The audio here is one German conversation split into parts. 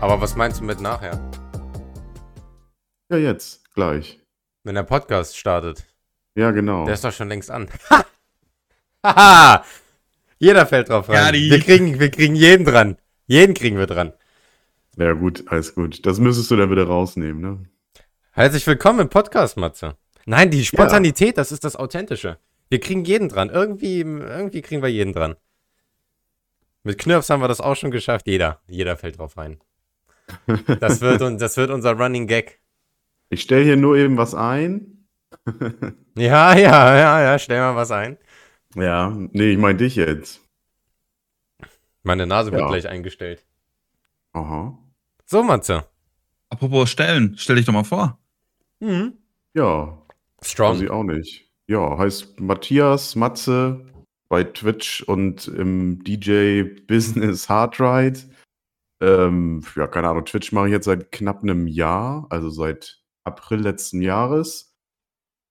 Aber was meinst du mit nachher? Ja, jetzt, gleich. Wenn der Podcast startet. Ja, genau. Der ist doch schon längst an. Haha! Jeder fällt drauf rein. Ja, wir, kriegen, wir kriegen jeden dran. Jeden kriegen wir dran. Ja, gut, alles gut. Das müsstest du dann wieder rausnehmen, ne? Herzlich willkommen im Podcast, Matze. Nein, die Spontanität, das ist das Authentische. Wir kriegen jeden dran. Irgendwie, irgendwie kriegen wir jeden dran. Mit Knirps haben wir das auch schon geschafft. Jeder. Jeder fällt drauf rein. Das wird, das wird unser Running Gag. Ich stelle hier nur eben was ein. Ja, ja, ja, ja. Stell mal was ein. Ja, nee, ich meine dich jetzt. Meine Nase wird Ja. gleich eingestellt. Aha. So, Matze. Apropos stellen, stell dich doch mal vor. Mhm. Ja, weiß Strong. ich auch nicht. Ja, heißt Matthias Matze bei Twitch und im DJ-Business Hardride. Ähm, ja, keine Ahnung, Twitch mache ich jetzt seit knapp einem Jahr, also seit April letzten Jahres.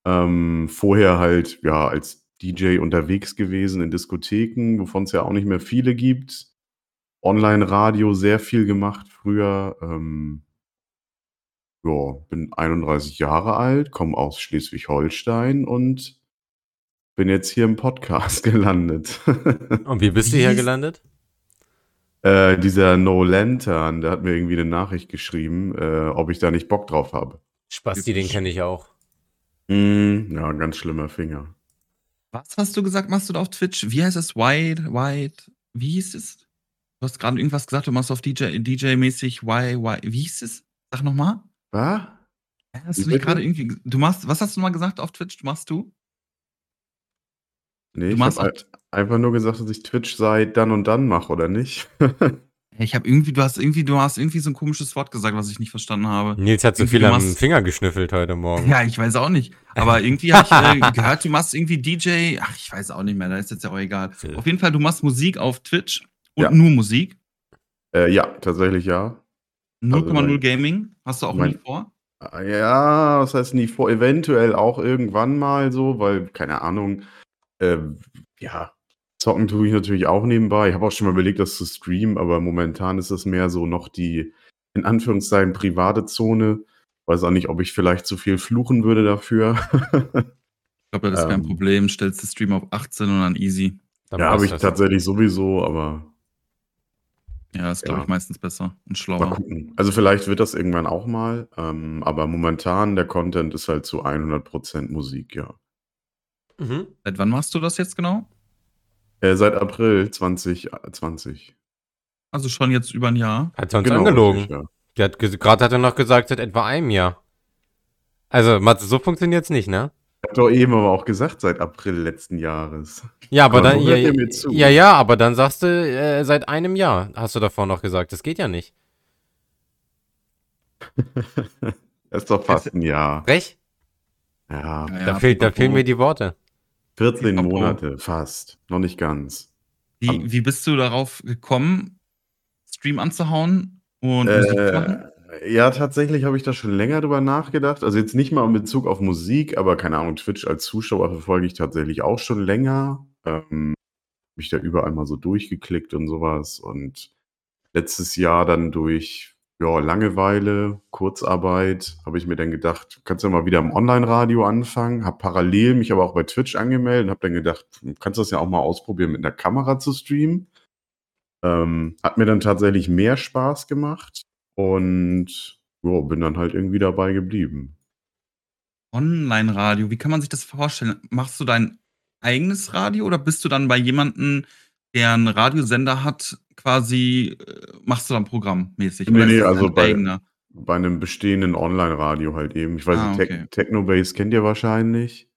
Ähm, vorher halt, ja, als DJ unterwegs gewesen in Diskotheken, wovon es ja auch nicht mehr viele gibt. Online-Radio sehr viel gemacht früher. Ähm, ja, bin 31 Jahre alt, komme aus Schleswig-Holstein und bin jetzt hier im Podcast gelandet. Und wie bist du hier gelandet? Äh, dieser No Lantern, der hat mir irgendwie eine Nachricht geschrieben, äh, ob ich da nicht Bock drauf habe. Spasti, den kenne ich auch. Mm, ja, ganz schlimmer Finger. Was hast du gesagt, machst du da auf Twitch? Wie heißt es? White, White, wie hieß es? Du hast gerade irgendwas gesagt, du machst auf DJ, DJ-mäßig, why, why, wie hieß es? Sag nochmal. Was? Hast du gerade irgendwie, du machst, was hast du mal gesagt auf Twitch? Du machst du? Nee, Du ich machst habe auch- einfach nur gesagt, dass ich Twitch seit dann und dann mache, oder nicht? Ich habe irgendwie, du hast irgendwie, du hast irgendwie so ein komisches Wort gesagt, was ich nicht verstanden habe. Nils hat so Irgendwie, viel am machst- Finger geschnüffelt heute Morgen. Ja, ich weiß auch nicht. Aber irgendwie habe ich äh, gehört, du machst irgendwie DJ. Ach, ich weiß auch nicht mehr, da ist jetzt ja auch egal. Ja. Auf jeden Fall, du machst Musik auf Twitch und Ja. nur Musik. äh, ja, tatsächlich ja. 0,0 mein- Gaming. Hast du auch mein- nie vor? Ah, Ja, was heißt nie vor, eventuell auch irgendwann mal so, weil, keine Ahnung, ähm, ja, zocken tue ich natürlich auch nebenbei. Ich habe auch schon mal überlegt, das zu streamen, aber momentan ist es mehr so noch die, in Anführungszeichen, private Zone. Weiß auch nicht, ob ich vielleicht zu viel fluchen würde dafür. Ich glaube, das ist kein Ähm. Problem. Stellst den Stream auf 18 und dann easy. Dann ja, habe ich das. tatsächlich sowieso, aber Ja, ist, glaube Ja. ich, meistens besser und mal schlauer. gucken. Also vielleicht wird das irgendwann auch mal, ähm, aber momentan der Content ist halt zu 100% Musik, ja. Mhm. Seit wann machst du das jetzt genau? Äh, seit April 2020. Also schon jetzt über ein Jahr. Hat er uns Genau, angelogen. ja. Der hat gerade hat er noch gesagt, seit etwa einem Jahr. Also, Matze, so funktioniert's nicht, ne? Hab doch eben aber auch gesagt, seit April letzten Jahres. Ja, aber Aber dann, ja, ja, ja, aber dann sagst du, äh, seit einem Jahr, hast du davor noch gesagt. Das geht ja nicht. Das ist doch fast ein Jahr. Frech? Ja, Ja, Da, fehlt, da fehlen mir die Worte. 14 Pipapo. Monate, fast. Noch nicht ganz. Wie, wie bist du darauf gekommen, Stream anzuhauen und Musik zu machen? Äh, ja, tatsächlich habe ich da schon länger drüber nachgedacht. Also jetzt nicht mal in Bezug auf Musik, aber keine Ahnung, Twitch als Zuschauer verfolge ich tatsächlich auch schon länger. Ähm, habe ich da überall mal so durchgeklickt und sowas. Und letztes Jahr dann durch ja, Langeweile, Kurzarbeit, habe ich mir dann gedacht, kannst du ja mal wieder im Online-Radio anfangen. Habe parallel mich aber auch bei Twitch angemeldet und habe dann gedacht, kannst du das ja auch mal ausprobieren, mit einer Kamera zu streamen. Ähm, hat mir dann tatsächlich mehr Spaß gemacht und jo, bin dann halt irgendwie dabei geblieben. Online-Radio, wie kann man sich das vorstellen? Machst du dein eigenes Radio oder bist du dann bei jemandem, der einen Radiosender hat, quasi, äh, machst du dann programmmäßig? Nee, nee, also bei- eigener? Bei einem bestehenden Online-Radio halt eben. Ich weiß Ah, nicht, okay. Technobase kennt ihr wahrscheinlich.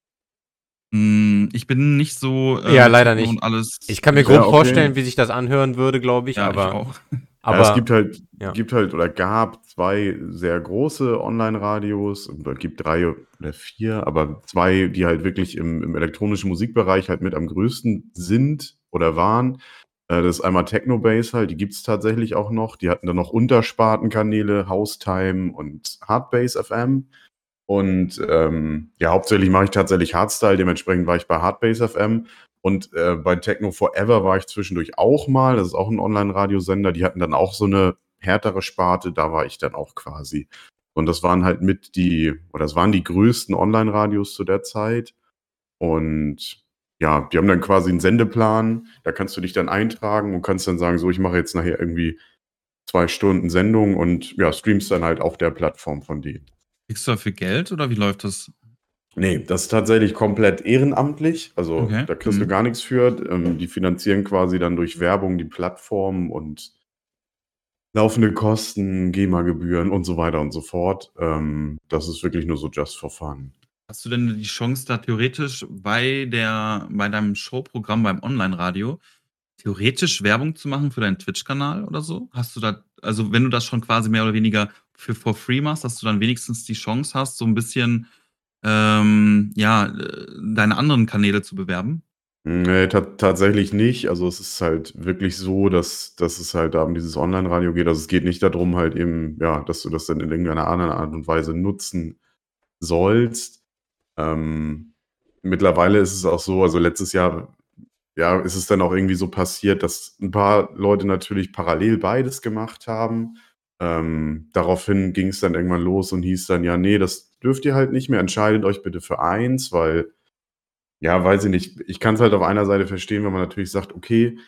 Hm, ich bin nicht so. äh, Ja, leider nicht. Und alles. Ich kann mir Ja, grob okay. vorstellen, wie sich das anhören würde, glaube ich, ja, aber, ich auch. aber ja, es gibt halt, ja. gibt halt oder gab zwei sehr große Online-Radios, oder gibt drei oder vier, aber zwei, die halt wirklich im, im elektronischen Musikbereich halt mit am größten sind oder waren. Äh, Das ist einmal Technobase halt, die gibt es tatsächlich auch noch. Die hatten dann noch Unterspartenkanäle, House-Time und Hardbase FM. Und ähm, ja, hauptsächlich mache ich tatsächlich Hardstyle, dementsprechend war ich bei Hardbase FM. Und äh, bei Techno Forever war ich zwischendurch auch mal. Das ist auch ein Online-Radiosender. Die hatten dann auch so eine härtere Sparte, da war ich dann auch quasi. Und das waren halt mit die, oder das waren die größten Online-Radios zu der Zeit. Und ja, die haben dann quasi einen Sendeplan, da kannst du dich dann eintragen und kannst dann sagen, so, ich mache jetzt nachher irgendwie zwei Stunden Sendung und ja, streamst dann halt auf der Plattform von denen. Kriegst du dafür Geld oder wie läuft das? Nee, das ist tatsächlich komplett ehrenamtlich. Also Okay. da kriegst du Mhm. gar nichts für. Ähm, die finanzieren quasi dann durch Werbung die Plattform und laufende Kosten, GEMA-Gebühren und so weiter und so fort. Ähm, das ist wirklich nur so just for fun. Hast du denn die Chance, da theoretisch bei der bei deinem Showprogramm beim Online-Radio theoretisch Werbung zu machen für deinen Twitch-Kanal oder so? Hast du da also, wenn du das schon quasi mehr oder weniger für for free machst, dass du dann wenigstens die Chance hast, so ein bisschen, ähm, ja, äh, deine anderen Kanäle zu bewerben? Nee, ta tatsächlich nicht. Also, es ist halt wirklich so, dass dass es halt da um dieses Online-Radio geht. Also, es geht nicht darum halt eben, ja, dass du das dann in irgendeiner anderen Art und Weise nutzen sollst. Ähm, mittlerweile ist es auch so also, letztes Jahr, ja, ist es dann auch irgendwie so passiert, dass ein paar Leute natürlich parallel beides gemacht haben. Ähm, daraufhin ging's dann irgendwann los und hieß dann: „Ja, ne, das dürft ihr halt nicht mehr. Entscheidet euch bitte für eins“, weil ja, weiß ich nicht. Ich kann's halt auf einer Seite verstehen, wenn man natürlich sagt: „Okay,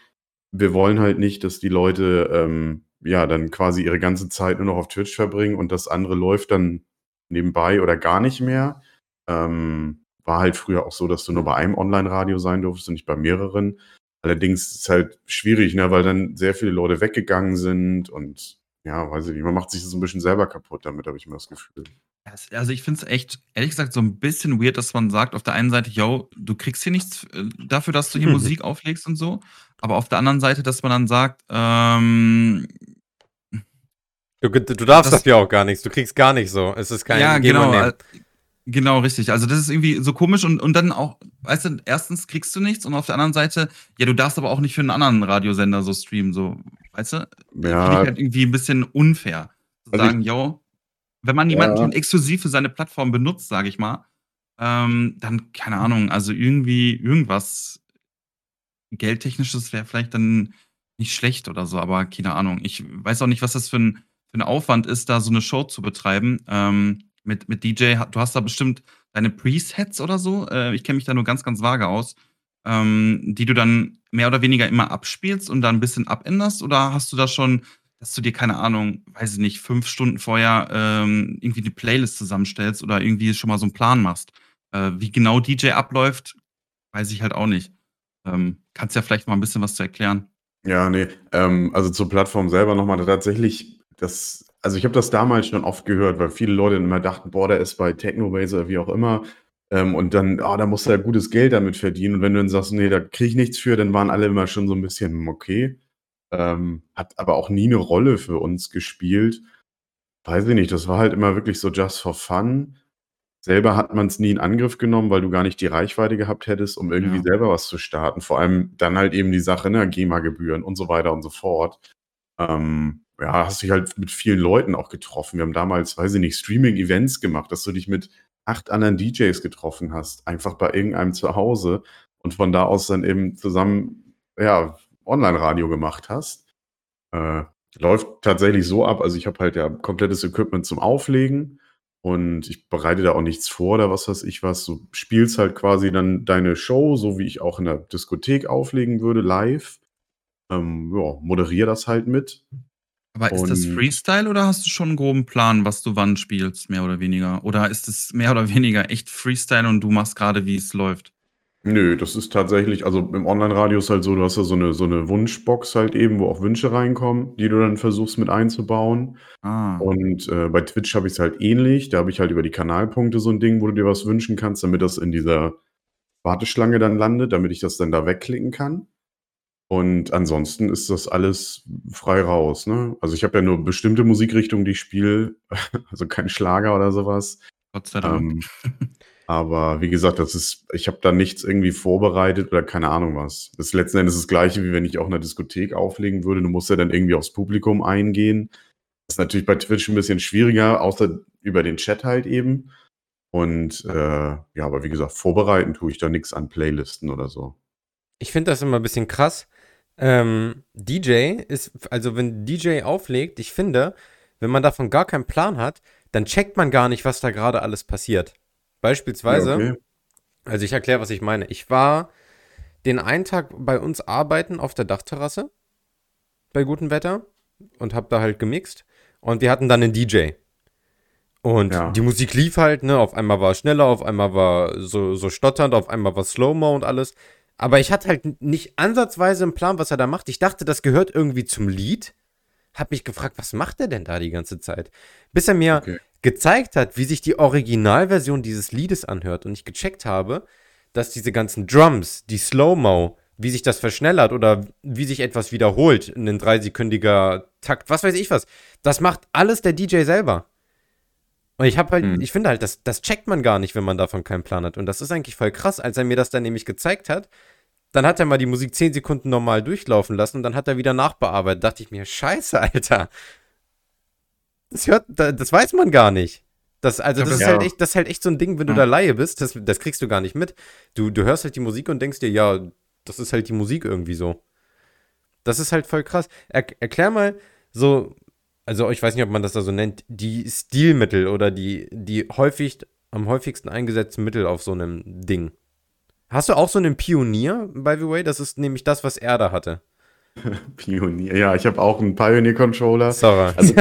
wir wollen halt nicht, dass die Leute, ähm, ja, dann quasi ihre ganze Zeit nur noch auf Twitch verbringen und das andere läuft dann nebenbei oder gar nicht mehr.“ Ähm, war halt früher auch so, dass du nur bei einem Online-Radio sein durftest und nicht bei mehreren. Allerdings ist es halt schwierig, ne, weil dann sehr viele Leute weggegangen sind und ja, weiß ich nicht, man macht sich das so 'n bisschen selber kaputt damit, habe ich immer das Gefühl. Also, ich finde es echt, ehrlich gesagt, so ein bisschen weird, dass man sagt auf der einen Seite: „Jo, du kriegst hier nichts, äh, dafür, dass du hier Musik auflegst und so.“ Aber auf der anderen Seite, dass man dann sagt, ähm Du du darfst Das- dafür auch gar nichts. Du kriegst gar nicht so. Es ist kein ja, Geben genau. Genau, richtig. Also, das ist irgendwie so komisch und und dann auch weißt du, erstens kriegst du nichts und auf der anderen Seite, ja, du darfst aber auch nicht für einen anderen Radiosender so streamen, so, weißt du? Finde ich Ja, halt irgendwie ein bisschen unfair. Zu Also sagen: „Jo, wenn man jemanden Ja. exklusiv für seine Plattform benutzt, sage ich mal, ähm, dann keine Ahnung, also, irgendwie irgendwas Geldtechnisches wäre vielleicht dann nicht schlecht oder so, aber keine Ahnung. Ich weiß auch nicht, was das für 'n für 'n Aufwand ist, da so 'ne Show zu betreiben, ähm, mit mit DJ. Du hast da bestimmt deine Presets oder so? Äh, ich kenne mich da nur ganz, ganz vage aus, ähm, die du dann mehr oder weniger immer abspielst und dann 'n bisschen abänderst? Oder hast du da schon, dass du dir, keine Ahnung, weiß ich nicht, 5 Stunden vorher, ähm, irgendwie die Playlist zusammenstellst oder irgendwie schon mal so 'n Plan machst? Äh, wie genau DJ abläuft, weiß ich halt auch nicht. Ähm, kannst ja vielleicht mal 'n bisschen was zu erklären. Ja, ne, ähm, also, zur Plattform selber noch mal tatsächlich, das also, ich habe das damals schon oft gehört, weil viele Leute immer dachten: „Boah, der ist bei Technobase“ oder wie auch immer, ähm, und dann: „Ah, da musst du ja gutes Geld damit verdienen.“ Und wenn du dann sagst: „Ne, da kriege ich nichts für“, dann waren alle immer schon so 'n bisschen: „Hm, okay.“ Ähm, hat aber auch nie 'ne Rolle für uns gespielt. Weiß ich nicht, das war halt immer wirklich so just for fun. Selber hat man's nie in Angriff genommen, weil du gar nicht die Reichweite gehabt hättest, um irgendwie Ja. selber was zu starten. Vor allem dann halt eben die Sache, ne, GEMA-Gebühren und so weiter und so fort. Ähm, ja, hast dich halt mit vielen Leuten auch getroffen. Wir haben damals, weiß ich nicht, Streaming-Events gemacht, dass du dich mit 8 anderen DJs getroffen hast, einfach bei irgendeinem zu Hause und von da aus dann eben zusammen, ja, Online-Radio gemacht hast. Äh, läuft tatsächlich so ab also, ich habe halt ja komplettes Equipment zum Auflegen und ich bereite da auch nichts vor oder was weiß ich was. Du spielst halt quasi dann deine Show, so wie ich auch in der Diskothek auflegen würde, live. Ähm, ja, moderiere das halt mit. Aber ist das Freestyle oder hast du schon 'n groben Plan, was du wann spielst, mehr oder weniger? Oder ist es mehr oder weniger echt Freestyle und du machst grade, wie's läuft? Nö, das ist tatsächlich also, im Online-Radio ist halt so, du hast ja so 'ne so 'ne Wunschbox halt eben, wo auch Wünsche reinkommen, die du dann versuchst mit einzubauen. Ah. Und, äh, bei Twitch habe ich's halt ähnlich. Da habe ich halt über die Kanalpunkte so 'n Ding, wo du dir was wünschen kannst, damit das in dieser Warteschlange dann landet, damit ich das dann da wegklicken kann. Und ansonsten ist das alles frei raus, ne? Also, ich habe ja nur bestimmte Musikrichtungen, die ich spiele, also, kein Schlager oder so was. Gott sei Dank. Ähm, aber wie gesagt, das ist ich habe da nichts irgendwie vorbereitet oder keine Ahnung was. Das ist letzten Endes das Gleiche, wie wenn ich auch in 'ner Diskothek auflegen würde. Du musst ja dann irgendwie aufs Publikum eingehen. Ist natürlich bei Twitch 'n bisschen schwieriger, außer über den Chat halt eben. Und, äh, ja, aber wie gesagt, vorbereiten tue ich da nix an Playlisten oder so. Ich finde das immer 'n bisschen krass, Ähm, DJ ist, also wenn DJ auflegt, ich finde, wenn man davon gar keinen Plan hat, dann checkt man gar nicht, was da gerade alles passiert. Beispielsweise, Ja, okay. also ich erkläre, was ich meine. Ich war den einen Tag bei uns arbeiten auf der Dachterrasse bei gutem Wetter und hab da halt gemixt und wir hatten dann einen DJ. Und Ja. die Musik lief halt, ne, auf einmal war es schneller, auf einmal war so, so stotternd, auf einmal war Slow-Mo und alles. Aber ich hatte halt nicht ansatzweise einen Plan, was er da macht. Ich dachte, das gehört irgendwie zum Lied. Hab mich gefragt, was macht er denn da die ganze Zeit? Bis er mir Okay. gezeigt hat, wie sich die Originalversion dieses Liedes anhört und ich gecheckt habe, dass diese ganzen Drums, die Slow-Mo, wie sich das verschnellert oder wie sich etwas wiederholt, in ein dreisekündiger Takt, was weiß ich was, das macht alles der DJ selber. Und ich habe halt, Hm. ich finde halt, das, das checkt man gar nicht, wenn man davon keinen Plan hat. Und das ist eigentlich voll krass, als er mir das dann nämlich gezeigt hat. Dann hat er mal die Musik 10 Sekunden normal durchlaufen lassen und dann hat er wieder nachbearbeitet. Dachte ich mir, scheiße, Alter. Das hört, da- das weiß man gar nicht. Das, also, Ja, das ist ja. halt echt, das ist halt echt so ein Ding, wenn du Ja. da Laie bist, das, das kriegst du gar nicht mit. Du, du hörst halt die Musik und denkst dir, ja, das ist halt die Musik irgendwie so. Das ist halt voll krass. Er, erklär mal so, also ich weiß nicht, ob man das da so nennt, die Stilmittel oder die, die häufig, am häufigsten eingesetzten Mittel auf so einem Ding. Hast du auch so einen Pionier, by the way? Das ist nämlich das, was er da hatte. Pionier. Ja, ich habe auch einen Pioneer-Controller. Sarah. Also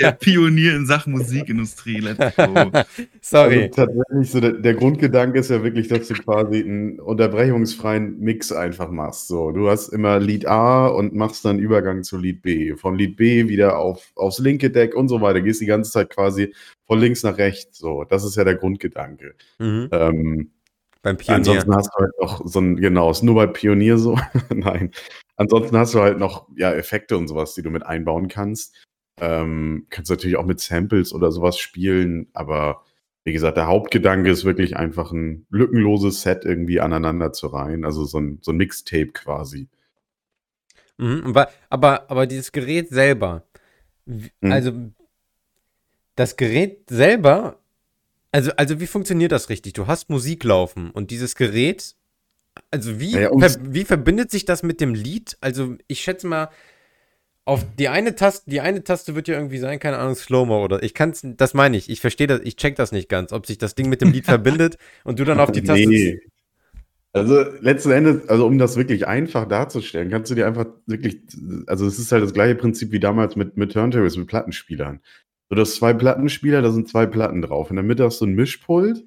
Der Pionier in Sachen Musikindustrie. Let's go. Sorry. Also tatsächlich so der, der Grundgedanke ist ja wirklich, dass du quasi einen unterbrechungsfreien Mix einfach machst. So, du hast immer Lied A und machst dann Übergang zu Lied B. Von Lied B wieder auf, aufs linke Deck und so weiter. Gehst die ganze Zeit quasi von links nach rechts. So, das ist ja der Grundgedanke. mhm. Ähm, Beim Pionier. Ansonsten hast du halt noch so ein, genau, ist nur bei Pionier so. Nein. Ansonsten hast du halt noch ja, Effekte und sowas, die du mit einbauen kannst. Ähm, kannst natürlich auch mit Samples oder sowas spielen, aber wie gesagt, der Hauptgedanke ist wirklich einfach ein lückenloses Set irgendwie aneinander zu reihen. Also so ein, so ein Mixtape quasi. Mhm, aber, aber, aber dieses Gerät selber, Mhm. also das Gerät selber, also, also wie funktioniert das richtig? Du hast Musik laufen und dieses Gerät, also wie, Naja, ver, wie verbindet sich das mit dem Lied? Also ich schätze mal, auf die eine Taste, die eine Taste wird ja irgendwie sein, keine Ahnung, Slow-Mo oder ich kann's, das meine ich, ich verstehe das, ich check das nicht ganz, ob sich das Ding mit dem Lied verbindet und du dann auf die Taste. Nee. Also letzten Endes, also um das wirklich einfach darzustellen, kannst du dir einfach wirklich, also es ist halt das gleiche Prinzip wie damals mit, mit Turntables, mit Plattenspielern. Du hast zwei Plattenspieler, da sind zwei Platten drauf. In der Mitte hast du ein Mischpult.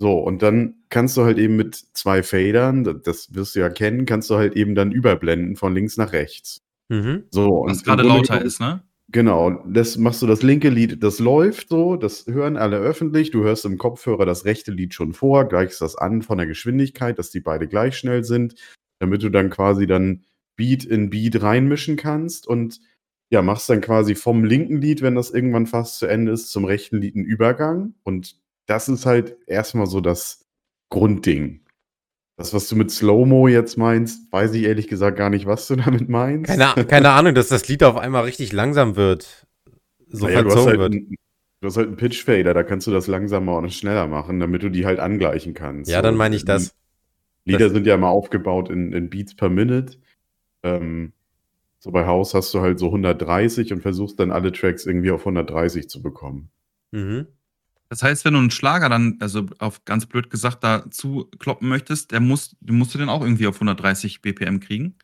So, und dann kannst du halt eben mit zwei Fadern, das- das wirst du ja kennen, kannst du halt eben dann überblenden von links nach rechts. Mhm. So, Was gerade lauter ist, ne? Genau, das machst du das linke Lied, das läuft so, das hören alle öffentlich. Du hörst im Kopfhörer das rechte Lied schon vor, gleichst das an von der Geschwindigkeit, dass die beide gleich schnell sind, damit du dann quasi dann Beat in Beat reinmischen kannst und ja, machst dann quasi vom linken Lied, wenn das irgendwann fast zu Ende ist, zum rechten Lied einen Übergang. Und das ist halt erstmal so das Grundding. Das, was du mit Slow-Mo jetzt meinst, weiß ich ehrlich gesagt gar nicht, was du damit meinst. Keine, keine Ahnung, dass das Lied auf einmal richtig langsam wird. So Naja, du, verzogen halt wird. einen, du hast halt einen Pitch-Fader, da kannst du das langsamer und schneller machen, damit du die halt angleichen kannst. Ja, dann meine ich das. Lieder Das- sind ja immer aufgebaut in, in Beats per Minute. Ähm, so bei House hast du halt so 130 und versuchst dann alle Tracks irgendwie auf 130 zu bekommen. Mhm. Das heißt, wenn du einen Schlager dann, also auf ganz blöd gesagt, dazu kloppen möchtest, der muss, den musst du den auch irgendwie auf 130 BPM kriegen.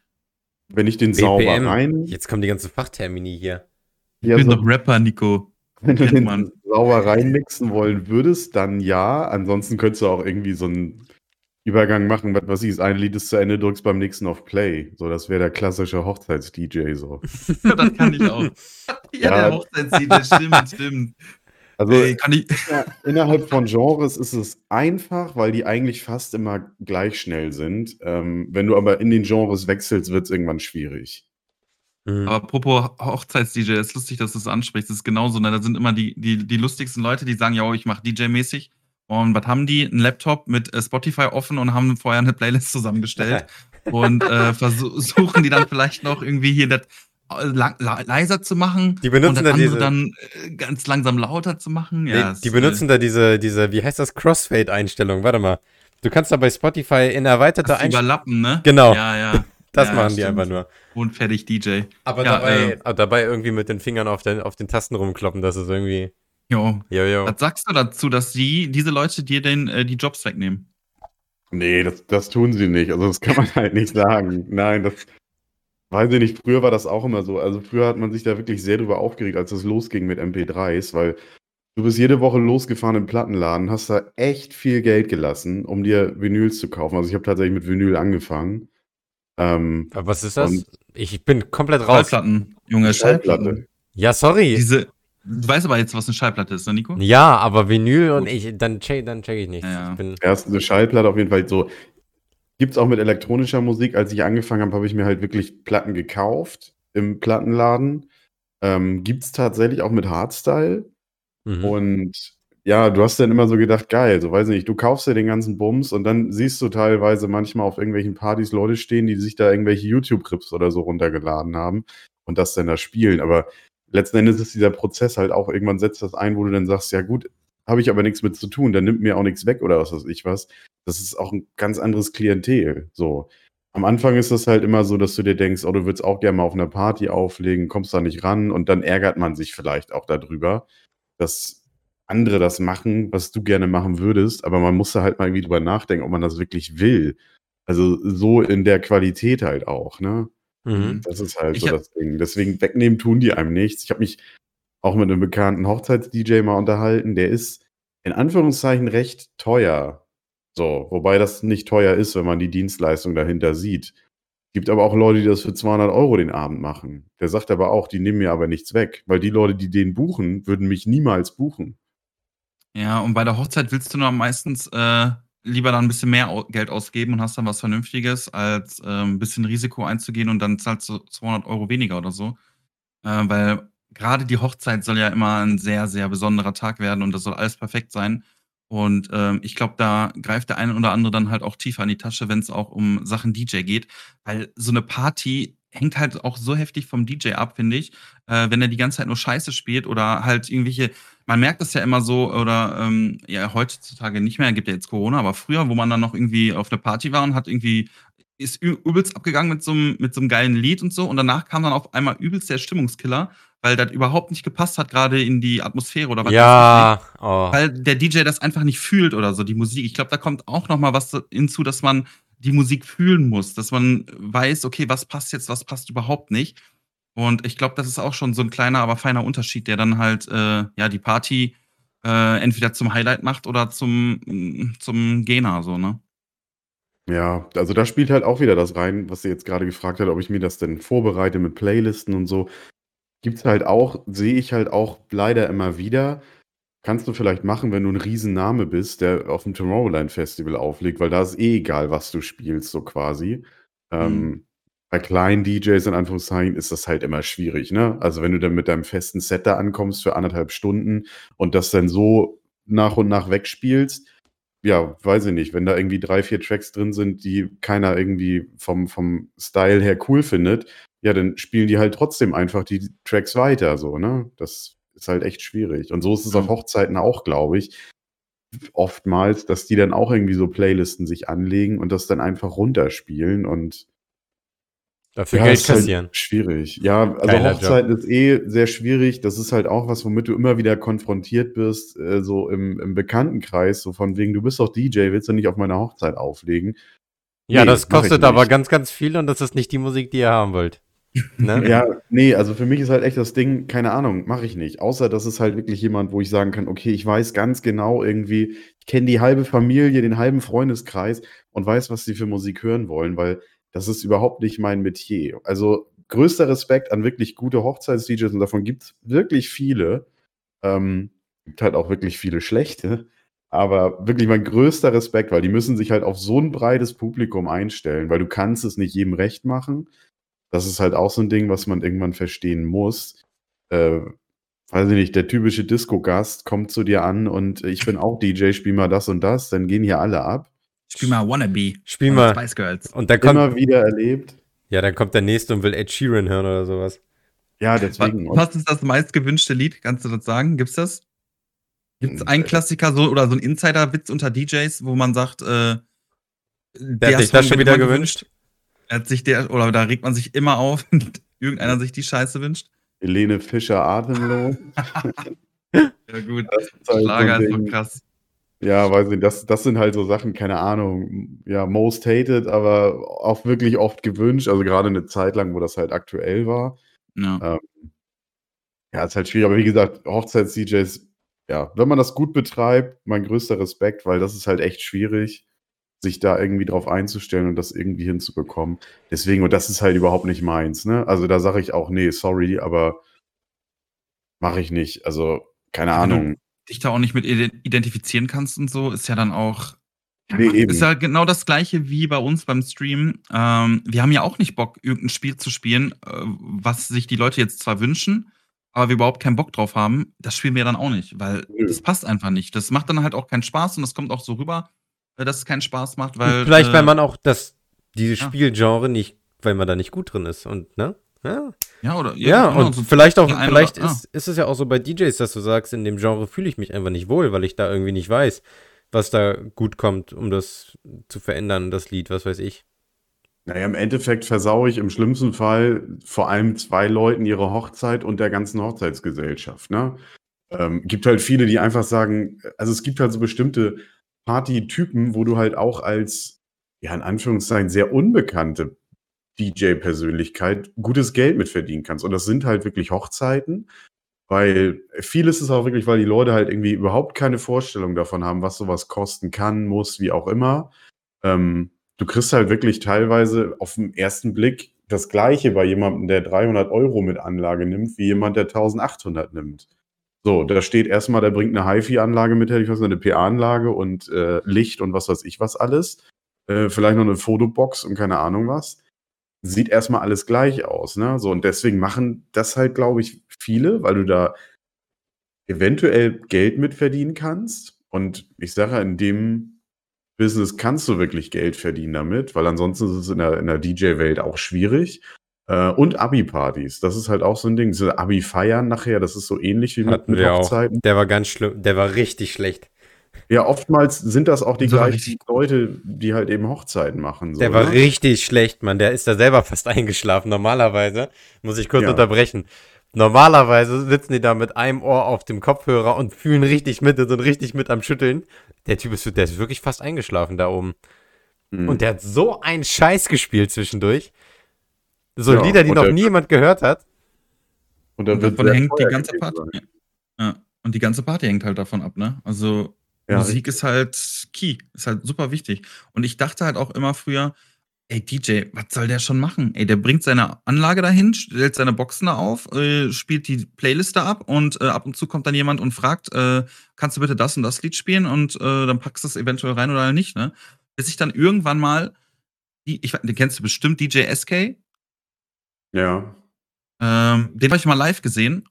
Wenn ich den sauber BPM. rein, Jetzt kommen die ganzen Fachtermini hier. Ich Ja, bin so- doch Rapper, Nico. wenn du den man. sauber reinmixen wollen würdest, dann ja. Ansonsten könntest du auch irgendwie so einen Übergang machen, was weiß ich, das eine Lied ist zu Ende, drückst beim nächsten auf Play. So, das wäre der klassische Hochzeits-DJ so. das kann ich auch. ja, Ja. der Hochzeitslied, stimmt, stimmt. Also Ey, kann ich, Ja, innerhalb von Genres ist es einfach, weil die eigentlich fast immer gleich schnell sind. Ähm, wenn du aber in den Genres wechselst, wird es irgendwann schwierig. Mhm. Aber apropos Hochzeits-DJ, ist lustig, dass du es ansprichst. Das ist genauso. Ne? Da sind immer die, die, die lustigsten Leute, die sagen, ja, ich mache DJ-mäßig. Und was haben die? Ein Laptop mit äh, Spotify offen und haben vorher eine Playlist zusammengestellt und äh, versuchen die dann vielleicht noch irgendwie hier das äh, leiser zu machen. Die benutzen und dann diese- dann äh, ganz langsam lauter zu machen. Ja, Nee, es, die benutzen da diese, diese, wie heißt das, Crossfade-Einstellung. Warte mal. Du kannst da bei Spotify in erweiterter Das Einstellung. überlappen, ne? Genau. Ja, ja. Das Ja, machen die stimmt. einfach nur. Unfertig DJ. Aber Ja, dabei, äh, aber dabei irgendwie mit den Fingern auf den, auf den Tasten rumkloppen, das ist irgendwie. Jo. Jojo. Was sagst du dazu, dass die, diese Leute dir den, äh, die Jobs wegnehmen? Nee, das, das tun sie nicht. Also das kann man halt nicht sagen. Nein, das weiß ich nicht. Früher war das auch immer so. Also früher hat man sich da wirklich sehr drüber aufgeregt, als es losging mit MP3s, weil du bist jede Woche losgefahren im Plattenladen, hast da echt viel Geld gelassen, um dir Vinyls zu kaufen. Also ich habe tatsächlich mit Vinyl angefangen. Ähm, Aber was ist das? Ich bin komplett raus. Schallplatten, Junge, Schallplatten. Ja, sorry. Diese, du weißt aber jetzt, was eine Schallplatte ist, ne, Nico? ja, aber Vinyl und ich, dann check, dann check ich nichts. Ja. Ich bin, Erst eine Schallplatte auf jeden Fall so. Gibt's auch mit elektronischer Musik. Als ich angefangen habe, habe ich mir halt wirklich Platten gekauft im Plattenladen. Ähm, gibt's tatsächlich auch mit Hardstyle. mhm. Und ja, du hast dann immer so gedacht, geil, so weiß ich nicht, du kaufst dir den ganzen Bums und dann siehst du teilweise manchmal auf irgendwelchen Partys Leute stehen, die sich da irgendwelche YouTube-Clips oder so runtergeladen haben und das dann da spielen. Aber letzten Endes ist dieser Prozess halt auch, irgendwann setzt das ein, wo du dann sagst, ja gut, habe ich aber nichts mit zu tun, dann nimmt mir auch nichts weg oder was weiß ich was. Das ist auch ein ganz anderes Klientel. So. Am Anfang ist das halt immer so, dass du dir denkst, oh, du würdest auch gerne mal auf einer Party auflegen, kommst da nicht ran und dann ärgert man sich vielleicht auch darüber, dass andere das machen, was du gerne machen würdest, aber man muss da halt mal irgendwie drüber nachdenken, ob man das wirklich will. Also so in der Qualität halt auch, ne? Mhm. Das ist halt Ich so das Ding. Deswegen wegnehmen tun die einem nichts. Ich habe mich auch mit einem bekannten Hochzeits-DJ mal unterhalten. Der ist in Anführungszeichen recht teuer. So, wobei das nicht teuer ist, wenn man die Dienstleistung dahinter sieht. Gibt aber auch Leute, die das für 200 Euro den Abend machen. Der sagt aber auch, die nehmen mir aber nichts weg, weil die Leute, die den buchen, würden mich niemals buchen. Ja, und bei der Hochzeit willst du nur meistens äh, lieber dann ein bisschen mehr Geld ausgeben und hast dann was Vernünftiges, als äh, ein bisschen Risiko einzugehen und dann zahlst du 200 Euro weniger oder so. Äh, weil gerade die Hochzeit soll ja immer ein sehr, sehr besonderer Tag werden und das soll alles perfekt sein. Und ähm, ich glaube, da greift der eine oder andere dann halt auch tiefer in die Tasche, wenn es auch um Sachen DJ geht. Weil so eine Party hängt halt auch so heftig vom DJ ab, finde ich. Äh, wenn er die ganze Zeit nur Scheiße spielt oder halt irgendwelche man merkt das ja immer so, oder ähm, ja, heutzutage nicht mehr, gibt ja jetzt Corona, aber früher, wo man dann noch irgendwie auf einer Party war und hat irgendwie, ist übelst abgegangen mit so einem mit so einem geilen Lied und so, und danach kam dann auf einmal übelst der Stimmungskiller, weil das überhaupt nicht gepasst hat, gerade in die Atmosphäre oder was Ja, oh. weil der DJ das einfach nicht fühlt oder so, die Musik. Ich glaube, da kommt auch noch mal was hinzu, dass man die Musik fühlen muss, dass man weiß, okay, was passt jetzt, was passt überhaupt nicht. Und ich glaube, das ist auch schon so ein kleiner, aber feiner Unterschied, der dann halt äh, ja die Party äh, entweder zum Highlight macht oder zum mm, zum Gena so ne. Ja, also da spielt halt auch wieder das rein, was sie jetzt gerade gefragt hat, ob ich mir das denn vorbereite mit Playlisten und so. Gibt's halt auch, sehe ich halt auch leider immer wieder. Kannst du vielleicht machen, wenn du ein Riesenname bist, der auf dem Tomorrowland Festival auflegt, weil da ist eh egal, was du spielst, so quasi. Ähm, bei kleinen DJs in Anführungszeichen ist das halt immer schwierig, ne? Also wenn du dann mit deinem festen Set da ankommst für anderthalb Stunden und das dann so nach und nach wegspielst, ja, weiß ich nicht, wenn da irgendwie drei, vier Tracks drin sind, die keiner irgendwie vom, vom Style her cool findet, ja, dann spielen die halt trotzdem einfach die Tracks weiter, so, ne? Das ist halt echt schwierig. Und so ist es auf Hochzeiten auch, glaube ich. Oftmals, dass die dann auch irgendwie so Playlisten sich anlegen und das dann einfach runterspielen und Dafür ja, Geld ist halt kassieren. schwierig. Ja, also Geiler Job. Hochzeiten ist eh sehr schwierig. Das ist halt auch was, womit du immer wieder konfrontiert bist, äh, so im, im Bekanntenkreis, so von wegen, du bist doch DJ, willst du nicht auf meiner Hochzeit auflegen? Ja, Nee, das kostet aber ganz, ganz viel und das ist nicht die Musik, die ihr haben wollt. Ne? Ja, nee, also für mich ist halt echt das Ding, keine Ahnung, mache ich nicht. Außer das ist halt wirklich jemand, wo ich sagen kann, okay, ich weiß ganz genau irgendwie, ich kenne die halbe Familie, den halben Freundeskreis und weiß, was sie für Musik hören wollen, weil das ist überhaupt nicht mein Metier. Also größter Respekt an wirklich gute Hochzeits-DJs und davon gibt es wirklich viele. Ähm, gibt halt auch wirklich viele schlechte. Aber wirklich mein größter Respekt, weil die müssen sich halt auf so ein breites Publikum einstellen, weil du kannst es nicht jedem recht machen. Das ist halt auch so ein Ding, was man irgendwann verstehen muss. Äh, weiß ich nicht, der typische Disco-Gast kommt zu dir an und ich bin auch DJ, spiel mal das und das, dann gehen hier alle ab. Spiel mal Wannabe. Spiel mal. Spice Girls. Und dann kommt, Immer wieder erlebt. ja, dann kommt der nächste und will Ed Sheeran hören oder sowas. Ja, Was, deswegen. was ist das meistgewünschte Lied? Kannst du das sagen? Gibt's das? Gibt's Hm, einen äh, Klassiker so oder so einen Insider-Witz unter DJs, wo man sagt, äh, Der hat sich das schon wieder gewünscht. Er hat sich der, oder da regt man sich immer auf, wenn irgendeiner sich die Scheiße wünscht. Helene Fischer atemlos. Ja, gut. Das ist halt Schlager so ein ist Ding. krass. Ja, weiß nicht, das, das sind halt so Sachen, keine Ahnung, ja, most hated, aber auch wirklich oft gewünscht, also gerade eine Zeit lang, wo das halt aktuell war. Ja. Ähm, ja, ist halt schwierig, aber wie gesagt, Hochzeits-DJs, ja, wenn man das gut betreibt, mein größter Respekt, weil das ist halt echt schwierig, sich da irgendwie drauf einzustellen und das irgendwie hinzubekommen. Deswegen, und das ist halt überhaupt nicht meins, ne? Also da sage ich auch, nee, sorry, aber mache ich nicht. Also, keine Ahnung. Dich da auch nicht mit ide- identifizieren kannst und so, ist ja dann auch. Nee, eben. ist ja genau das gleiche wie bei uns beim Stream. Ähm, wir haben ja auch nicht Bock, irgendein Spiel zu spielen, äh, was sich die Leute jetzt zwar wünschen, aber wir überhaupt keinen Bock drauf haben. Das spielen wir dann auch nicht, weil Nö. das passt einfach nicht. Das macht dann halt auch keinen Spaß und das kommt auch so rüber, äh, dass es keinen Spaß macht, weil. Vielleicht, weil äh, man auch das, dieses ja. Spielgenre nicht, weil man da nicht gut drin ist und, ne? Ja, Ja, oder. ja, genau, und so vielleicht auch, vielleicht oder- ist, ist es ja auch so bei DJs, dass du sagst, in dem Genre fühle ich mich einfach nicht wohl, weil ich da irgendwie nicht weiß, was da gut kommt, um das zu verändern, das Lied, was weiß ich. Naja, im Endeffekt versaue ich im schlimmsten Fall vor allem zwei Leuten ihre Hochzeit und der ganzen Hochzeitsgesellschaft. Ne? Ähm, gibt halt viele, die einfach sagen, also es gibt halt so bestimmte Partytypen, wo du halt auch als, ja, in Anführungszeichen, sehr unbekannte DJ-Persönlichkeit gutes Geld mit verdienen kannst. Und das sind halt wirklich Hochzeiten, weil vieles ist auch wirklich, weil die Leute halt irgendwie überhaupt keine Vorstellung davon haben, was sowas kosten kann, muss, wie auch immer. Ähm, du kriegst halt wirklich teilweise auf den ersten Blick das Gleiche bei jemandem, der 300 Euro mit Anlage nimmt, wie jemand, der 1800 nimmt. So, da steht erstmal, der bringt eine HiFi-Anlage mit, hätte ich was, eine PA-Anlage und äh, Licht und was weiß ich was alles. Äh, vielleicht noch eine Fotobox und keine Ahnung was. Sieht erstmal alles gleich aus, ne? So, und deswegen machen das halt, glaube ich, viele, weil du da eventuell Geld mit verdienen kannst. Und ich sage, in dem Business kannst du wirklich Geld verdienen damit, weil ansonsten ist es in der, in der DJ-Welt auch schwierig. Äh, und Abi-Partys, das ist halt auch so ein Ding. Diese Abi-Feiern nachher, das ist so ähnlich wie mit, mit auch. Hochzeiten. Der war ganz schlimm, der war richtig schlecht. Ja, oftmals sind das auch die war gleichen richtig- Leute, die halt eben Hochzeiten machen. So, Der war ne? richtig schlecht, Mann. Der ist da selber fast eingeschlafen. Normalerweise, muss ich kurz Ja. unterbrechen. Normalerweise sitzen die da mit einem Ohr auf dem Kopfhörer und fühlen richtig mit, sind richtig mit am Schütteln. Der Typ ist, der ist wirklich fast eingeschlafen da oben. Mhm. Und der hat so einen Scheiß gespielt zwischendurch. So Ja, Lieder, die und noch der- nie jemand gehört hat. und da Und wird davon hängt die ganze Party. Ja. Und die ganze Party hängt halt davon ab, ne? Also Ja, Musik ist halt key, ist halt super wichtig. Und ich dachte halt auch immer früher, ey DJ, was soll der schon machen? Ey, der bringt seine Anlage dahin, stellt seine Boxen da auf, äh, spielt die Playliste ab und äh, ab und zu kommt dann jemand und fragt, äh, kannst du bitte das und das Lied spielen und äh, dann packst du es eventuell rein oder nicht, ne? Bis ich dann irgendwann mal, die, ich, den kennst du bestimmt, DJ SK, ja. ähm, den habe ich mal live gesehen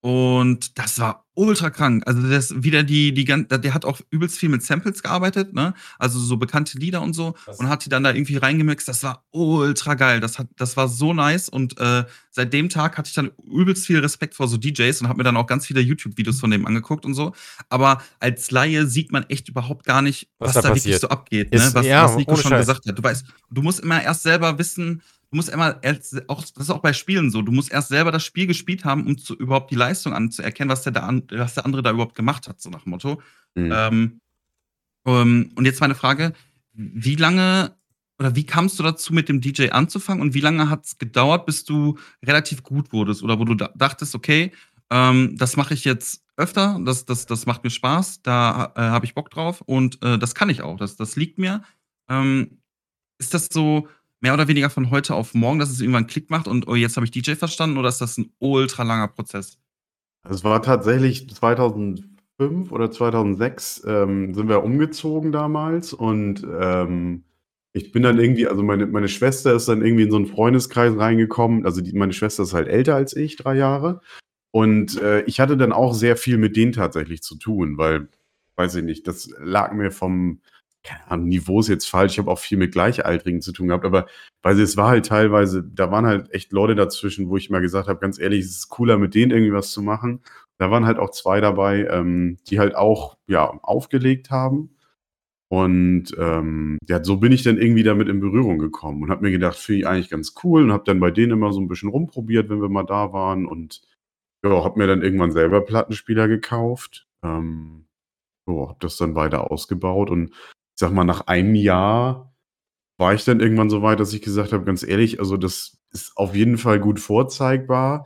und das war ultra krank. Also das wieder die die der hat auch übelst viel mit Samples gearbeitet, ne? Also so bekannte Lieder und so Was- und hat die dann da irgendwie reingemixt. Das war ultra geil. Das hat das war so nice und äh, seit dem Tag hatte ich dann übelst viel Respekt vor so DJs und habe mir dann auch ganz viele YouTube Videos von dem angeguckt und so, aber als Laie sieht man echt überhaupt gar nicht, Was was, da da, wirklich passiert. so abgeht, Ist- ne? Was, ja, was Nico schon Scheiß. gesagt hat. Du weißt, du musst immer erst selber wissen, du musst immer erst, auch, das ist auch bei Spielen so, du musst erst selber das Spiel gespielt haben, um zu, überhaupt die Leistung anzuerkennen, was der, da was der andere da überhaupt gemacht hat, so nach dem Motto. Mhm. Ähm, ähm, und jetzt meine Frage, wie lange oder wie kamst du dazu, mit dem DJ anzufangen und wie lange hat es gedauert, bis du relativ gut wurdest oder wo du da dachtest, okay, ähm, das mache ich jetzt öfter, das, das, das macht mir Spaß, da äh, habe ich Bock drauf und äh, das kann ich auch, das, das liegt mir. Ähm, ist das so mehr oder weniger von heute auf morgen, dass es irgendwann einen Klick macht und oh, jetzt habe ich DJ verstanden oder ist das ein ultra langer Prozess? Es war tatsächlich 2005 oder 2006 ähm, sind wir umgezogen damals und ähm, ich bin dann irgendwie, also meine, meine Schwester ist dann irgendwie in so einen Freundeskreis reingekommen. Also die, meine Schwester ist halt älter als ich, drei Jahre. Und äh, ich hatte dann auch sehr viel mit denen tatsächlich zu tun, weil, weiß ich nicht, das lag mir vom keine Ahnung, Niveau ist jetzt falsch. Ich habe auch viel mit Gleichaltrigen zu tun gehabt, aber weil es war halt teilweise, da waren halt echt Leute dazwischen, wo ich mal gesagt habe, ganz ehrlich, es ist cooler, mit denen irgendwie was zu machen. Da waren halt auch zwei dabei, ähm, die halt auch ja aufgelegt haben. Und ähm, ja, so bin ich dann irgendwie damit in Berührung gekommen und habe mir gedacht, finde ich eigentlich ganz cool und habe dann bei denen immer so ein bisschen rumprobiert, wenn wir mal da waren und ja, habe mir dann irgendwann selber Plattenspieler gekauft. Ähm, ja, habe das dann weiter ausgebaut und sag mal, nach einem Jahr war ich dann irgendwann so weit, dass ich gesagt habe, ganz ehrlich, also das ist auf jeden Fall gut vorzeigbar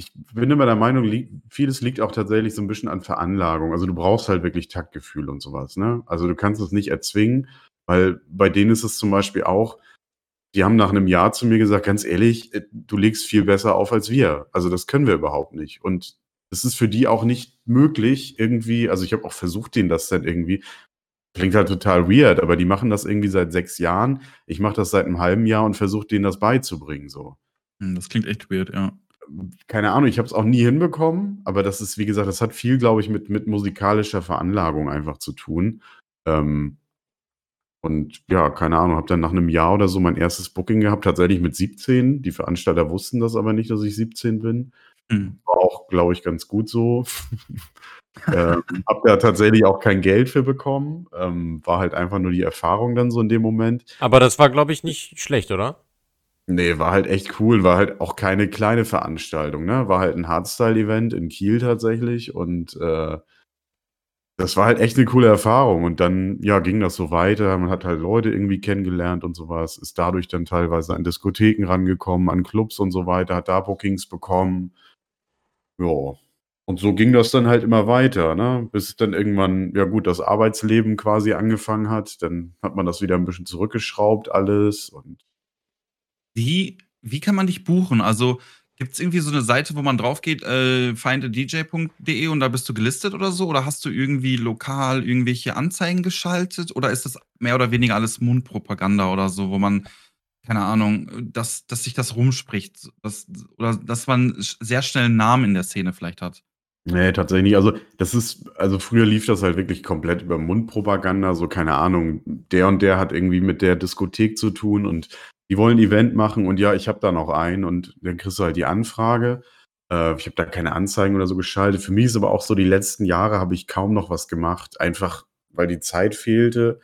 ich bin immer der Meinung, vieles liegt auch tatsächlich so ein bisschen an Veranlagung. Also du brauchst halt wirklich Taktgefühl und sowas. Ne? Also du kannst es nicht erzwingen, weil bei denen ist es zum Beispiel auch, die haben nach einem Jahr zu mir gesagt, ganz ehrlich, äh, du legst viel besser auf als wir. Also das können wir überhaupt nicht. Und es ist für die auch nicht möglich, irgendwie, also ich habe auch versucht, denen das dann irgendwie, klingt halt total weird, aber die machen das irgendwie seit sechs Jahren. Ich mache das seit einem halben Jahr und versuche denen das beizubringen. So. Hm, das klingt echt weird, ja keine Ahnung, ich habe es auch nie hinbekommen, aber das ist, wie gesagt, das hat viel, glaube ich, mit, mit musikalischer Veranlagung einfach zu tun. Ähm, und ja, keine Ahnung, habe dann nach einem Jahr oder so mein erstes Booking gehabt, tatsächlich mit 17. Die Veranstalter wussten das aber nicht, dass ich 17 bin. Mhm. War auch, glaube ich, ganz gut so. ähm, hab da tatsächlich auch kein Geld für bekommen. Ähm, war halt einfach nur die Erfahrung dann so in dem Moment. Aber das war, glaube ich, nicht schlecht, oder? Nee, war halt echt cool. War halt auch keine kleine Veranstaltung, ne? War halt ein Hardstyle-Event in Kiel tatsächlich und äh, das war halt echt eine coole Erfahrung. Und dann, ja, ging das so weiter. Man hat halt Leute irgendwie kennengelernt und sowas, ist dadurch dann teilweise an Diskotheken rangekommen, an Clubs und so weiter, hat da Bookings bekommen. Ja. Und so ging das dann halt immer weiter, ne? Bis dann irgendwann, ja gut, das Arbeitsleben quasi angefangen hat. Dann hat man das wieder ein bisschen zurückgeschraubt, alles. Und wie, wie kann man dich buchen? Also gibt es irgendwie so eine Seite, wo man drauf geht, äh, findadj.de und da bist du gelistet oder so? Oder hast du irgendwie lokal irgendwelche Anzeigen geschaltet? Oder ist das mehr oder weniger alles Mundpropaganda oder so, wo man, keine Ahnung, dass, dass sich das rumspricht? Dass, oder dass man sehr schnell einen Namen in der Szene vielleicht hat? Nee, tatsächlich nicht. Also, das ist also früher lief das halt wirklich komplett über Mundpropaganda, so keine Ahnung, der und der hat irgendwie mit der Diskothek zu tun und die wollen ein Event machen und ja, ich habe da noch einen und dann kriegst du halt die Anfrage. Äh, ich habe da keine Anzeigen oder so geschaltet. Für mich ist aber auch so, die letzten Jahre habe ich kaum noch was gemacht, einfach weil die Zeit fehlte.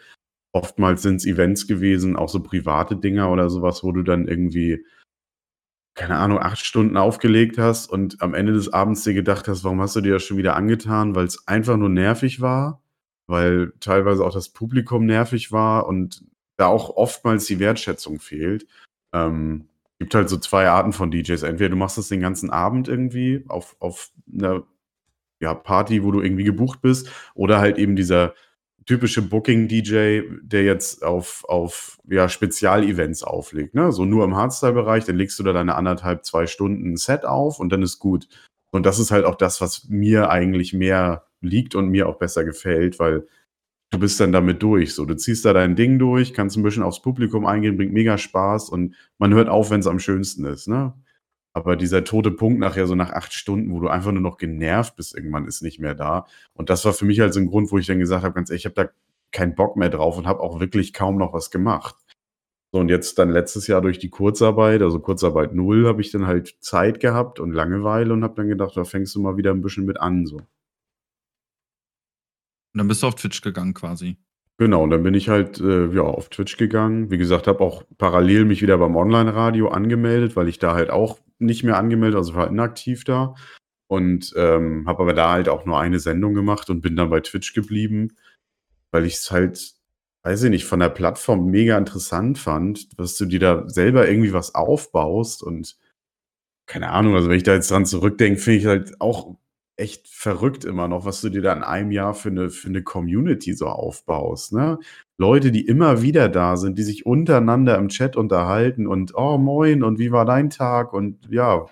Oftmals sind es Events gewesen, auch so private Dinger oder sowas, wo du dann irgendwie, keine Ahnung, acht Stunden aufgelegt hast und am Ende des Abends dir gedacht hast, warum hast du dir das schon wieder angetan? Weil es einfach nur nervig war, weil teilweise auch das Publikum nervig war und da auch oftmals die Wertschätzung fehlt. Ähm, gibt halt so zwei Arten von DJs. Entweder du machst das den ganzen Abend irgendwie auf, auf einer ja, Party, wo du irgendwie gebucht bist, oder halt eben dieser typische Booking-DJ, der jetzt auf, auf ja, Spezialevents auflegt. Ne? So nur im Hardstyle-Bereich, dann legst du da deine anderthalb, zwei Stunden Set auf und dann ist gut. Und das ist halt auch das, was mir eigentlich mehr liegt und mir auch besser gefällt, weil du bist dann damit durch. So, du ziehst da dein Ding durch, kannst ein bisschen aufs Publikum eingehen, bringt mega Spaß und man hört auf, wenn es am schönsten ist, ne? Aber dieser tote Punkt nachher, so nach acht Stunden, wo du einfach nur noch genervt bist, irgendwann ist nicht mehr da. Und das war für mich halt so ein Grund, wo ich dann gesagt habe, ganz ehrlich, ich habe da keinen Bock mehr drauf und habe auch wirklich kaum noch was gemacht. So, und jetzt dann letztes Jahr durch die Kurzarbeit, also Kurzarbeit null, habe ich dann halt Zeit gehabt und Langeweile und habe dann gedacht, da fängst du mal wieder ein bisschen mit an, so. Und dann bist du auf Twitch gegangen quasi. Genau, und dann bin ich halt äh, ja, auf Twitch gegangen. Wie gesagt, habe auch parallel mich wieder beim Online-Radio angemeldet, weil ich da halt auch nicht mehr angemeldet, also war inaktiv da. Und ähm, habe aber da halt auch nur eine Sendung gemacht und bin dann bei Twitch geblieben, weil ich es halt, weiß ich nicht, von der Plattform mega interessant fand, dass du dir da selber irgendwie was aufbaust und keine Ahnung, also wenn ich da jetzt dran zurückdenke, finde ich halt auch echt verrückt immer noch, was du dir da in einem Jahr für eine, für eine Community so aufbaust. Ne? Leute, die immer wieder da sind, die sich untereinander im Chat unterhalten und oh moin und wie war dein Tag und ja,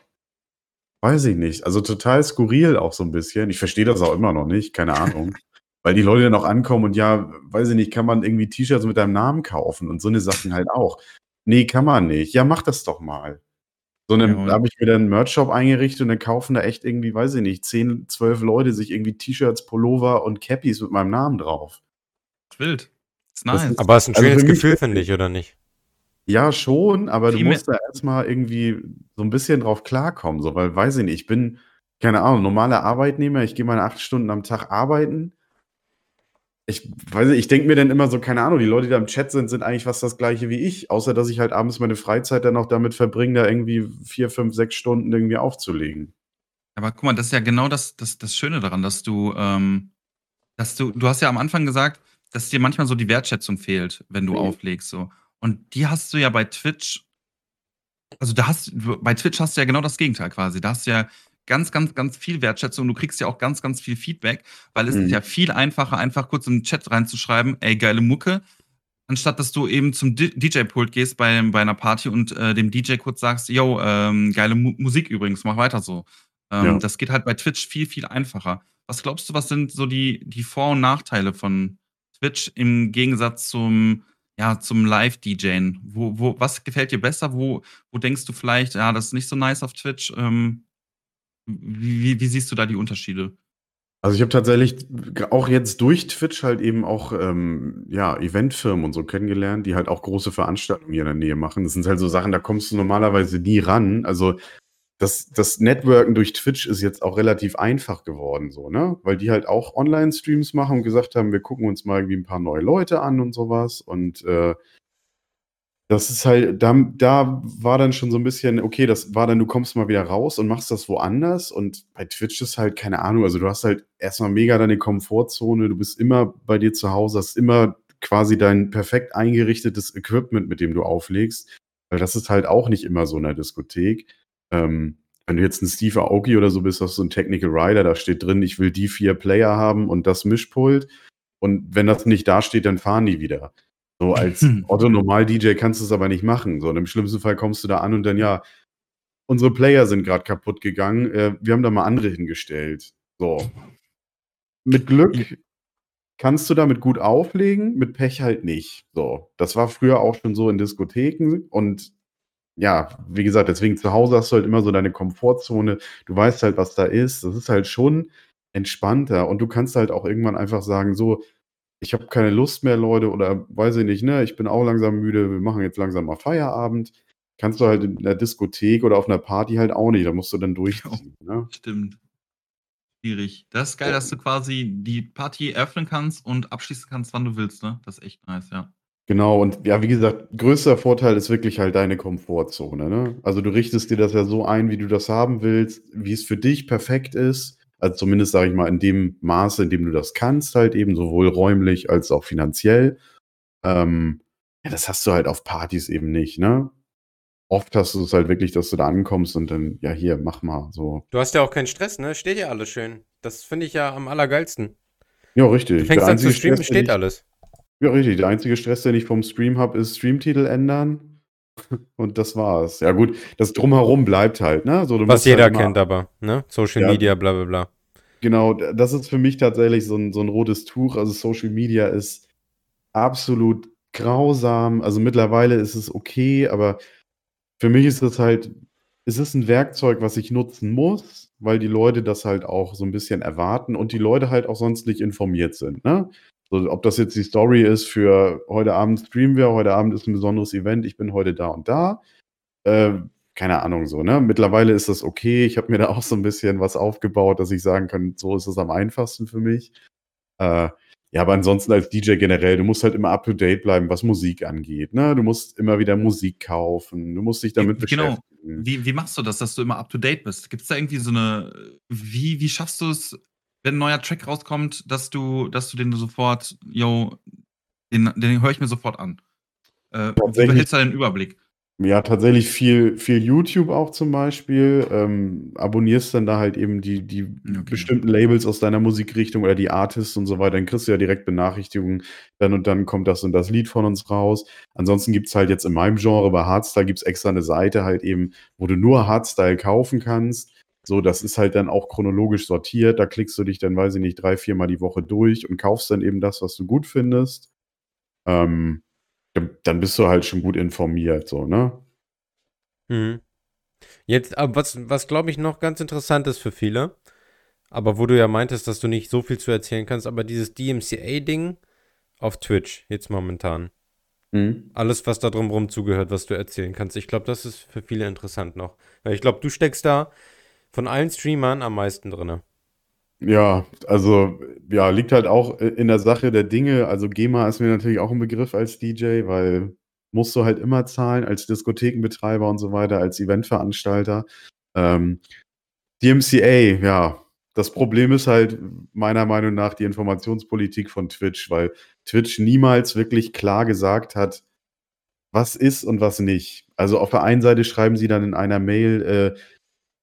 weiß ich nicht. Also total skurril auch so ein bisschen. Ich verstehe das auch immer noch nicht, keine Ahnung. Weil die Leute dann auch ankommen und ja, weiß ich nicht, kann man irgendwie T-Shirts mit deinem Namen kaufen und so eine Sachen halt auch. Nee, kann man nicht. Ja, mach das doch mal. So 'ne Ja, da habe ich mir dann 'n Merch-Shop eingerichtet und dann kaufen da echt irgendwie, weiß ich nicht, 10, 12 Leute sich irgendwie T-Shirts, Pullover und Cappies mit meinem Namen drauf. Wild. Ist Das nice. ist aber ist 'n Also schönes für mich Gefühl, finde ich, oder nicht? Ja, schon, aber du Viel mehr musst da erst mal irgendwie so 'n bisschen drauf klarkommen, so, weil, weiß ich nicht, ich bin, keine Ahnung, normaler Arbeitnehmer, ich gehe meine 8 Stunden am Tag arbeiten ich weiß nicht, ich denke mir dann immer so, keine Ahnung, die Leute, die da im Chat sind, sind eigentlich fast das Gleiche wie ich, außer dass ich halt abends meine Freizeit dann auch damit verbringe, da irgendwie vier, fünf, sechs Stunden irgendwie aufzulegen. Aber guck mal, das ist ja genau das, das, das Schöne daran, dass du, ähm, dass du, du hast ja am Anfang gesagt, dass dir manchmal so die Wertschätzung fehlt, wenn du Mhm. auflegst. So. Und die hast du ja bei Twitch, also da hast bei Twitch hast du ja genau das Gegenteil quasi. Da hast du ja ganz, ganz, ganz viel Wertschätzung. Du kriegst ja auch ganz, ganz viel Feedback, weil es Mhm. ist ja viel einfacher, einfach kurz im Chat reinzuschreiben, ey, geile Mucke, anstatt dass du eben zum DJ-Pult gehst bei, bei einer Party und äh, dem DJ kurz sagst, yo, ähm, geile Mu Musik übrigens, mach weiter so. Ähm, Ja. Das geht halt bei Twitch viel, viel einfacher. Was glaubst du, was sind so die, die Vor- und Nachteile von Twitch im Gegensatz zum, ja, zum Live-DJen? Wo, wo, was gefällt dir besser? Wo, wo denkst du vielleicht, ja, das ist nicht so nice auf Twitch? Ähm, wie, wie, siehst du da die Unterschiede? Also ich habe tatsächlich auch jetzt durch Twitch halt eben auch ähm, ja, Eventfirmen und so kennengelernt, die halt auch große Veranstaltungen hier in der Nähe machen. Das sind halt so Sachen, da kommst du normalerweise nie ran. Also das, das Networken durch Twitch ist jetzt auch relativ einfach geworden, so, ne? Weil die halt auch Online-Streams machen und gesagt haben, wir gucken uns mal irgendwie ein paar neue Leute an und sowas. Und äh, das ist halt, da, da war dann schon so ein bisschen, okay, das war dann, du kommst mal wieder raus und machst das woanders. Und bei Twitch ist halt, keine Ahnung, also du hast halt erstmal mega deine Komfortzone, du bist immer bei dir zu Hause, hast immer quasi dein perfekt eingerichtetes Equipment, mit dem du auflegst. Weil das ist halt auch nicht immer so in der Diskothek. Ähm, wenn du jetzt ein Steve Aoki oder so bist, hast du einen Technical Rider, da steht drin, ich will die vier Player haben und das Mischpult. Und wenn das nicht da steht, dann fahren die wieder. So als Otto Normal DJ kannst du es aber nicht machen. So und im schlimmsten Fall kommst du da an und dann ja, unsere Player sind gerade kaputt gegangen. Äh, wir haben da mal andere hingestellt. So. Mit Glück kannst du damit gut auflegen, mit Pech halt nicht. So. Das war früher auch schon so in Diskotheken und ja, wie gesagt, deswegen zu Hause hast du halt immer so deine Komfortzone. Du weißt halt, was da ist. Das ist halt schon entspannter und du kannst halt auch irgendwann einfach sagen, so, ich habe keine Lust mehr, Leute, oder weiß ich nicht, ne, ich bin auch langsam müde, wir machen jetzt langsam mal Feierabend. Kannst du halt in der Diskothek oder auf einer Party halt auch nicht, da musst du dann durchziehen. Ne? Stimmt. Schwierig. Das ist geil, dass du quasi die Party eröffnen kannst und abschließen kannst, wann du willst, ne? Das ist echt nice, ja. Genau, und ja, wie gesagt, größter Vorteil ist wirklich halt deine Komfortzone. Ne? Also du richtest dir das ja so ein, wie du das haben willst, wie es für dich perfekt ist. Also zumindest, sage ich mal, in dem Maße, in dem du das kannst, halt eben sowohl räumlich als auch finanziell. Ähm, ja, das hast du halt auf Partys eben nicht, ne? Oft hast du es halt wirklich, dass du da ankommst und dann, ja, hier, mach mal so. Du hast ja auch keinen Stress, ne? Steht ja alles schön. Das finde ich ja am allergeilsten. Ja, richtig. Du fängst an zu streamen, steht alles. Ja, richtig. Der einzige Stress, den ich vom Stream habe, ist Streamtitel ändern. Und das war's. Ja, gut, das Drumherum bleibt halt, ne? So, Was musst jeder halt kennt aber, ne? Social Ja. Media, bla bla bla. Genau, das ist für mich tatsächlich so ein, so ein rotes Tuch. Also Social Media ist absolut grausam. Also mittlerweile ist es okay, aber für mich ist es halt, es ist ein Werkzeug, was ich nutzen muss, weil die Leute das halt auch so ein bisschen erwarten und die Leute halt auch sonst nicht informiert sind. Ne? So, ob das jetzt die Story ist für heute Abend streamen wir, heute Abend ist ein besonderes Event, ich bin heute da und da. Äh, keine Ahnung so, ne? Mittlerweile ist das okay. Ich habe mir da auch so ein bisschen was aufgebaut, dass ich sagen kann, so ist es am einfachsten für mich. Äh, ja, aber ansonsten als DJ generell, du musst halt immer up to date bleiben, was Musik angeht. Ne? Du musst immer wieder Musik kaufen, du musst dich damit Genau. beschäftigen. Wie, wie machst du das, dass du immer up to date bist? Gibt es da irgendwie so eine. Wie, wie schaffst du es, wenn ein neuer Track rauskommt, dass du, dass du den sofort, yo, den, den höre ich mir sofort an? Äh, wie Tatsächlich- behältst du deinen Überblick? Ja, tatsächlich viel, viel YouTube auch zum Beispiel. Ähm, abonnierst dann da halt eben die, die Okay. bestimmten Labels aus deiner Musikrichtung oder die Artists und so weiter. Dann kriegst du ja direkt Benachrichtigungen. Dann und dann kommt das und das Lied von uns raus. Ansonsten gibt's halt jetzt in meinem Genre bei Hardstyle gibt's extra eine Seite halt eben, wo du nur Hardstyle kaufen kannst. So, das ist halt dann auch chronologisch sortiert. Da klickst du dich dann, weiß ich nicht, drei, viermal die Woche durch und kaufst dann eben das, was du gut findest. Ähm, dann- bist du halt schon gut informiert, so, ne? Mhm. Jetzt, aber was, was glaube ich noch ganz interessant ist für viele, aber wo du ja meintest, dass du nicht so viel zu erzählen kannst, aber dieses DMCA-Ding auf Twitch jetzt momentan. Mhm. Alles, was da drumherum zugehört, was du erzählen kannst. Ich glaube, das ist für viele interessant noch. Ich glaube, du steckst da von allen Streamern am meisten drin. Ja, also, ja, liegt halt auch in der Sache der Dinge. Also, GEMA ist mir natürlich auch ein Begriff als DJ, weil musst du halt immer zahlen als Diskothekenbetreiber und so weiter, als Eventveranstalter. Ähm, DMCA, ja, das Problem ist halt meiner Meinung nach die Informationspolitik von Twitch, weil Twitch niemals wirklich klar gesagt hat, was ist und was nicht. Also auf der einen Seite schreiben sie dann in einer Mail, äh,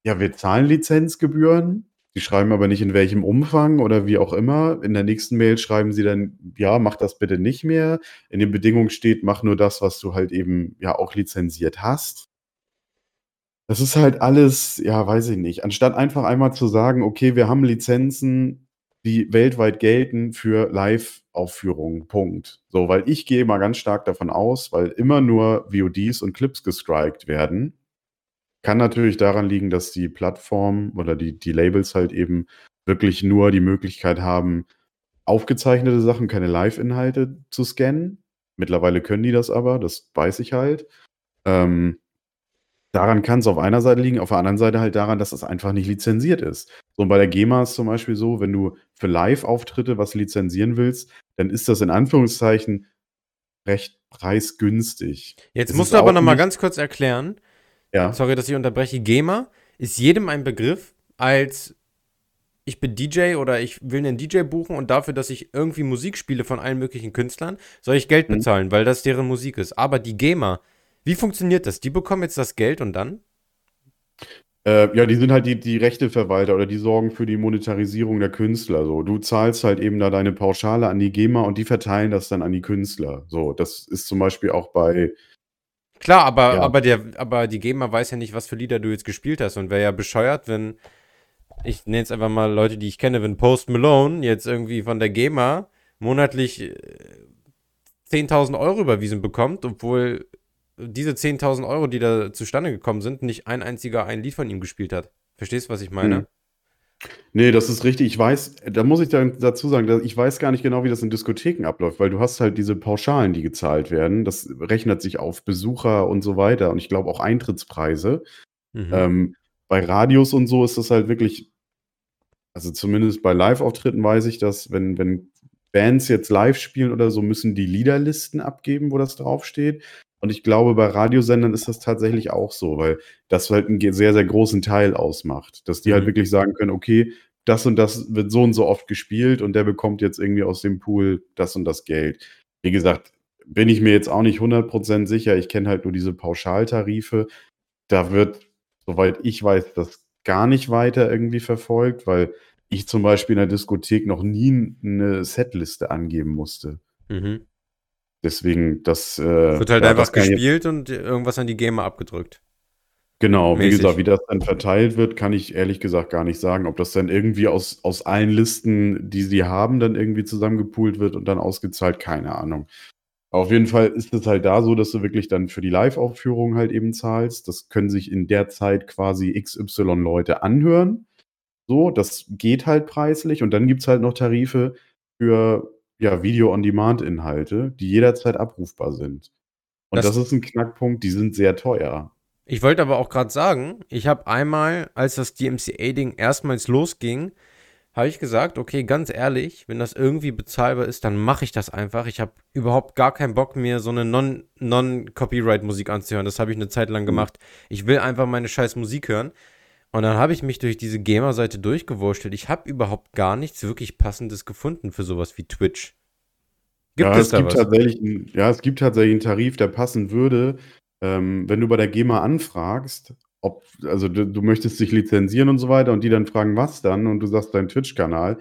ja, wir zahlen Lizenzgebühren, die schreiben aber nicht in welchem Umfang oder wie auch immer. In der nächsten Mail schreiben sie dann, ja, mach das bitte nicht mehr. In den Bedingungen steht, mach nur das, was du halt eben ja auch lizenziert hast. Das ist halt alles, ja, weiß ich nicht. Anstatt einfach einmal zu sagen, okay, wir haben Lizenzen, die weltweit gelten für Live-Aufführungen. Punkt. So, weil ich gehe mal ganz stark davon aus, weil immer nur VODs und Clips gestrikt werden. Kann natürlich daran liegen, dass die Plattform oder die, die Labels halt eben wirklich nur die Möglichkeit haben, aufgezeichnete Sachen, keine Live-Inhalte zu scannen. Mittlerweile können die das aber, das weiß ich halt. Ähm, Daran kann es auf einer Seite liegen, auf der anderen Seite halt daran, dass es einfach nicht lizenziert ist. So, und bei der GEMA ist zum Beispiel so, wenn du für Live-Auftritte was lizenzieren willst, dann ist das in Anführungszeichen recht preisgünstig. Jetzt es musst du aber noch mal ganz kurz erklären, ja. sorry, dass ich unterbreche, GEMA ist jedem ein Begriff als ich bin DJ oder ich will einen DJ buchen und dafür, dass ich irgendwie Musik spiele von allen möglichen Künstlern, soll ich Geld mhm. bezahlen, mhm. weil das deren Musik ist. Aber die GEMA wie funktioniert das? Die bekommen jetzt das Geld und dann? Äh, ja, die sind halt die, die Rechteverwalter oder die sorgen für die Monetarisierung der Künstler. So, du zahlst halt eben da deine Pauschale an die GEMA und die verteilen das dann an die Künstler. So, das ist zum Beispiel auch bei. Klar, aber, ja. aber, der, aber die GEMA weiß ja nicht, was für Lieder du jetzt gespielt hast und wäre ja bescheuert, wenn. Ich nenne jetzt einfach mal Leute, die ich kenne, wenn Post Malone jetzt irgendwie von der GEMA monatlich 10.000 äh, Euro überwiesen bekommt, obwohl diese 10.000 Euro, die da zustande gekommen sind, nicht ein einziger ein Lied von ihm gespielt hat. Verstehst du, was ich meine? Hm. Nee, das ist richtig. Ich weiß, da muss ich dann dazu sagen, ich weiß gar nicht genau, wie das in Diskotheken abläuft, weil du hast halt diese Pauschalen, die gezahlt werden. Das rechnet sich auf Besucher und so weiter und ich glaube auch Eintrittspreise. Mhm. Ähm, bei Radios und so ist das halt wirklich, also zumindest bei Live-Auftritten weiß ich, dass wenn, wenn Bands jetzt live spielen oder so, müssen die Liederlisten abgeben, wo das draufsteht. Und ich glaube, bei Radiosendern ist das tatsächlich auch so, weil das halt einen sehr, sehr großen Teil ausmacht. Dass die halt mhm. wirklich sagen können, okay, das und das wird so und so oft gespielt und der bekommt jetzt irgendwie aus dem Pool das und das Geld. Wie gesagt, bin ich mir jetzt auch nicht 100% sicher. Ich kenne halt nur diese Pauschaltarife. Da wird, soweit ich weiß, das gar nicht weiter irgendwie verfolgt, weil ich zum Beispiel in der Diskothek noch nie eine Setliste angeben musste. Mhm. Deswegen, das. Äh, Wird halt ja, einfach gespielt und irgendwas an die Gamer abgedrückt. Genau, Mäßig. wie gesagt, wie das dann verteilt wird, kann ich ehrlich gesagt gar nicht sagen. Ob das dann irgendwie aus, aus allen Listen, die sie haben, dann irgendwie zusammengepoolt wird und dann ausgezahlt, keine Ahnung. Auf jeden Fall ist es halt da so, dass du wirklich dann für die Live-Aufführung halt eben zahlst. Das können sich in der Zeit quasi XY Leute anhören. So, das geht halt preislich. Und dann gibt es halt noch Tarife für ja, Video-on-Demand-Inhalte, die jederzeit abrufbar sind. Und das, das ist ein Knackpunkt, die sind sehr teuer. Ich wollte aber auch gerade sagen, ich habe einmal, als das DMCA-Ding erstmals losging, habe ich gesagt, okay, ganz ehrlich, wenn das irgendwie bezahlbar ist, dann mache ich das einfach. Ich habe überhaupt gar keinen Bock mir so eine Non-Copyright-Musik non anzuhören. Das habe ich eine Zeit lang mhm. gemacht. Ich will einfach meine scheiß Musik hören. Und dann habe ich mich durch diese Gamer-Seite durchgewurschtelt. Ich habe überhaupt gar nichts wirklich Passendes gefunden für sowas wie Twitch. Gibt ja, es, es gibt was? tatsächlich einen, ja, es gibt tatsächlich einen Tarif, der passen würde. Ähm, wenn du bei der GEMA anfragst, ob, also du, du, möchtest dich lizenzieren und so weiter und die dann fragen, was dann, und du sagst dein Twitch-Kanal,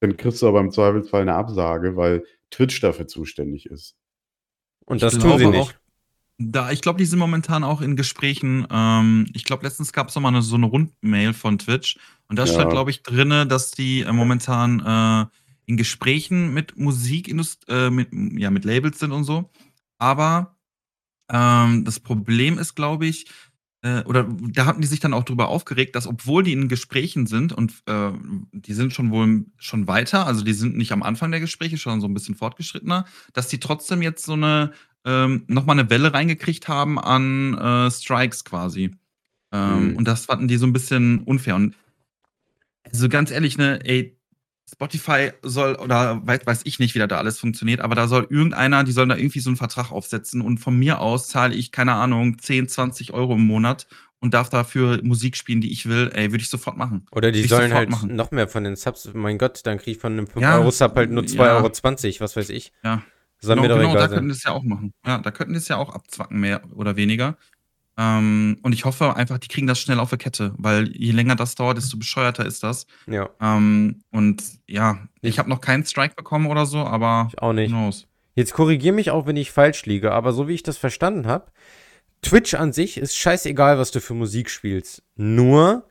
dann kriegst du aber im Zweifelsfall eine Absage, weil Twitch dafür zuständig ist. Und das tun sie nicht. Auch, da, ich glaube, die sind momentan auch in Gesprächen. Ähm, ich glaube, letztens gab es noch mal eine, so eine Rundmail von Twitch. Und da ja. stand, glaube ich, drin, dass die äh, momentan äh, in Gesprächen mit Musikindustrie, äh, mit, ja, mit Labels sind und so. Aber ähm, das Problem ist, glaube ich, äh, oder da hatten die sich dann auch drüber aufgeregt, dass obwohl die in Gesprächen sind und äh, die sind schon wohl schon weiter, also die sind nicht am Anfang der Gespräche, schon so ein bisschen fortgeschrittener, dass die trotzdem jetzt so eine ähm, nochmal eine Welle reingekriegt haben an äh, Strikes quasi. Ähm, mhm. Und das fanden die so ein bisschen unfair. Und also ganz ehrlich, ne, ey, Spotify soll, oder weiß, weiß ich nicht, wie da alles funktioniert, aber da soll irgendeiner, die sollen da irgendwie so einen Vertrag aufsetzen und von mir aus zahle ich, keine Ahnung, 10, 20 Euro im Monat und darf dafür Musik spielen, die ich will, ey, würde ich sofort machen. Oder die sollen halt machen. noch mehr von den Subs. Mein Gott, dann krieg ich von einem Ja, 5-Euro-Sub halt nur 2,20 ja. Euro, was weiß ich. Ja. Soll genau, genau, da könnten sein. die es ja auch machen. Ja, da könnten es ja auch abzwacken, mehr oder weniger. Ähm, und ich hoffe einfach, die kriegen das schnell auf der Kette, weil je länger das dauert, desto bescheuerter ist das. Ja, Ähm, und ja, ich habe noch keinen Strike bekommen oder so, aber ich auch nicht. knows? Jetzt korrigier mich auch, wenn ich falsch liege, aber so wie ich das verstanden habe, Twitch an sich ist scheißegal, was du für Musik spielst. Nur,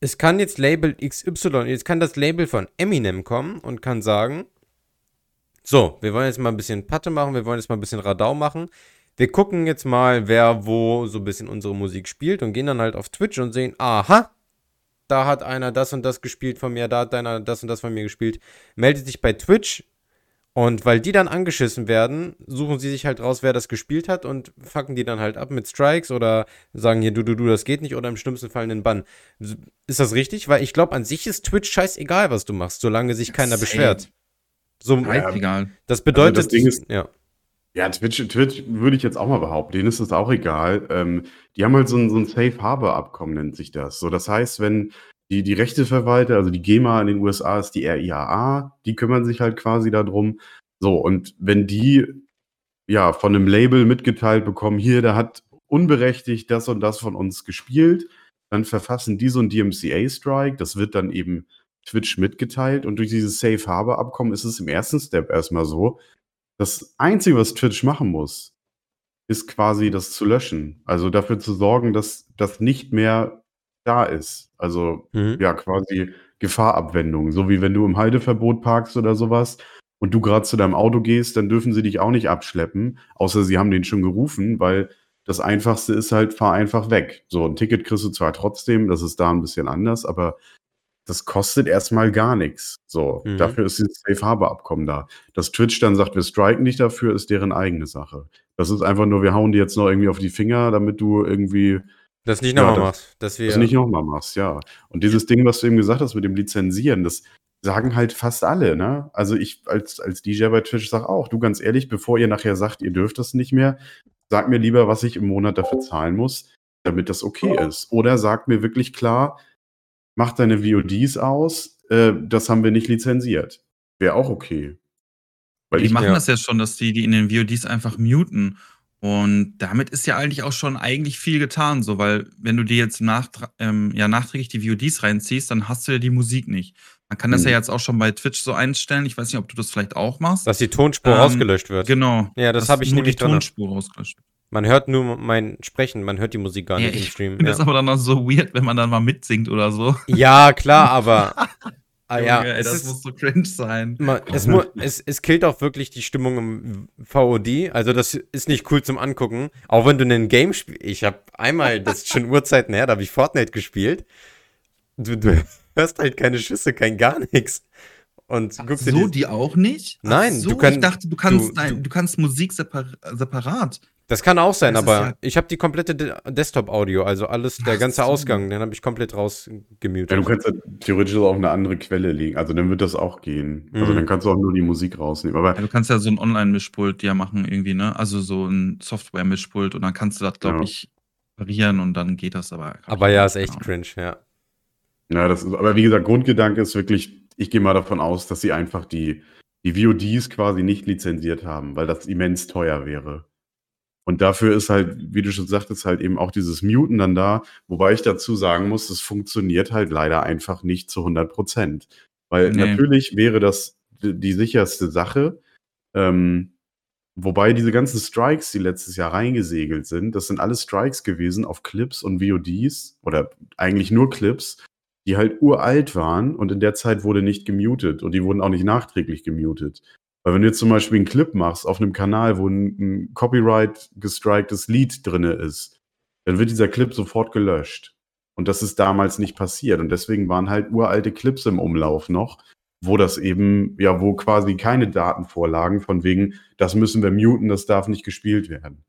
es kann jetzt Label XY, jetzt kann das Label von Eminem kommen und kann sagen, so, wir wollen jetzt mal ein bisschen Patte machen, wir wollen jetzt mal ein bisschen Radau machen. Wir gucken jetzt mal, wer wo so ein bisschen unsere Musik spielt und gehen dann halt auf Twitch und sehen, aha, da hat einer das und das gespielt von mir, da hat einer das und das von mir gespielt. Meldet sich bei Twitch, und weil die dann angeschissen werden, suchen sie sich halt raus, wer das gespielt hat und fucken die dann halt ab mit Strikes oder sagen hier, du, du, du, das geht nicht oder im schlimmsten Fall einen Bann. Ist das richtig? Weil ich glaube, an sich ist Twitch scheißegal, was du machst, solange sich keiner Safe. beschwert. So, Scheißegal. das bedeutet, das Ding ist- ja. Ja, Twitch, Twitch würde ich jetzt auch mal behaupten, denen ist das auch egal. Ähm, die haben halt so ein, so ein Safe Harbor Abkommen, nennt sich das. So, das heißt, wenn die, die Rechteverwalter, also die GEMA in den USA ist die RIAA, die kümmern sich halt quasi darum. So, und wenn die ja von einem Label mitgeteilt bekommen, hier, da hat unberechtigt das und das von uns gespielt, dann verfassen die so ein DMCA-Strike, das wird dann eben Twitch mitgeteilt und durch dieses Safe Harbor Abkommen ist es im ersten Step erstmal so, das Einzige, was Twitch machen muss, ist quasi das zu löschen. Also dafür zu sorgen, dass das nicht mehr da ist. Also Mhm. ja, quasi Gefahrabwendung. So wie wenn du im Halteverbot parkst oder sowas und du gerade zu deinem Auto gehst, dann dürfen sie dich auch nicht abschleppen, außer sie haben den schon gerufen, weil das Einfachste ist halt, fahr einfach weg. So, ein Ticket kriegst du zwar trotzdem, das ist da ein bisschen anders, aber das kostet erstmal gar nichts. So, Mhm. dafür ist dieses Safe Harbor Abkommen da. Dass Twitch dann sagt, wir striken dich dafür, ist deren eigene Sache. Das ist einfach nur, wir hauen dir jetzt noch irgendwie auf die Finger, damit du irgendwie Das nicht Ja, nochmal das- machst. Dass wir, das nicht nochmal machst, ja. Und dieses Ding, was du eben gesagt hast mit dem Lizenzieren, das sagen halt fast alle, ne? Also ich als, als DJ bei Twitch sag auch, du ganz ehrlich, bevor ihr nachher sagt, ihr dürft das nicht mehr, sag mir lieber, was ich im Monat dafür zahlen muss, damit das okay ist. Oder sag mir wirklich klar, mach deine VODs aus, äh, das haben wir nicht lizenziert. Wäre auch okay. Weil die ich, machen ja. das ja schon, dass die die in den VODs einfach muten. Und damit ist ja eigentlich auch schon eigentlich viel getan, so, weil wenn du dir jetzt nachtra ähm, ja, nachträglich die VODs reinziehst, dann hast du ja die Musik nicht. Man kann das Mhm. ja jetzt auch schon bei Twitch so einstellen. Ich weiß nicht, ob du das vielleicht auch machst. dass die Tonspur Ähm, ausgelöscht wird. genau. Ja, das habe ich nur nämlich die drin. Tonspur rausgelöscht. Man hört nur mein Sprechen, man hört die Musik gar Ja, nicht im ich Stream. finde das Ja. aber dann auch so weird, wenn man dann mal mitsingt oder so. ja, klar, aber. ah, ja, Junge, ey, es das ist- muss so cringe sein. Ma- Es, es, es killt auch wirklich die Stimmung im VOD. Also, das ist nicht cool zum Angucken. Auch wenn du einen Game spielst. Ich habe einmal, das ist schon Urzeiten her, da habe ich Fortnite gespielt. Du, du hörst halt keine Schüsse, kein gar nichts. Und Ach guckst dir so, die, die auch nicht? Nein, so, du kann- ich dachte, du kannst, du- nein, du kannst Musik separ separat. Das kann auch sein, Das aber ja- ich habe die komplette De Desktop-Audio, also alles, der Ach ganze so. Ausgang, den habe ich komplett rausgemutet. ja, du kannst ja theoretisch auch eine andere Quelle legen. Also dann wird das auch gehen. Also Mhm. dann kannst du auch nur die Musik rausnehmen. Aber Ja, du kannst ja so ein Online-Mischpult ja machen irgendwie, ne? Also so ein Software-Mischpult und dann kannst du das, glaube Ja. ich, variieren und dann geht das aber. aber ja, ist echt Genau. cringe, ja. Ja, das ist, aber wie gesagt, Grundgedanke ist wirklich, ich gehe mal davon aus, dass sie einfach die, die VODs quasi nicht lizenziert haben, weil das immens teuer wäre. Und dafür ist halt, wie du schon sagtest, halt eben auch dieses Muten dann da, wobei ich dazu sagen muss, es funktioniert halt leider einfach nicht zu 100 Prozent. Weil Nee. natürlich wäre das die, sicherste Sache, ähm, wobei diese ganzen Strikes, die letztes Jahr reingesegelt sind, das sind alles Strikes gewesen auf Clips und VODs oder eigentlich nur Clips, die halt uralt waren und in der Zeit wurde nicht gemutet und die wurden auch nicht nachträglich gemutet. Weil wenn du jetzt zum Beispiel einen Clip machst auf einem Kanal, wo ein, ein Copyright gestriktes Lied drinne ist, dann wird dieser Clip sofort gelöscht. Und das ist damals nicht passiert. Und deswegen waren halt uralte Clips im Umlauf noch, wo das eben, ja, wo quasi keine Daten vorlagen, von wegen, das müssen wir muten, das darf nicht gespielt werden.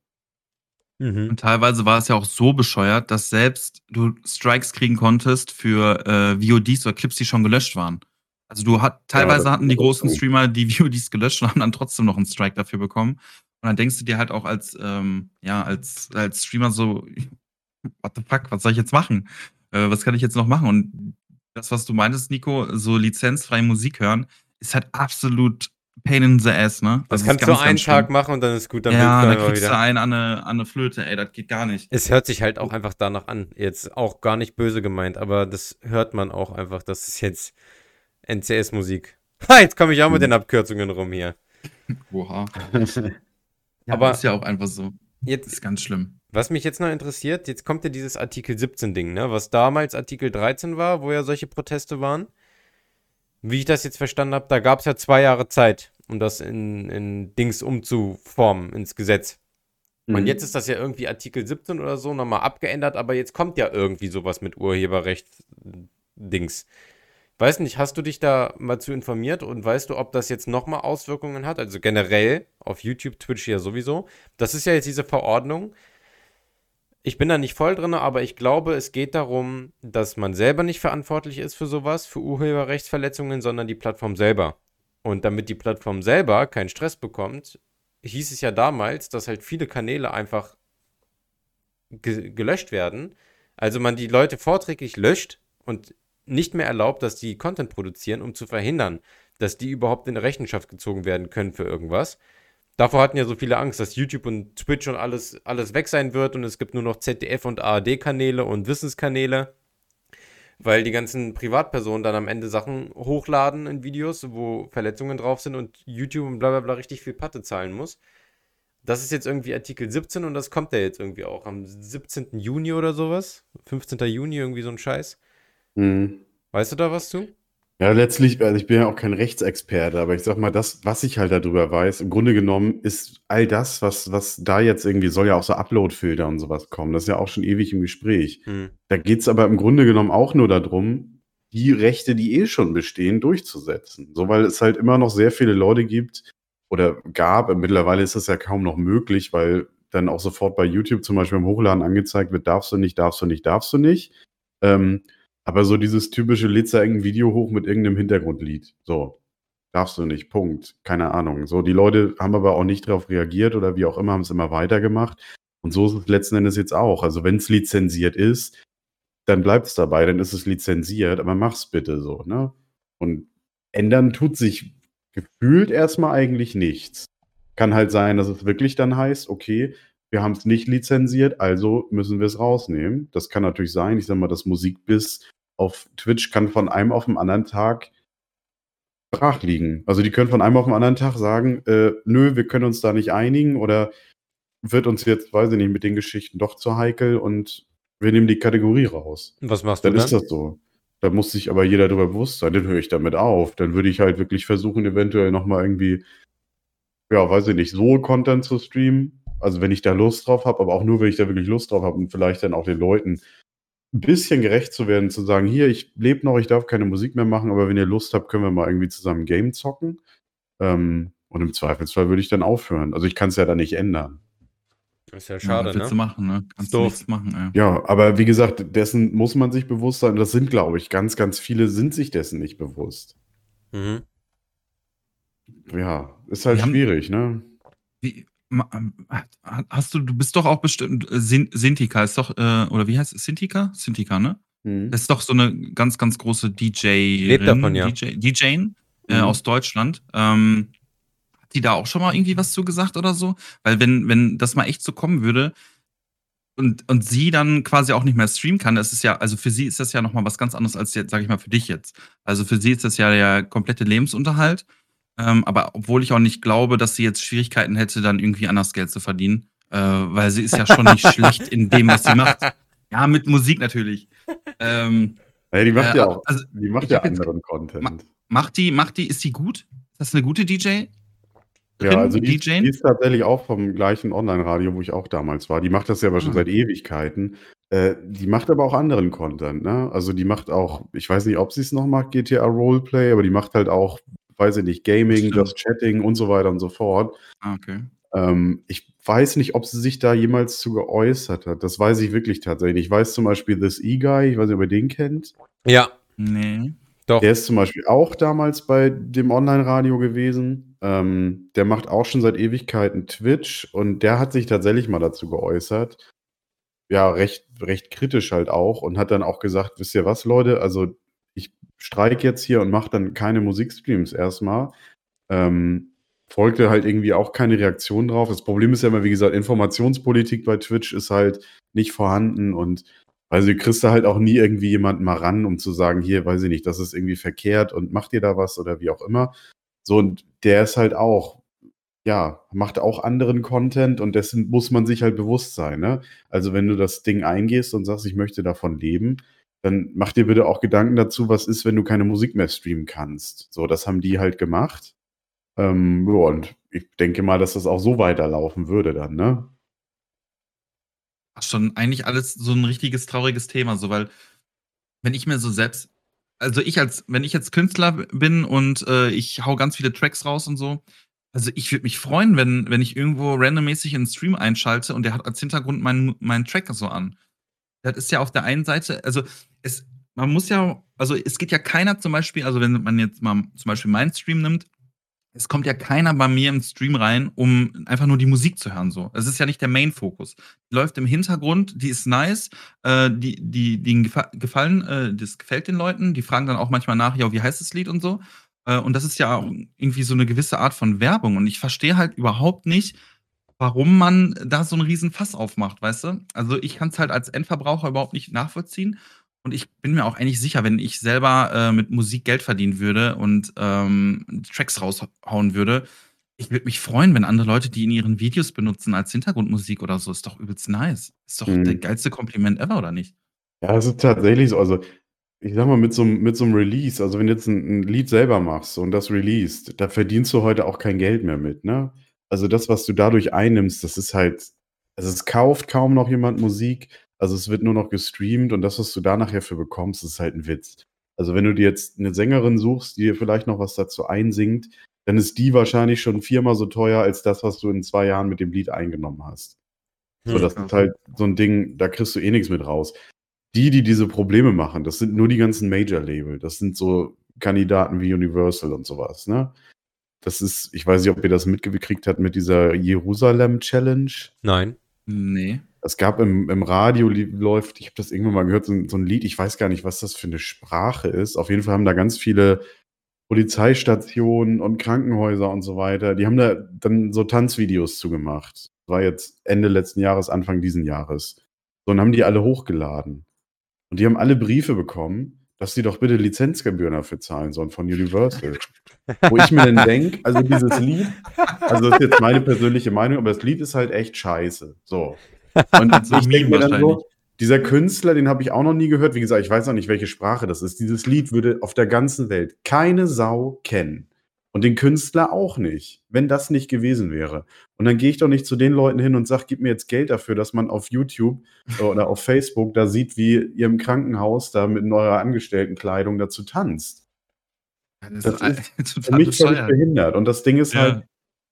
Mhm. Und teilweise war es ja auch so bescheuert, dass selbst du Strikes kriegen konntest für äh, VODs oder Clips, die schon gelöscht waren. Also du hat, teilweise das hatten die großen. Streamer die VODs gelöscht und haben dann trotzdem noch einen Strike dafür bekommen. Und dann denkst du dir halt auch als, ähm, ja, als, als Streamer so, what the fuck, was soll ich jetzt machen? Äh, was kann ich jetzt noch machen? Und das, was du meintest, Nico, so lizenzfreie Musik hören, ist halt absolut pain in the ass, ne? Das ist kannst du ganz, einen ganz schlimm. Tag machen und dann ist gut, dann ja, willst du da einfach kriegst wieder. du einen an eine, an eine Flöte, ey, das geht gar nicht. Es hört sich halt auch einfach danach an. Jetzt auch gar nicht böse gemeint, aber das hört man auch einfach. Das ist jetzt NCS-Musik. Ha, jetzt komme ich auch mit den Abkürzungen rum hier. Oha. Ja, Aber- ist ja auch einfach so. Jetzt, Ist ganz schlimm. was mich jetzt noch interessiert, jetzt kommt ja dieses Artikel 17-Ding, ne? Was damals Artikel 13 war, wo ja solche Proteste waren. Wie ich das jetzt verstanden habe, da gab es ja zwei Jahre Zeit, um das in, in Dings umzuformen, ins Gesetz. Und Mhm. jetzt ist das ja irgendwie Artikel 17 oder so nochmal abgeändert, aber jetzt kommt ja irgendwie sowas mit Urheberrecht-Dings. Weiß nicht, hast du dich da mal zu informiert und weißt du, ob das jetzt nochmal Auswirkungen hat? Also generell auf YouTube, Twitch ja sowieso. Das ist ja jetzt diese Verordnung. Ich bin da nicht voll drin, aber ich glaube, es geht darum, dass man selber nicht verantwortlich ist für sowas, für Urheberrechtsverletzungen, sondern die Plattform selber. Und damit die Plattform selber keinen Stress bekommt, hieß es ja damals, dass halt viele Kanäle einfach ge gelöscht werden. Also man die Leute vorträglich löscht und nicht mehr erlaubt, dass die Content produzieren, um zu verhindern, dass die überhaupt in Rechenschaft gezogen werden können für irgendwas. Davor hatten ja so viele Angst, dass YouTube und Twitch und alles, alles weg sein wird und es gibt nur noch ZDF und ARD-Kanäle und Wissenskanäle, weil die ganzen Privatpersonen dann am Ende Sachen hochladen in Videos, wo Verletzungen drauf sind und YouTube und bla bla bla richtig viel Patte zahlen muss. Das ist jetzt irgendwie Artikel 17 und das kommt ja jetzt irgendwie auch am 17. Juni oder sowas. 15. Juni, irgendwie so ein Scheiß. Mhm. Weißt du da was zu? Ja, letztlich, also ich bin ja auch kein Rechtsexperte, aber ich sag mal, das, was ich halt darüber weiß, im Grunde genommen ist all das, was, was da jetzt irgendwie soll ja auch so Upload-Filter und sowas kommen. Das ist ja auch schon ewig im Gespräch. Hm. Da geht's aber im Grunde genommen auch nur darum, die Rechte, die eh schon bestehen, durchzusetzen. So, weil es halt immer noch sehr viele Leute gibt oder gab, mittlerweile ist das ja kaum noch möglich, weil dann auch sofort bei YouTube zum Beispiel im Hochladen angezeigt wird, darfst du nicht, darfst du nicht, darfst du nicht. Ähm, aber so dieses typische, lädst da irgendein Video hoch mit irgendeinem Hintergrundlied. So, darfst du nicht, Punkt. Keine Ahnung. So, die Leute haben aber auch nicht darauf reagiert oder wie auch immer, haben es immer weitergemacht. Und so ist es letzten Endes jetzt auch. Also, wenn es lizenziert ist, dann bleibt es dabei, dann ist es lizenziert, aber mach's bitte so, ne? Und ändern tut sich gefühlt erstmal eigentlich nichts. Kann halt sein, dass es wirklich dann heißt, okay, wir haben es nicht lizenziert, also müssen wir es rausnehmen. Das kann natürlich sein. Ich sag mal, das Musikbiss auf Twitch kann von einem auf den anderen Tag brach liegen. Also die können von einem auf den anderen Tag sagen, äh, nö, wir können uns da nicht einigen oder wird uns jetzt, weiß ich nicht, mit den Geschichten doch zu heikel und wir nehmen die Kategorie raus. Was machst du Dann dann? ist das so. Da muss sich aber jeder darüber bewusst sein, dann höre ich damit auf. Dann würde ich halt wirklich versuchen, eventuell nochmal irgendwie, ja, weiß ich nicht, so Content zu streamen. Also wenn ich da Lust drauf habe, aber auch nur, wenn ich da wirklich Lust drauf habe und vielleicht dann auch den Leuten ein bisschen gerecht zu werden, zu sagen, hier, ich lebe noch, ich darf keine Musik mehr machen, aber wenn ihr Lust habt, können wir mal irgendwie zusammen ein Game zocken. Ähm, und im Zweifelsfall würde ich dann aufhören. Also ich kann es ja dann nicht ändern. Ist ja Ja, schade, was willst ne? machen, ne? Kannst du doof. nichts machen, ey. Ja, aber wie gesagt, dessen muss man sich bewusst sein. Das sind, glaube ich, ganz, ganz viele sind sich dessen nicht bewusst. Mhm. Ja, ist halt Wir haben- schwierig, ne? Wie, hast du, du bist doch auch bestimmt, äh, Sin- Sintika ist doch, äh, oder wie heißt es? Sintika? Sintika, ne? Mhm. Das ist doch so eine ganz, ganz große DJ. Lebt davon, ja. DJ, DJin äh, Mhm. aus Deutschland. Ähm, hat die da auch schon mal irgendwie was zu gesagt oder so? Weil wenn, wenn das mal echt so kommen würde und, und sie dann quasi auch nicht mehr streamen kann, das ist ja, also für sie ist das ja nochmal was ganz anderes als jetzt, sag ich mal, für dich jetzt. Also für sie ist das ja der komplette Lebensunterhalt. Ähm, aber obwohl ich auch nicht glaube, dass sie jetzt Schwierigkeiten hätte, dann irgendwie anders Geld zu verdienen, äh, weil sie ist ja schon nicht schlecht in dem, was sie macht. Ja, mit Musik natürlich. Ähm, Ja, die macht äh, ja auch, also, die macht ja hab jetzt- anderen Content. Macht die, macht die, ist die gut? Ist das eine gute DJ? Ja, also die, die ist tatsächlich auch vom gleichen Online-Radio, wo ich auch damals war. Die macht das ja aber schon Ah. seit Ewigkeiten. Äh, die macht aber auch anderen Content, ne? Also die macht auch, ich weiß nicht, ob sie es noch macht, GTA Roleplay, aber die macht halt auch, weiß ich nicht, Gaming. Just Chatting und so weiter und so fort. Ah, okay. Ähm, ich weiß nicht, ob sie sich da jemals zu geäußert hat. Das weiß ich wirklich tatsächlich. Ich weiß zum Beispiel This E-Guy, ich weiß nicht, ob ihr den kennt. Ja, Nee. Doch. Der ist zum Beispiel auch damals bei dem Online-Radio gewesen. Ähm, der macht auch schon seit Ewigkeiten Twitch und der hat sich tatsächlich mal dazu geäußert. Ja, recht, recht kritisch halt auch und hat dann auch gesagt, wisst ihr was, Leute, also ich streike jetzt hier und mache dann keine Musikstreams erstmal. Ähm, folgte halt irgendwie auch keine Reaktion drauf. Das Problem ist ja immer, wie gesagt, Informationspolitik bei Twitch ist halt nicht vorhanden und also du kriegst da halt auch nie irgendwie jemanden mal ran, um zu sagen, hier, weiß ich nicht, das ist irgendwie verkehrt und macht ihr da was oder wie auch immer. So, und der ist halt auch, ja, macht auch anderen Content und dessen muss man sich halt bewusst sein, ne? Also wenn du das Ding eingehst und sagst, ich möchte davon leben, dann mach dir bitte auch Gedanken dazu, was ist, wenn du keine Musik mehr streamen kannst. So, das haben die halt gemacht. Ähm, und ich denke mal, dass das auch so weiterlaufen würde dann, ne? schon eigentlich alles so ein richtiges trauriges Thema, so weil wenn ich mir so selbst also ich als wenn ich jetzt Künstler bin und, äh, ich hau ganz viele Tracks raus und so, also ich würde mich freuen, wenn wenn ich irgendwo randommäßig 'n Stream einschalte und der hat als Hintergrund meinen meinen Track so an. Das ist ja auf der einen Seite also es man muss ja also es geht ja keiner zum Beispiel also wenn man jetzt mal zum Beispiel meinen Stream nimmt es kommt ja keiner bei mir im Stream rein, um einfach nur die Musik zu hören so. Es ist ja nicht der Main-Fokus. Die läuft im Hintergrund, die ist nice, äh, die die die gefa gefallen äh, das gefällt den Leuten. Die fragen dann auch manchmal nach: „Ja, wie heißt das Lied?“ und so. Äh, und das ist ja irgendwie so eine gewisse Art von Werbung. Und ich verstehe halt überhaupt nicht, warum man da so 'n riesen Fass aufmacht, weißt du? Also, ich kann es halt als Endverbraucher überhaupt nicht nachvollziehen. Und ich bin mir auch eigentlich sicher, wenn ich selber äh, mit Musik Geld verdienen würde und ähm, Tracks raushauen würde, ich würde mich freuen, wenn andere Leute die in ihren Videos benutzen als Hintergrundmusik oder so. Ist doch übelst nice. Ist doch mhm. der geilste Kompliment ever, oder nicht? Ja, es ist tatsächlich so. Also, ich sag mal, mit so, mit so einem Release, also wenn du jetzt ein, ein Lied selber machst und das released, da verdienst du heute auch kein Geld mehr mit, ne? Also das, was du dadurch einnimmst, das ist halt, also es kauft kaum noch jemand Musik. Also es wird nur noch gestreamt und das, was du da nachher für bekommst, ist halt ein Witz. Also wenn du dir jetzt eine Sängerin suchst, die dir vielleicht noch was dazu einsingt, dann ist die wahrscheinlich schon viermal so teuer als das, was du in zwei Jahren mit dem Lied eingenommen hast. So, hm, das ist halt so ein Ding, da kriegst du eh nichts mit raus. Die, die diese Probleme machen, das sind nur die ganzen Major-Label. Das sind so Kandidaten wie Universal und sowas, ne? Das ist, ich weiß nicht, ob ihr das mitgekriegt habt mit dieser Jerusalem Challenge. Nein. Nee. Es gab im, im Radio läuft, ich habe das irgendwann mal gehört, so, so, ein Lied, ich weiß gar nicht, was das für eine Sprache ist. Auf jeden Fall haben da ganz viele Polizeistationen und Krankenhäuser und so weiter, die haben da dann so Tanzvideos zugemacht. War jetzt Ende letzten Jahres, Anfang diesen Jahres. So, und haben die alle hochgeladen. Und die haben alle Briefe bekommen, dass sie doch bitte Lizenzgebühren dafür zahlen sollen von Universal. Wo ich mir dann denke, also dieses Lied, also das ist jetzt meine persönliche Meinung, aber das Lied ist halt echt scheiße. So. Und ich denke mir dann so, dieser Künstler, den habe ich auch noch nie gehört. Wie gesagt, ich weiß noch nicht, welche Sprache das ist. Dieses Lied würde auf der ganzen Welt keine Sau kennen. Und den Künstler auch nicht, wenn das nicht gewesen wäre. Und dann gehe ich doch nicht zu den Leuten hin und sage, gib mir jetzt Geld dafür, dass man auf YouTube oder auf Facebook da sieht, wie ihr im Krankenhaus da mit eurer Angestelltenkleidung dazu tanzt. Das, das ist für mich völlig behindert. Und das Ding ist ja. halt,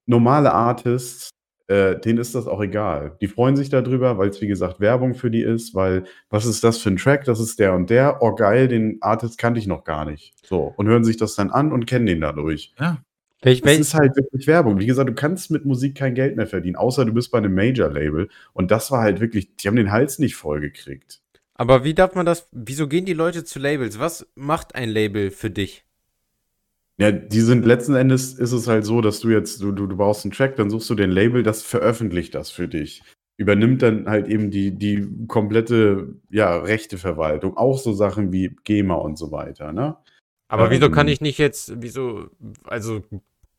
normale Artists äh, denen ist das auch egal. Die freuen sich darüber, weil es wie gesagt Werbung für die ist, weil was ist das für ein Track? Das ist der und der. Oh geil, den Artist kannte ich noch gar nicht. So und hören sich das dann an und kennen den dadurch. Ja. Welch, das ist halt wirklich Werbung. Wie gesagt, du kannst mit Musik kein Geld mehr verdienen, außer du bist bei einem Major-Label. Und das war halt wirklich, die haben den Hals nicht voll gekriegt. Aber wie darf man das, wieso gehen die Leute zu Labels? Was macht ein Label für dich? Ja, die sind letzten Endes ist es halt so, dass du jetzt, du, du, du baust einen Track, dann suchst du den Label, das veröffentlicht das für dich. Übernimmt dann halt eben die, die komplette ja, Rechteverwaltung, auch so Sachen wie GEMA und so weiter, ne? Aber ähm, wieso kann ich nicht jetzt, wieso, also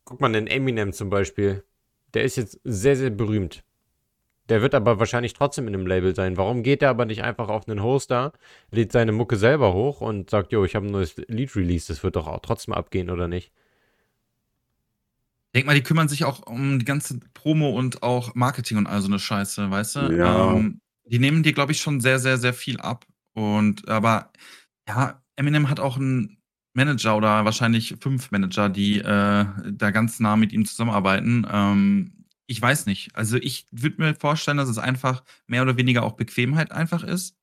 guck mal, den Eminem zum Beispiel, der ist jetzt sehr, sehr berühmt. Der wird aber wahrscheinlich trotzdem in einem Label sein. Warum geht er aber nicht einfach auf einen Hoster, lädt seine Mucke selber hoch und sagt, jo, ich habe ein neues Lied released, das wird doch auch trotzdem abgehen, oder nicht? Denk mal, die kümmern sich auch um die ganze Promo und auch Marketing und all so eine Scheiße, weißt du? Ja. Ähm, die nehmen dir, glaube ich, schon sehr, sehr, sehr viel ab. Und aber ja, Eminem hat auch einen Manager oder wahrscheinlich fünf Manager, die äh, da ganz nah mit ihm zusammenarbeiten. Ähm, ich weiß nicht. Also, ich würde mir vorstellen, dass es einfach mehr oder weniger auch Bequemheit einfach ist.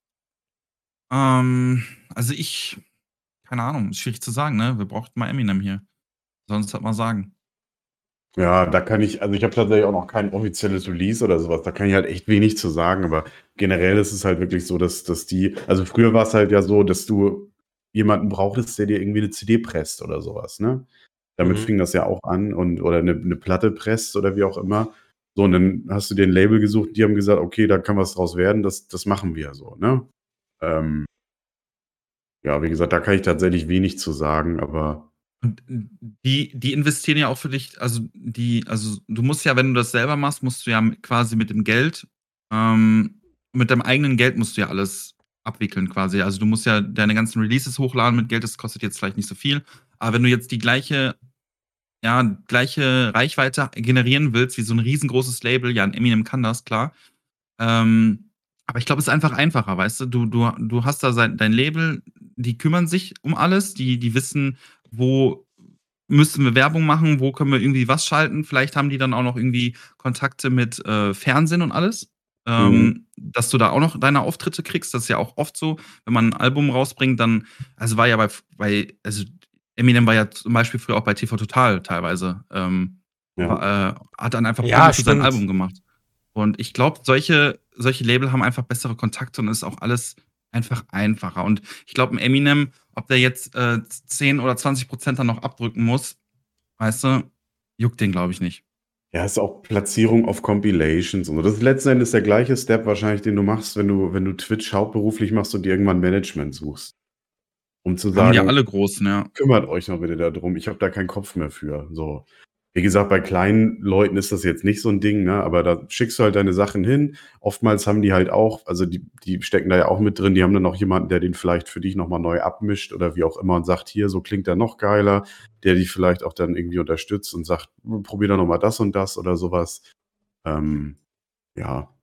Ähm, also, ich keine Ahnung, schwierig zu sagen, ne? Wir brauchten mal Eminem hier. Sonst halt mal sagen. Ja, da kann ich, also ich habe tatsächlich auch noch kein offizielles Release oder sowas. Da kann ich halt echt wenig zu sagen, aber generell ist es halt wirklich so, dass, dass die, also früher war es halt ja so, dass du jemanden brauchtest, der dir irgendwie eine CD presst oder sowas, ne? Damit Mhm. fing das ja auch an und oder eine, eine Platte presst oder wie auch immer. So, und dann hast du dir ein Label gesucht, die haben gesagt, okay, da kann was draus werden, das, das machen wir so, ne? Ähm, ja, wie gesagt, da kann ich tatsächlich wenig zu sagen, aber Und die, die investieren ja auch für dich, also die, also du musst ja, wenn du das selber machst, musst du ja quasi mit dem Geld, ähm, mit deinem eigenen Geld musst du ja alles abwickeln quasi. Also du musst ja deine ganzen Releases hochladen mit Geld, das kostet jetzt vielleicht nicht so viel. Aber wenn du jetzt die gleiche, ja, gleiche Reichweite generieren willst, wie so ein riesengroßes Label, ja, ein Eminem kann das, klar. Ähm, aber ich glaube, es ist einfach einfacher, weißt du? Du, du, du hast da sein, dein Label, die kümmern sich um alles, die, die wissen, wo müssen wir Werbung machen, wo können wir irgendwie was schalten. Vielleicht haben die dann auch noch irgendwie Kontakte mit äh, Fernsehen und alles. Ähm, Dass du da auch noch deine Auftritte kriegst, das ist ja auch oft so, wenn man ein Album rausbringt, dann, also war ja bei, bei also Eminem war ja zum Beispiel früher auch bei TV Total teilweise. Ähm, ja. war, äh, hat dann einfach Ja, für sein. Album gemacht. Und ich glaube, solche, solche Label haben einfach bessere Kontakte und ist auch alles einfach einfacher. Und ich glaube, ein Eminem, ob der jetzt äh, 10 oder 20 Prozent dann noch abdrücken muss, weißt du, juckt den, glaube ich, nicht. Ja, ist auch Platzierung auf Compilations und so. Das ist letzten Endes der gleiche Step wahrscheinlich, den du machst, wenn du, wenn du Twitch hauptberuflich machst und dir irgendwann Management suchst. Um zu sagen, ja alle großen, ja. kümmert euch noch bitte darum, ich habe da keinen Kopf mehr für. So. Wie gesagt, bei kleinen Leuten ist das jetzt nicht so ein Ding, ne? aber da schickst du halt deine Sachen hin. Oftmals haben die halt auch, also die, die stecken da ja auch mit drin, die haben dann auch jemanden, der den vielleicht für dich nochmal neu abmischt oder wie auch immer und sagt, hier, so klingt er noch geiler, der dich vielleicht auch dann irgendwie unterstützt und sagt, probier doch nochmal das und das oder sowas. Ähm, ja,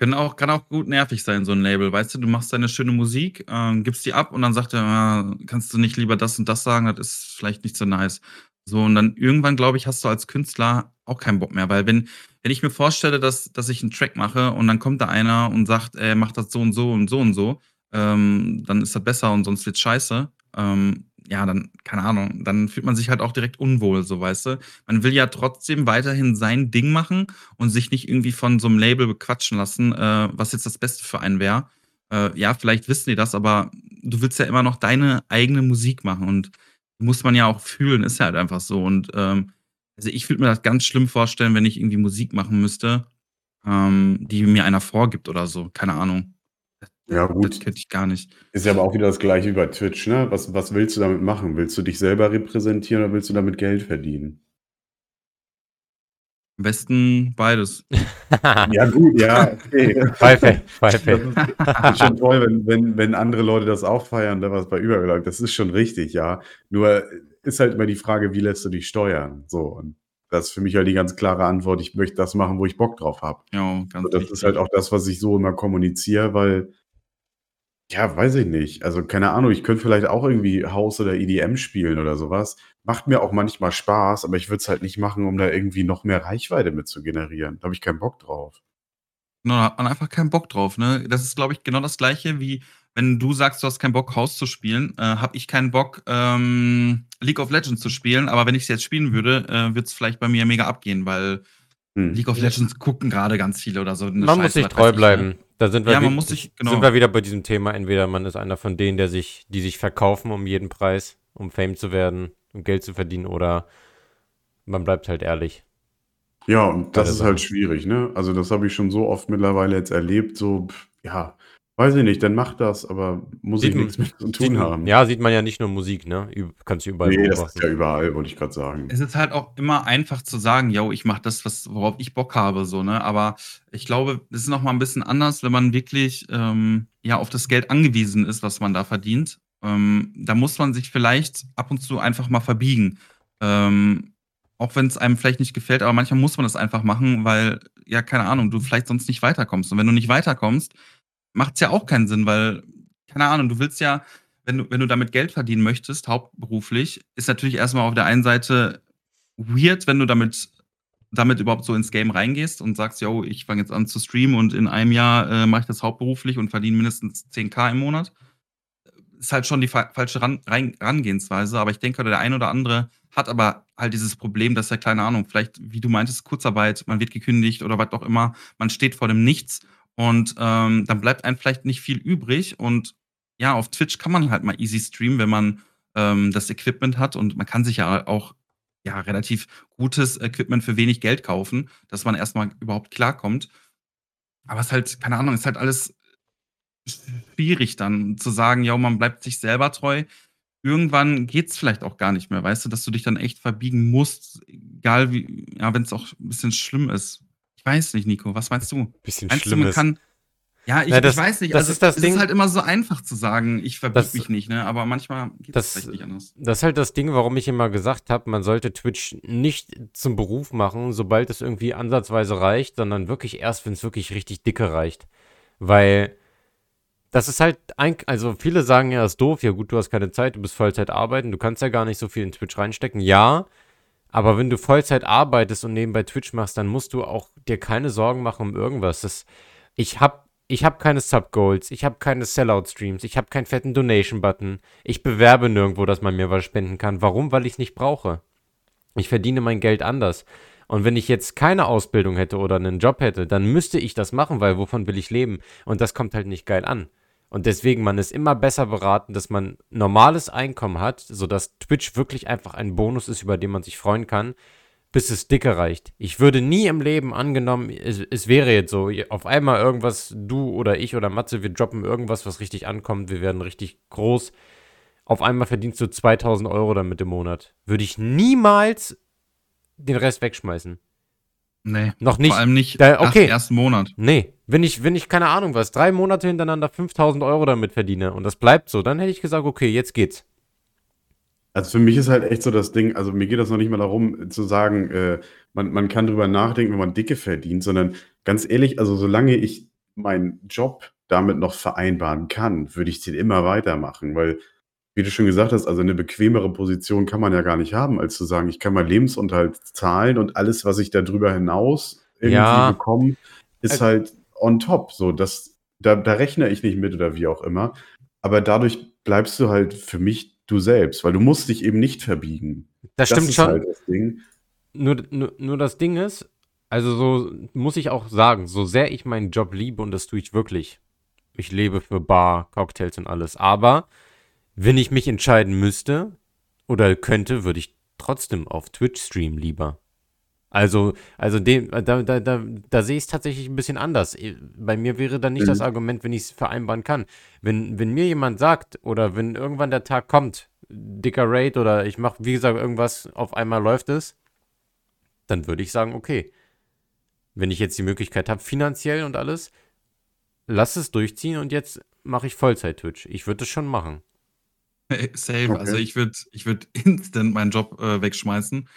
Können auch, kann auch gut nervig sein, so ein Label. Weißt du, du machst deine schöne Musik, ähm, gibst die ab und dann sagt er, ah, kannst du nicht lieber das und das sagen, das ist vielleicht nicht so nice. So, und dann irgendwann, glaube ich, hast du als Künstler auch keinen Bock mehr, weil wenn, wenn ich mir vorstelle, dass, dass ich einen Track mache und dann kommt da einer und sagt, ey, mach das so und so und so und so, ähm, dann ist das besser und sonst wird's scheiße. Ähm, ja, dann, keine Ahnung, dann fühlt man sich halt auch direkt unwohl, so weißt du. Man will ja trotzdem weiterhin sein Ding machen und sich nicht irgendwie von so einem Label bequatschen lassen, äh, was jetzt das Beste für einen wäre. Äh, ja, vielleicht wissen die das, aber du willst ja immer noch deine eigene Musik machen und muss man ja auch fühlen, ist ja halt einfach so. Und ähm, also ich würde mir das ganz schlimm vorstellen, wenn ich irgendwie Musik machen müsste, ähm, die mir einer vorgibt oder so. Keine Ahnung. Ja, gut. Das könnte ich gar nicht. Ist ja aber auch wieder das gleiche wie bei Twitch, ne? Was, was willst du damit machen? Willst du dich selber repräsentieren oder willst du damit Geld verdienen? Am besten beides. Ja, gut, ja, okay. Pfeife, Pfeife. ist, das ist schon toll, wenn, wenn, wenn andere Leute das auch feiern, da was bei übergelangt. Das ist schon richtig, ja. Nur ist halt immer die Frage, wie lässt du dich steuern? So, und das ist für mich halt die ganz klare Antwort. Ich möchte das machen, wo ich Bock drauf habe. Ja, ganz Und das wichtig. ist halt auch das, was ich so immer kommuniziere, weil, ja, weiß ich nicht. Also, keine Ahnung, ich könnte vielleicht auch irgendwie House oder EDM spielen oder sowas. Macht mir auch manchmal Spaß, aber ich würde es halt nicht machen, um da irgendwie noch mehr Reichweite mit zu generieren. Da habe ich keinen Bock drauf. Genau, da hat man einfach keinen Bock drauf, ne? Das ist, glaube ich, genau das Gleiche, wie wenn du sagst, du hast keinen Bock, Haus zu spielen, äh, habe ich keinen Bock, ähm, League of Legends zu spielen, aber wenn ich es jetzt spielen würde, äh, wird es vielleicht bei mir mega abgehen, weil Hm. League of Legends gucken gerade ganz viele oder so. eine Man muss Scheiße, sich was treu ich, bleiben. ne? Da sind wir, Ja, man wie- muss sich- genau. sind wir wieder bei diesem Thema. Entweder man ist einer von denen, der sich, die sich verkaufen um jeden Preis, um Fame zu werden, um Geld zu verdienen, oder man bleibt halt ehrlich. Ja, und das ist halt schwierig, ne? Also, das habe ich schon so oft mittlerweile jetzt erlebt, so, ja, weiß ich nicht, dann mach das, aber muss Sieht ich man- nichts mit zu Sieht, tun haben. ja, sieht man ja nicht nur Musik, ne? Üb kannst du überall nee, das beobachten. ist ja überall, wollte ich gerade sagen. Es ist halt auch immer einfach zu sagen, yo, ich mache das, was, worauf ich Bock habe, so, ne? Aber ich glaube, es ist noch mal ein bisschen anders, wenn man wirklich ähm, ja auf das Geld angewiesen ist, was man da verdient. Ähm, da muss man sich vielleicht ab und zu einfach mal verbiegen. Ähm, auch wenn es einem vielleicht nicht gefällt, aber manchmal muss man das einfach machen, weil, ja, keine Ahnung, du vielleicht sonst nicht weiterkommst. Und wenn du nicht weiterkommst, macht es ja auch keinen Sinn, weil, keine Ahnung, du willst ja, wenn du, wenn du damit Geld verdienen möchtest, hauptberuflich, ist natürlich erstmal auf der einen Seite weird, wenn du damit, damit überhaupt so ins Game reingehst und sagst, yo, ich fange jetzt an zu streamen und in einem Jahr äh, mache ich das hauptberuflich und verdiene mindestens 10k im Monat. ist halt schon die fa falsche Ran Herangehensweise, aber ich denke, der ein oder andere hat aber halt dieses Problem, dass er, keine Ahnung, vielleicht, wie du meintest, Kurzarbeit, man wird gekündigt oder was auch immer, man steht vor dem Nichts und ähm, dann bleibt einem vielleicht nicht viel übrig. Und ja, auf Twitch kann man halt mal easy streamen, wenn man ähm, das Equipment hat und man kann sich ja auch ja, relativ gutes Equipment für wenig Geld kaufen, dass man erstmal überhaupt klarkommt. Aber es ist halt, keine Ahnung, es ist halt alles schwierig dann zu sagen, ja, man bleibt sich selber treu. Irgendwann geht es vielleicht auch gar nicht mehr, weißt du, dass du dich dann echt verbiegen musst, egal wie, ja, wenn es auch ein bisschen schlimm ist. Ich weiß nicht, Nico, was meinst du? Bisschen Meinst du, schlimm man kann ja, ich, Ja, das- ich weiß nicht, das also ist das es Ding- ist halt immer so einfach zu sagen, ich verbiege Das- mich nicht, ne? Aber manchmal geht das- es vielleicht nicht anders. Das ist halt das Ding, warum ich immer gesagt habe, man sollte Twitch nicht zum Beruf machen, sobald es irgendwie ansatzweise reicht, sondern wirklich erst, wenn es wirklich richtig dicke reicht. Weil das ist halt, ein, also viele sagen ja, ist doof, ja gut, du hast keine Zeit, du bist Vollzeit arbeiten, du kannst ja gar nicht so viel in Twitch reinstecken. Ja, aber wenn du Vollzeit arbeitest und nebenbei Twitch machst, dann musst du auch dir keine Sorgen machen um irgendwas. Das, ich habe ich hab keine Sub-Goals, ich habe keine Sellout-Streams, ich habe keinen fetten Donation-Button. Ich bewerbe nirgendwo, dass man mir was spenden kann. Warum? Weil ich es nicht brauche. Ich verdiene mein Geld anders. Und wenn ich jetzt keine Ausbildung hätte oder einen Job hätte, dann müsste ich das machen, weil wovon will ich leben? Und das kommt halt nicht geil an. Und deswegen, man ist immer besser beraten, dass man normales Einkommen hat, sodass Twitch wirklich einfach ein Bonus ist, über den man sich freuen kann, bis es dicke reicht. Ich würde nie im Leben angenommen, es, es wäre jetzt so, auf einmal irgendwas, du oder ich oder Matze, wir droppen irgendwas, was richtig ankommt, wir werden richtig groß. Auf einmal verdienst du 2000 Euro damit im Monat. Würde ich niemals den Rest wegschmeißen. Nee, Noch nicht. vor allem nicht Da- nach okay. dem ersten Monat. Nee, wenn ich, wenn ich, keine Ahnung was, drei Monate hintereinander 5000 Euro damit verdiene und das bleibt so, dann hätte ich gesagt, okay, jetzt geht's. Also für mich ist halt echt so das Ding, also mir geht das noch nicht mal darum, äh, zu sagen, äh, man, man kann drüber nachdenken, wenn man dicke verdient, sondern ganz ehrlich, also solange ich meinen Job damit noch vereinbaren kann, würde ich den immer weitermachen, weil, wie du schon gesagt hast, also eine bequemere Position kann man ja gar nicht haben, als zu sagen, ich kann meinen Lebensunterhalt zahlen und alles, was ich darüber hinaus irgendwie Ja. bekomme, ist Äh, halt on top. So, das, da, da rechne ich nicht mit oder wie auch immer. Aber dadurch bleibst du halt für mich du selbst, weil du musst dich eben nicht verbiegen. Das stimmt ist schon. halt das Ding. Nur, nur, nur das Ding ist, also so muss ich auch sagen, so sehr ich meinen Job liebe und das tue ich wirklich. Ich lebe für Bar, Cocktails und alles. Aber wenn ich mich entscheiden müsste oder könnte, würde ich trotzdem auf Twitch streamen lieber. Also, also dem, da, da, da, da sehe ich es tatsächlich ein bisschen anders. Bei mir wäre dann nicht Mhm. das Argument, wenn ich es vereinbaren kann. Wenn, wenn mir jemand sagt oder wenn irgendwann der Tag kommt, dicker Raid oder ich mache, wie gesagt, irgendwas, auf einmal läuft es, dann würde ich sagen, okay, wenn ich jetzt die Möglichkeit habe, finanziell und alles, lass es durchziehen und jetzt mache ich Vollzeit-Twitch. Ich würde es schon machen. Safe. Okay. Also ich würde ich würd instant meinen Job äh, wegschmeißen.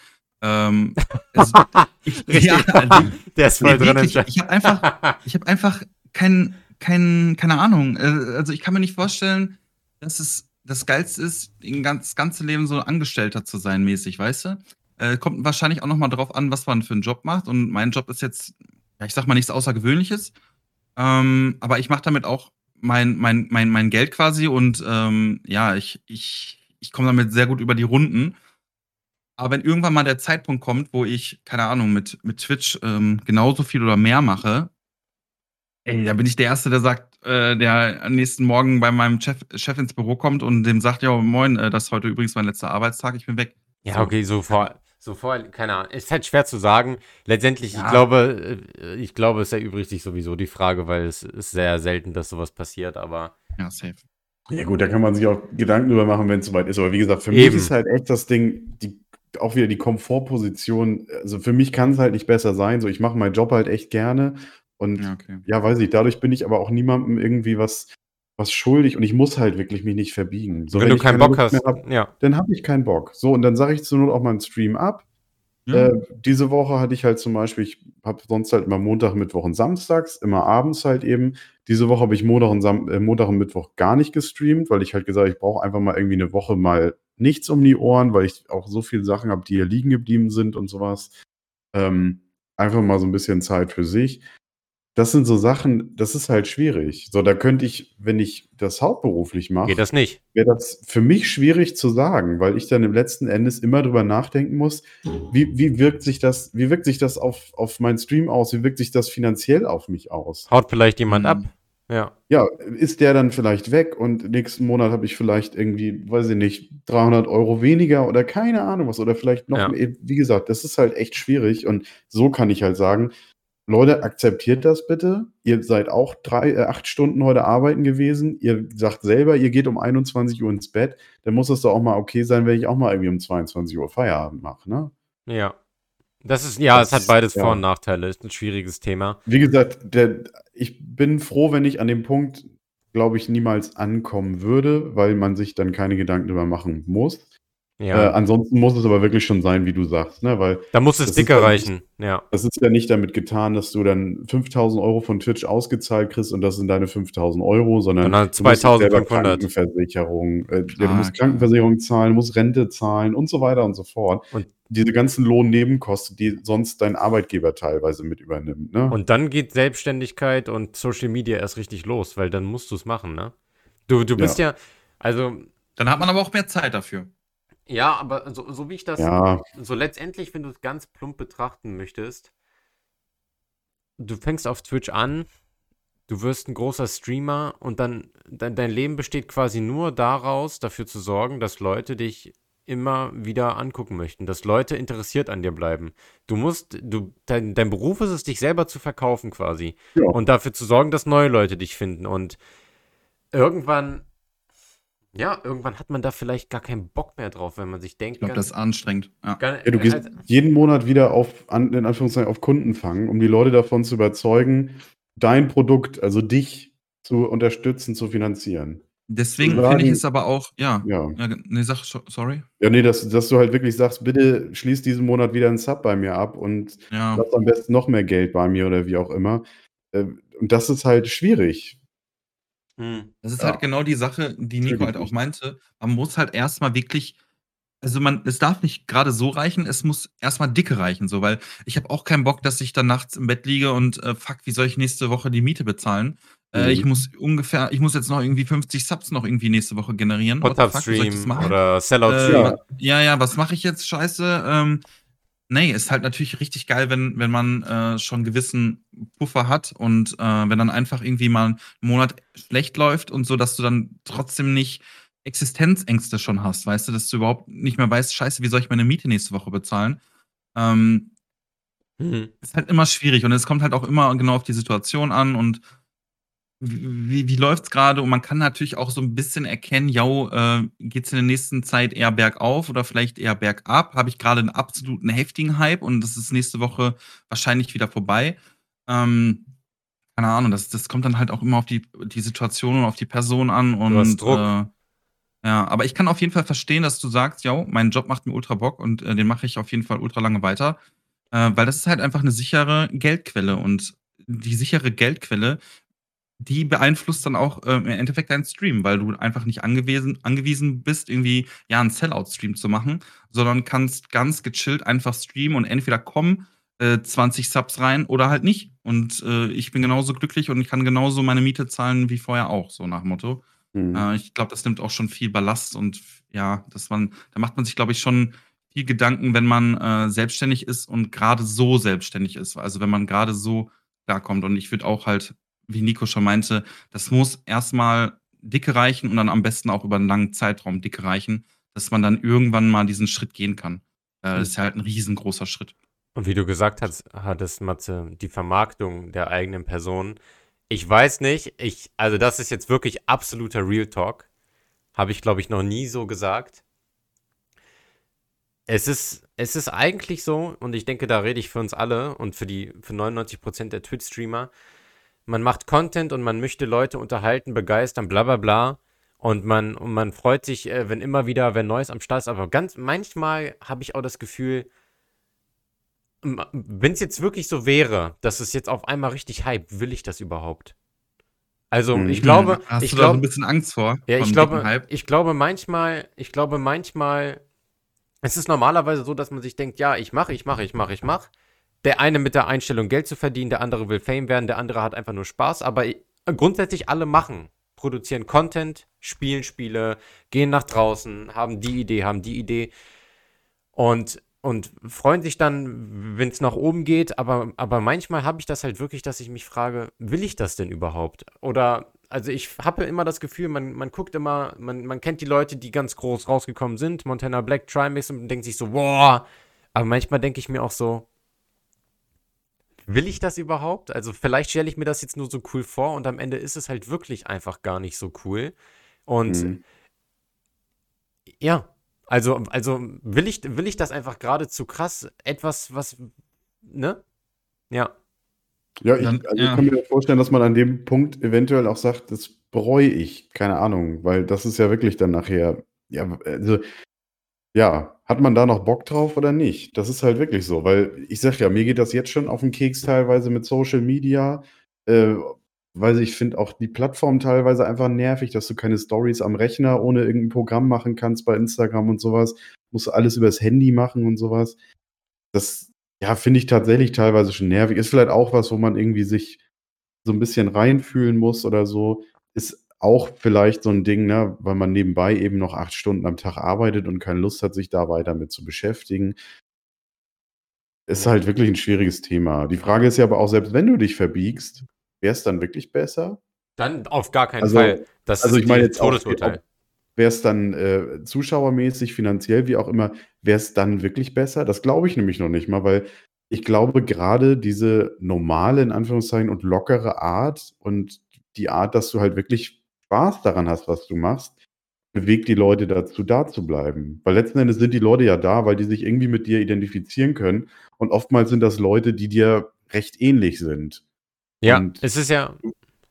Ähm, also, ich, ja, also, Der ist nee, voll drin. wirklich, ich habe einfach, ich habe einfach kein, kein, keine Ahnung. Äh, Also ich kann mir nicht vorstellen, dass es das Geilste ist, ganz, das ganze Leben so Angestellter zu sein, mäßig, weißt du? Äh, kommt wahrscheinlich auch nochmal drauf an, was man für einen Job macht. Und mein Job ist jetzt, ja, ich sag mal, nichts Außergewöhnliches. Ähm, aber ich mache damit auch mein, mein, mein, mein Geld quasi und ähm, ja, ich, ich, ich komme damit sehr gut über die Runden. Aber wenn irgendwann mal der Zeitpunkt kommt, wo ich, keine Ahnung, mit, mit Twitch ähm, genauso viel oder mehr mache, ey, da bin ich der Erste, der sagt, äh, der am nächsten Morgen bei meinem Chef, Chef ins Büro kommt und dem sagt, ja, moin, äh, das ist heute übrigens mein letzter Arbeitstag, ich bin weg. Ja, okay, so vor, so vor, keine Ahnung. Ist halt schwer zu sagen. Letztendlich, ich Ja. glaube, äh, ich glaube, es erübrigt sich sowieso die Frage, weil es ist sehr selten, dass sowas passiert, aber Ja, safe. Ja gut, da kann man sich auch Gedanken drüber machen, wenn es soweit ist. Aber wie gesagt, für Eben. mich ist halt echt das Ding, die, auch wieder die Komfortposition. Also für mich kann es halt nicht besser sein. So, ich mache meinen Job halt echt gerne. Und Ja, ja. okay. weiß ich, dadurch bin ich aber auch niemandem irgendwie was, was schuldig und ich muss halt wirklich mich nicht verbiegen. So, wenn du ich keinen keine Bock Lust hast, hab, ja. dann habe ich keinen Bock. So, und dann sage ich zur Not auch mal einen Stream ab. Ja. Äh, diese Woche hatte ich halt zum Beispiel, ich habe sonst halt immer Montag, Mittwoch und Samstags, immer abends halt eben. Diese Woche habe ich Montag und, Sam äh, Montag und Mittwoch gar nicht gestreamt, weil ich halt gesagt habe, ich brauche einfach mal irgendwie eine Woche mal nichts um die Ohren, weil ich auch so viele Sachen habe, die hier liegen geblieben sind und sowas. Ähm, einfach mal so ein bisschen Zeit für sich. Das sind so Sachen, das ist halt schwierig. So, da könnte ich, wenn ich das hauptberuflich mache, Geht das nicht? wäre das für mich schwierig zu sagen, weil ich dann im letzten Endes immer drüber nachdenken muss, wie, wie wirkt sich das, wie wirkt sich das auf, auf meinen Stream aus, wie wirkt sich das finanziell auf mich aus? Haut vielleicht jemand Mhm. ab? Ja. Ja, ist der dann vielleicht weg und nächsten Monat habe ich vielleicht irgendwie, weiß ich nicht, 300 Euro weniger oder keine Ahnung was oder vielleicht noch Ja. mehr. Wie gesagt, das ist halt echt schwierig und so kann ich halt sagen, Leute, akzeptiert das bitte. Ihr seid auch drei, äh, acht Stunden heute arbeiten gewesen. Ihr sagt selber, ihr geht um 21 Uhr ins Bett. Dann muss es doch auch mal okay sein, wenn ich auch mal irgendwie um 22 Uhr Feierabend mache, ne? Ja. Das ist, ja, Das es hat beides ja. Vor- und Nachteile. Ist ein schwieriges Thema. Wie gesagt, der, ich bin froh, wenn ich an dem Punkt, glaube ich, niemals ankommen würde, weil man sich dann keine Gedanken darüber machen muss. Ja. Äh, ansonsten muss es aber wirklich schon sein, wie du sagst, ne? Weil da muss es dicker dann reichen. Ja. das ist ja nicht damit getan, dass du dann 5000 Euro von Twitch ausgezahlt kriegst und das sind deine 5000 Euro, sondern Sondern du musst selber 2500. Krankenversicherung, äh, ja, du Ah, musst klar. Krankenversicherung zahlen, du musst Rente zahlen und so weiter und so fort. Und- diese ganzen Lohnnebenkosten, die sonst dein Arbeitgeber teilweise mit übernimmt, ne? Und dann geht Selbstständigkeit und Social Media erst richtig los, weil dann musst du es machen, ne? Du, du bist ja, also, Dann hat man aber auch mehr Zeit dafür. Ja, aber so, so wie ich das, ja, so letztendlich, wenn du es ganz plump betrachten möchtest, du fängst auf Twitch an, du wirst ein großer Streamer und dann dein, dein Leben besteht quasi nur daraus, dafür zu sorgen, dass Leute dich immer wieder angucken möchten, dass Leute interessiert an dir bleiben. Du musst, du, dein, dein Beruf ist es, dich selber zu verkaufen quasi Ja. und dafür zu sorgen, dass neue Leute dich finden und irgendwann, ja, irgendwann hat man da vielleicht gar keinen Bock mehr drauf, wenn man sich denkt, Ich glaube, das ist anstrengend. Ja. gar- Ja, du gehst also- jeden Monat wieder auf, an, in Anführungszeichen, auf Kunden fangen, um die Leute davon zu überzeugen, dein Produkt, also dich zu unterstützen, zu finanzieren. Deswegen finde ich es aber auch, ja. Ja. ja nee, sag, so- sorry. Ja, nee, dass, dass du halt wirklich sagst, bitte schließ diesen Monat wieder einen Sub bei mir ab und Ja. lass am besten noch mehr Geld bei mir oder wie auch immer. Äh, Und das ist halt schwierig. Hm. Das ist Ja. halt genau die Sache, die Nico halt auch meinte. Man muss halt erstmal wirklich, also man, es darf nicht gerade so reichen, es muss erstmal dicke reichen, so, weil ich habe auch keinen Bock, dass ich dann nachts im Bett liege und äh, fuck, wie soll ich nächste Woche die Miete bezahlen? Äh, Mhm. ich muss ungefähr, ich muss jetzt noch irgendwie 50 Subs noch irgendwie nächste Woche generieren. What fuck, machen? oder Äh, Sellout-Stream. Ja. ja, ja, was mache ich jetzt? Scheiße. Ähm, nee, ist halt natürlich richtig geil, wenn, wenn man äh, schon einen gewissen Puffer hat und äh, wenn dann einfach irgendwie mal ein Monat schlecht läuft und so, dass du dann trotzdem nicht Existenzängste schon hast, weißt du, dass du überhaupt nicht mehr weißt, scheiße, wie soll ich meine Miete nächste Woche bezahlen? Ähm, Mhm. ist halt immer schwierig und es kommt halt auch immer genau auf die Situation an und wie, wie läuft's gerade und man kann natürlich auch so ein bisschen erkennen, ja, äh, geht's in der nächsten Zeit eher bergauf oder vielleicht eher bergab? Habe ich gerade einen absoluten heftigen Hype und das ist nächste Woche wahrscheinlich wieder vorbei. Ähm, keine Ahnung, das, das kommt dann halt auch immer auf die, die Situation und auf die Person an und hast Druck. Äh, ja, aber ich kann auf jeden Fall verstehen, dass du sagst, ja, mein Job macht mir ultra Bock und äh, den mache ich auf jeden Fall ultra lange weiter. Äh, weil das ist halt einfach eine sichere Geldquelle und die sichere Geldquelle, die beeinflusst dann auch äh, im Endeffekt deinen Stream, weil du einfach nicht angewiesen, angewiesen bist, irgendwie ja einen Sellout-Stream zu machen, sondern kannst ganz gechillt einfach streamen und entweder kommen äh, 20 Subs rein oder halt nicht. Und äh, ich bin genauso glücklich und ich kann genauso meine Miete zahlen wie vorher auch, so nach Motto. Hm. Äh, ich glaube, das nimmt auch schon viel Ballast und ja, dass man, da macht man sich, glaube ich, schon viel Gedanken, wenn man äh, selbstständig ist und gerade so selbstständig ist. Also wenn man gerade so klarkommt. Und ich würde auch halt, wie Nico schon meinte, das muss erstmal dicke reichen und dann am besten auch über einen langen Zeitraum dicke reichen, dass man dann irgendwann mal diesen Schritt gehen kann. Äh, das ist ja halt ein riesengroßer Schritt. Und wie du gesagt hast, hattest, Matze, die Vermarktung der eigenen Person. Ich weiß nicht, ich, also das ist jetzt wirklich absoluter Real Talk. Habe ich, glaube ich, noch nie so gesagt. Es ist, es ist eigentlich so, und ich denke, da rede ich für uns alle und für die, für 99% der Twitch-Streamer. Man macht Content und man möchte Leute unterhalten, begeistern, bla bla bla. Und man, und man freut sich, äh, wenn immer wieder wer Neues am Start ist. Aber ganz manchmal habe ich auch das Gefühl, wenn es jetzt wirklich so wäre, dass es jetzt auf einmal richtig hype, will ich das überhaupt? Also, Mhm. ich glaube, Hast ich du da so ein glaube, bisschen Angst vor? ja, ich glaube, ich glaube manchmal, ich glaube manchmal, es ist normalerweise so, dass man sich denkt, ja, ich mache, ich mache, ich mache, ich mache. Der eine mit der Einstellung Geld zu verdienen, der andere will Fame werden, der andere hat einfach nur Spaß, aber grundsätzlich alle machen, produzieren Content, spielen Spiele, gehen nach draußen, haben die Idee, haben die Idee. Und und freuen sich dann, wenn es nach oben geht, aber, aber manchmal habe ich das halt wirklich, dass ich mich frage, will ich das denn überhaupt? Oder, also ich habe immer das Gefühl, man, man guckt immer, man, man kennt die Leute, die ganz groß rausgekommen sind, Montana Black, Trimax und denkt sich so, boah, aber manchmal denke ich mir auch so, will ich das überhaupt? Also vielleicht stelle ich mir das jetzt nur so cool vor und am Ende ist es halt wirklich einfach gar nicht so cool. Und mhm. ja, also, also will ich, will ich das einfach gerade zu krass etwas, was, ne? Ja. Ja, ich, also ja. ich kann mir vorstellen, dass man an dem Punkt eventuell auch sagt, das bereue ich, keine Ahnung, weil das ist ja wirklich dann nachher, ja, also, ja, hat man da noch Bock drauf oder nicht? Das ist halt wirklich so, weil ich sag ja, mir geht das jetzt schon auf den Keks teilweise mit Social Media, äh, weil ich finde auch die Plattform teilweise einfach nervig, dass du keine Stories am Rechner ohne irgendein Programm machen kannst bei Instagram und sowas. Musst du alles übers Handy machen und sowas. Das, ja, finde ich tatsächlich teilweise schon nervig. Ist vielleicht auch was, wo man irgendwie sich so ein bisschen reinfühlen muss oder so. Ist auch vielleicht so ein Ding, ne, weil man nebenbei eben noch acht Stunden am Tag arbeitet und keine Lust hat, sich da weiter mit zu beschäftigen. Ist halt wirklich ein schwieriges Thema. Die Frage ist ja aber auch, selbst wenn du dich verbiegst, wäre es dann wirklich besser? Dann auf gar keinen also, Fall. Das also ich meine jetzt Todesurteil. Wäre es dann äh, zuschauermäßig, finanziell, wie auch immer, wäre es dann wirklich besser? Das glaube ich nämlich noch nicht mal, weil ich glaube, gerade diese normale, in Anführungszeichen, und lockere Art und die Art, dass du halt wirklich Spaß daran hast, was du machst, bewegt die Leute dazu, da zu bleiben. Weil letzten Endes sind die Leute ja da, weil die sich irgendwie mit dir identifizieren können. Und oftmals sind das Leute, die dir recht ähnlich sind. Ja, und es ist ja.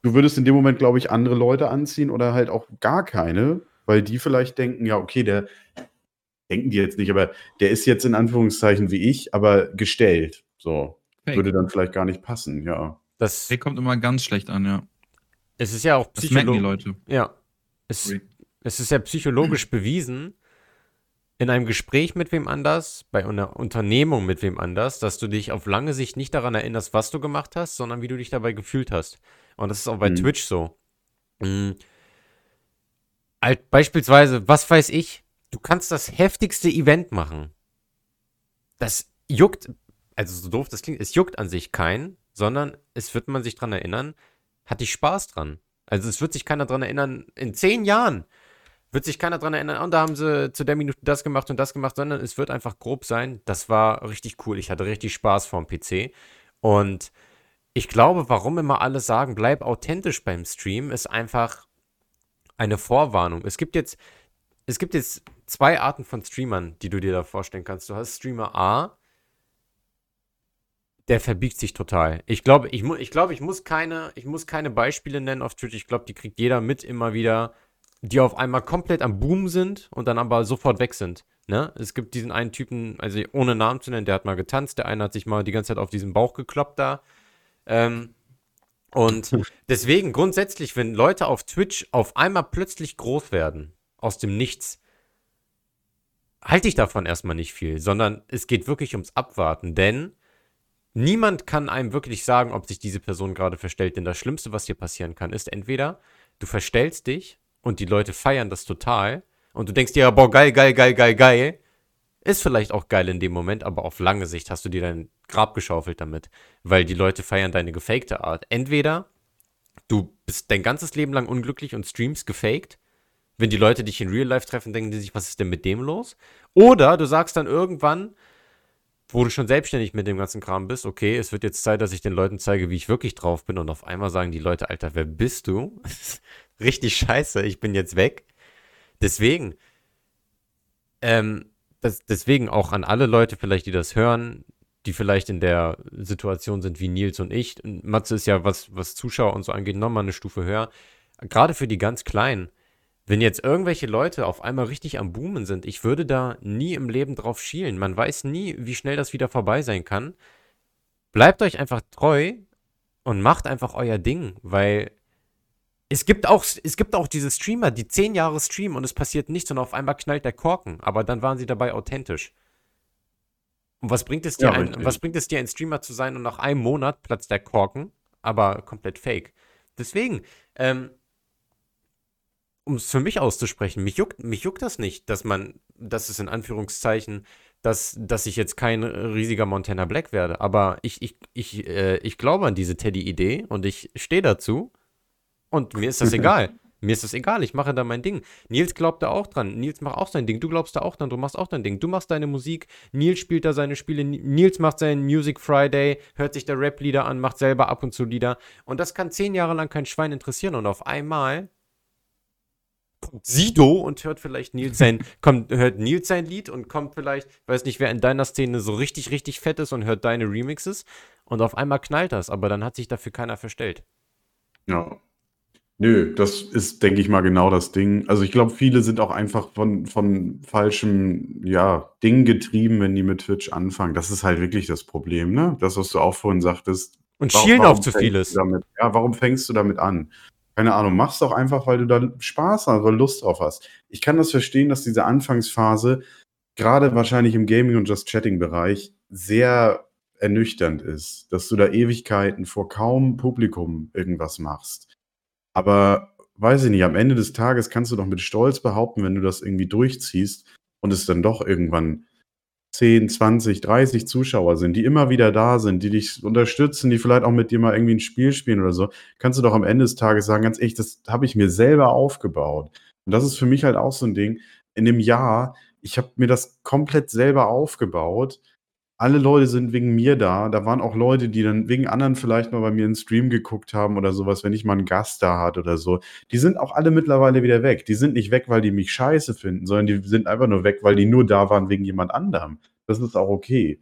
Du würdest in dem Moment, glaube ich, andere Leute anziehen oder halt auch gar keine, weil die vielleicht denken, ja, okay, der denken die jetzt nicht, aber der ist jetzt in Anführungszeichen wie ich, aber gestellt. So. Fake. Würde dann vielleicht gar nicht passen, ja. Das Fake kommt immer ganz schlecht an, ja. Es ist ja auch psychologisch. Ja. Es, es ist ja psychologisch bewiesen, in einem Gespräch mit wem anders, bei einer Unternehmung mit wem anders, dass du dich auf lange Sicht nicht daran erinnerst, was du gemacht hast, sondern wie du dich dabei gefühlt hast. Und das ist auch bei mhm. Twitch so. Mhm. Beispielsweise, was weiß ich, du kannst das heftigste Event machen. Das juckt, also so doof das klingt, es juckt an sich keinen, sondern es wird man sich daran erinnern, hatte ich Spaß dran. Also es wird sich keiner daran erinnern, in zehn Jahren wird sich keiner dran erinnern, und da haben sie zu der Minute das gemacht und das gemacht, sondern es wird einfach grob sein. Das war richtig cool. Ich hatte richtig Spaß vorm PC. Und ich glaube, warum immer alle sagen, bleib authentisch beim Stream, ist einfach eine Vorwarnung. Es gibt jetzt, es gibt jetzt zwei Arten von Streamern, die du dir da vorstellen kannst. Du hast Streamer A, der verbiegt sich total. Ich glaube, ich, mu ich, glaub, ich, muss keine, ich muss keine Beispiele nennen auf Twitch. Ich glaube, die kriegt jeder mit immer wieder die auf einmal komplett am Boom sind und dann aber sofort weg sind. Ne? Es gibt diesen einen Typen, also ohne Namen zu nennen, der hat mal getanzt, der eine hat sich mal die ganze Zeit auf diesen Bauch gekloppt da. Ähm, und deswegen grundsätzlich, wenn Leute auf Twitch auf einmal plötzlich groß werden, aus dem Nichts, halte ich davon erstmal nicht viel, sondern es geht wirklich ums Abwarten, denn niemand kann einem wirklich sagen, ob sich diese Person gerade verstellt, denn das Schlimmste, was dir passieren kann, ist entweder du verstellst dich und die Leute feiern das total und du denkst dir, boah, geil, geil, geil, geil, geil, ist vielleicht auch geil in dem Moment, aber auf lange Sicht hast du dir dein Grab geschaufelt damit, weil die Leute feiern deine gefakte Art. Entweder du bist dein ganzes Leben lang unglücklich und streamst gefaked, wenn die Leute dich in Real Life treffen, denken die sich, was ist denn mit dem los? Oder du sagst dann irgendwann, wo du schon selbstständig mit dem ganzen Kram bist, okay, es wird jetzt Zeit, dass ich den Leuten zeige, wie ich wirklich drauf bin und auf einmal sagen die Leute, Alter, wer bist du? richtig scheiße, ich bin jetzt weg. Deswegen, ähm, das, deswegen auch an alle Leute vielleicht, die das hören, die vielleicht in der Situation sind wie Nils und ich. Matze ist ja, was, was Zuschauer und so angeht, nochmal eine Stufe höher. Gerade für die ganz Kleinen, wenn jetzt irgendwelche Leute auf einmal richtig am Boomen sind, ich würde da nie im Leben drauf schielen. Man weiß nie, wie schnell das wieder vorbei sein kann. Bleibt euch einfach treu und macht einfach euer Ding, weil es gibt auch, es gibt auch diese Streamer, die zehn Jahre streamen und es passiert nichts und auf einmal knallt der Korken, aber dann waren sie dabei authentisch. Und was bringt es dir, Ja, ein, was bringt es dir, ein Streamer zu sein und nach einem Monat platzt der Korken, aber komplett fake? Deswegen, ähm, um es für mich auszusprechen, mich juckt, mich juckt das nicht, dass man, dass es in Anführungszeichen, dass, dass ich jetzt kein riesiger Montana Black werde. Aber ich, ich, ich, äh, ich glaube an diese Teddy-Idee und ich stehe dazu. Und mir ist das egal. Mir ist das egal, ich mache da mein Ding. Nils glaubt da auch dran. Nils macht auch sein Ding. Du glaubst da auch dran. Du machst auch dein Ding. Du machst deine Musik. Nils spielt da seine Spiele. Nils macht seinen Music Friday, hört sich da Rap-Lieder an, macht selber ab und zu Lieder. Und das kann zehn Jahre lang kein Schwein interessieren. Und auf einmal kommt Sido und hört vielleicht Nils sein, kommt, hört Nils sein Lied und kommt vielleicht, weiß nicht, wer in deiner Szene so richtig, richtig fett ist und hört deine Remixes. Und auf einmal knallt das, aber dann hat sich dafür keiner verstellt. Ja. Nö, das ist, denke ich mal, genau das Ding. Also ich glaube, viele sind auch einfach von, von falschem, ja, Ding getrieben, wenn die mit Twitch anfangen. Das ist halt wirklich das Problem, ne? Das, was du auch vorhin sagtest. Und schielen auf zu vieles. Damit, ja, warum fängst du damit an? Keine Ahnung, mach's doch einfach, weil du da Spaß hast, weil Lust drauf hast. Ich kann das verstehen, dass diese Anfangsphase gerade wahrscheinlich im Gaming- und Just Chatting-Bereich sehr ernüchternd ist, dass du da Ewigkeiten vor kaum Publikum irgendwas machst. Aber weiß ich nicht, am Ende des Tages kannst du doch mit Stolz behaupten, wenn du das irgendwie durchziehst und es dann doch irgendwann 10, 20, 30 Zuschauer sind, die immer wieder da sind, die dich unterstützen, die vielleicht auch mit dir mal irgendwie ein Spiel spielen oder so, kannst du doch am Ende des Tages sagen, ganz ehrlich, das habe ich mir selber aufgebaut. Und das ist für mich halt auch so ein Ding. In dem Jahr, ich habe mir das komplett selber aufgebaut. Alle Leute sind wegen mir da. Da waren auch Leute, die dann wegen anderen vielleicht mal bei mir einen Stream geguckt haben oder sowas, wenn ich mal einen Gast da hatte oder so. Die sind auch alle mittlerweile wieder weg. Die sind nicht weg, weil die mich scheiße finden, sondern die sind einfach nur weg, weil die nur da waren wegen jemand anderem. Das ist auch okay.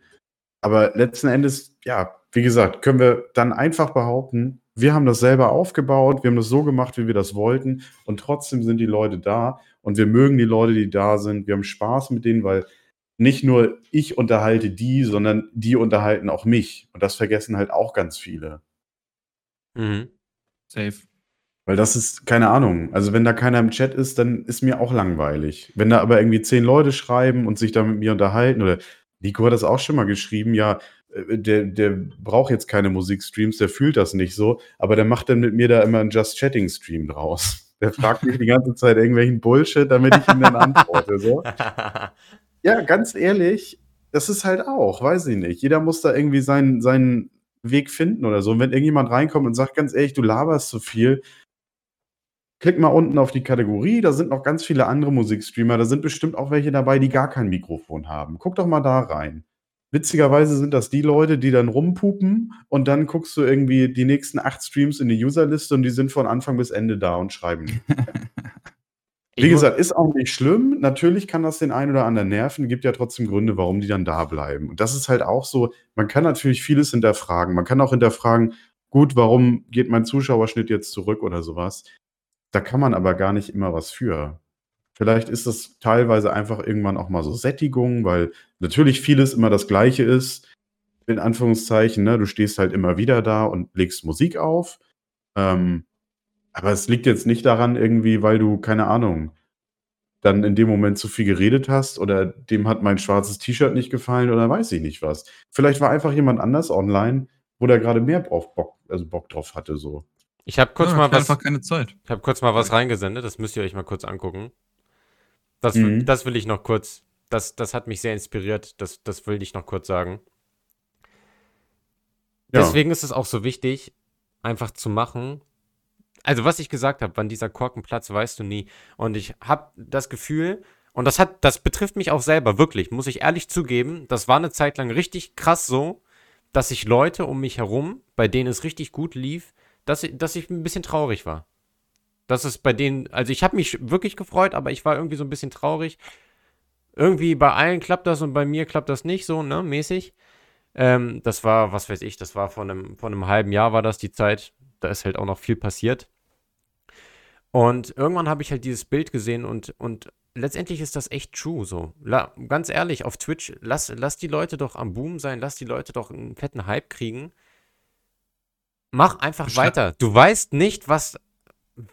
Aber letzten Endes, ja, wie gesagt, können wir dann einfach behaupten, wir haben das selber aufgebaut, wir haben das so gemacht, wie wir das wollten und trotzdem sind die Leute da und wir mögen die Leute, die da sind. Wir haben Spaß mit denen, weil nicht nur ich unterhalte die, sondern die unterhalten auch mich. Und das vergessen halt auch ganz viele. Mhm. Safe. Weil das ist, keine Ahnung, also wenn da keiner im Chat ist, dann ist mir auch langweilig. Wenn da aber irgendwie zehn Leute schreiben und sich da mit mir unterhalten, oder Nico hat das auch schon mal geschrieben, ja, äh, der, der braucht jetzt keine Musikstreams, der fühlt das nicht so, aber der macht dann mit mir da immer einen Just Chatting-Stream draus. Der fragt mich die ganze Zeit irgendwelchen Bullshit, damit ich ihm dann antworte. So. Ja, ganz ehrlich, das ist halt auch, weiß ich nicht. Jeder muss da irgendwie seinen, seinen Weg finden oder so. Und wenn irgendjemand reinkommt und sagt, ganz ehrlich, du laberst zu viel, klick mal unten auf die Kategorie, da sind noch ganz viele andere Musikstreamer, da sind bestimmt auch welche dabei, die gar kein Mikrofon haben. Guck doch mal da rein. Witzigerweise sind das die Leute, die dann rumpupen und dann guckst du irgendwie die nächsten acht Streams in die Userliste und die sind von Anfang bis Ende da und schreiben. Wie gesagt, ist auch nicht schlimm. Natürlich kann das den einen oder anderen nerven. Gibt ja trotzdem Gründe, warum die dann da bleiben. Und das ist halt auch so, man kann natürlich vieles hinterfragen. Man kann auch hinterfragen, gut, warum geht mein Zuschauerschnitt jetzt zurück oder sowas. Da kann man aber gar nicht immer was für. Vielleicht ist das teilweise einfach irgendwann auch mal so Sättigung, weil natürlich vieles immer das Gleiche ist. In Anführungszeichen, ne? du stehst halt immer wieder da und legst Musik auf. Ähm, aber es liegt jetzt nicht daran, irgendwie, weil du, keine Ahnung, dann in dem Moment zu viel geredet hast oder dem hat mein schwarzes T-Shirt nicht gefallen oder weiß ich nicht was. Vielleicht war einfach jemand anders online, wo der gerade mehr auf Bock, also Bock drauf hatte, so. Ich habe kurz ja, mal was. einfach keine Zeit. Ich habe kurz mal was reingesendet, das müsst ihr euch mal kurz angucken. Das, Mhm. das will ich noch kurz, das, das hat mich sehr inspiriert, das, das will ich noch kurz sagen. Ja. Deswegen ist es auch so wichtig, einfach zu machen. Also, was ich gesagt habe, wann dieser Korken platzt, weißt du nie. Und ich habe das Gefühl, und das hat, das betrifft mich auch selber, wirklich, muss ich ehrlich zugeben, das war eine Zeit lang richtig krass so, dass ich Leute um mich herum, bei denen es richtig gut lief, dass, ich- dass ich ein bisschen traurig war. Das ist bei denen, also ich habe mich wirklich gefreut, aber ich war irgendwie so ein bisschen traurig. Irgendwie bei allen klappt das und bei mir klappt das nicht so, ne, mäßig. Ähm, das war, was weiß ich, das war vor einem, vor einem halben Jahr war das die Zeit. Da ist halt auch noch viel passiert. Und irgendwann habe ich halt dieses Bild gesehen und, und letztendlich ist das echt true so. La, ganz ehrlich, auf Twitch, lass, lass die Leute doch am Boom sein, lass die Leute doch einen fetten Hype kriegen. Mach einfach Beschrei- weiter. Du weißt nicht, was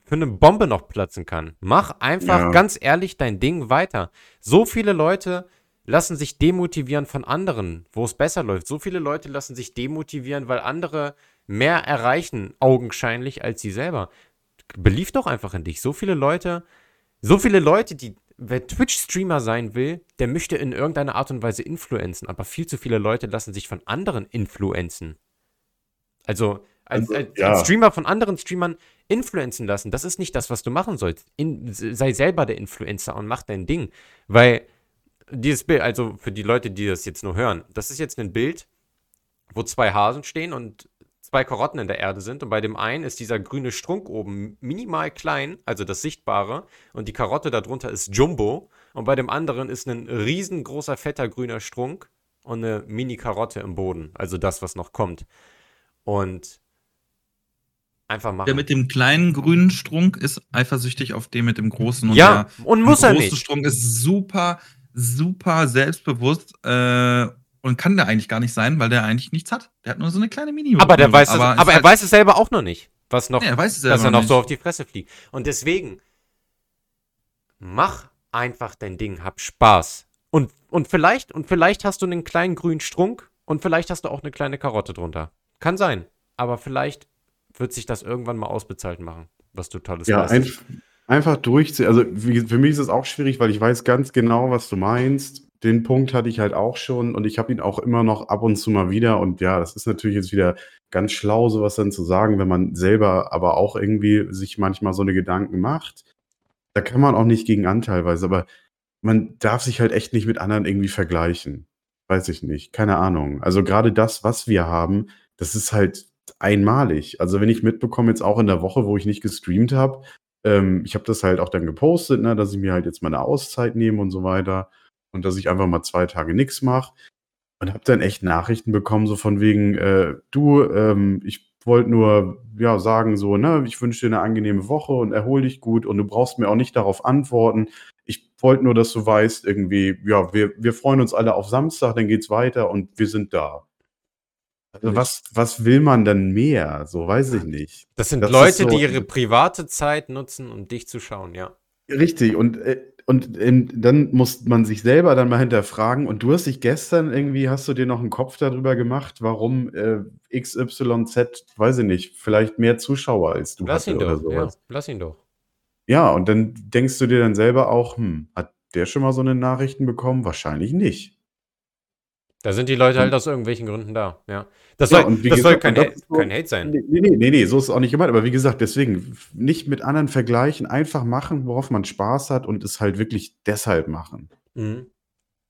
für eine Bombe noch platzen kann. Mach einfach Ja. ganz ehrlich dein Ding weiter. So viele Leute lassen sich demotivieren von anderen, wo es besser läuft. So viele Leute lassen sich demotivieren, weil andere mehr erreichen, augenscheinlich, als sie selber. Belief doch einfach in dich. So viele Leute, so viele Leute, die, wer Twitch-Streamer sein will, der möchte in irgendeiner Art und Weise influenzen, aber viel zu viele Leute lassen sich von anderen influenzen. Also, als, Also, als, ja. als Streamer von anderen Streamern influenzen lassen, das ist nicht das, was du machen sollst. In, sei selber der Influencer und mach dein Ding. Weil dieses Bild, also für die Leute, die das jetzt nur hören, das ist jetzt ein Bild, wo zwei Hasen stehen und zwei Karotten in der Erde sind. Und bei dem einen ist dieser grüne Strunk oben minimal klein, also das Sichtbare, und die Karotte darunter ist Jumbo. Und bei dem anderen ist ein riesengroßer, fetter grüner Strunk und eine Mini-Karotte im Boden, also das, was noch kommt. Und einfach machen. Der mit dem kleinen grünen Strunk ist eifersüchtig auf den mit dem großen. Und ja, der und muss er große nicht. Strunk ist super, super selbstbewusst äh, und kann der eigentlich gar nicht sein, weil der eigentlich nichts hat. Der hat nur so eine kleine mini Aber, der weiß es, aber aber, ist er halt- weiß es selber auch noch nicht. Was noch, Nee, er weiß es dass er noch nicht. so auf die Fresse fliegt. Und deswegen, mach einfach dein Ding, hab Spaß. Und, und, vielleicht, und vielleicht hast du einen kleinen grünen Strunk und vielleicht hast du auch eine kleine Karotte drunter. Kann sein. Aber vielleicht wird sich das irgendwann mal ausbezahlt machen, was du tolles Ja, leistest. ein, einfach durchziehen. Also wie, für mich ist es auch schwierig, weil ich weiß ganz genau, was du meinst. Den Punkt hatte ich halt auch schon und ich habe ihn auch immer noch ab und zu mal wieder. Und ja, das ist natürlich jetzt wieder ganz schlau, sowas dann zu sagen, wenn man selber aber auch irgendwie sich manchmal so eine Gedanken macht. Da kann man auch nicht gegen an teilweise, aber man darf sich halt echt nicht mit anderen irgendwie vergleichen. Weiß ich nicht. Keine Ahnung. Also gerade das, was wir haben, das ist halt einmalig. Also wenn ich mitbekomme, jetzt auch in der Woche, wo ich nicht gestreamt habe, ähm, ich habe das halt auch dann gepostet, ne, dass ich mir halt jetzt mal eine Auszeit nehme und so weiter und dass ich einfach mal zwei Tage nichts mache und habe dann echt Nachrichten bekommen, so von wegen, äh, du, ähm, ich wollte nur ja sagen so, ne, ich wünsche dir eine angenehme Woche und erhol dich gut und du brauchst mir auch nicht darauf antworten. Ich wollte nur, dass du weißt, irgendwie, ja, wir, wir freuen uns alle auf Samstag, dann geht's weiter und wir sind da. Also was, was will man denn mehr? So weiß ich nicht. Das sind Das Leute, so- die ihre private Zeit nutzen, um dich zu schauen, ja. Richtig, und, äh, und ähm, dann muss man sich selber dann mal hinterfragen. Und du hast dich gestern irgendwie, hast du dir noch einen Kopf darüber gemacht, warum äh, XYZ, weiß ich nicht, vielleicht mehr Zuschauer als du Lass hatte ihn oder doch, ja, sowas. lass ihn doch. Ja. und dann denkst du dir dann selber auch, hm, hat der schon mal so eine Nachrichten bekommen? Wahrscheinlich nicht. Da sind die Leute halt Und- aus irgendwelchen Gründen da, ja. Das Ja, soll, wie das soll gesagt, kein, und das so- kein Hate sein. Nee, nee, nee, nee, so ist es auch nicht gemeint. Aber wie gesagt, deswegen nicht mit anderen vergleichen, einfach machen, worauf man Spaß hat und es halt wirklich deshalb machen. Mhm.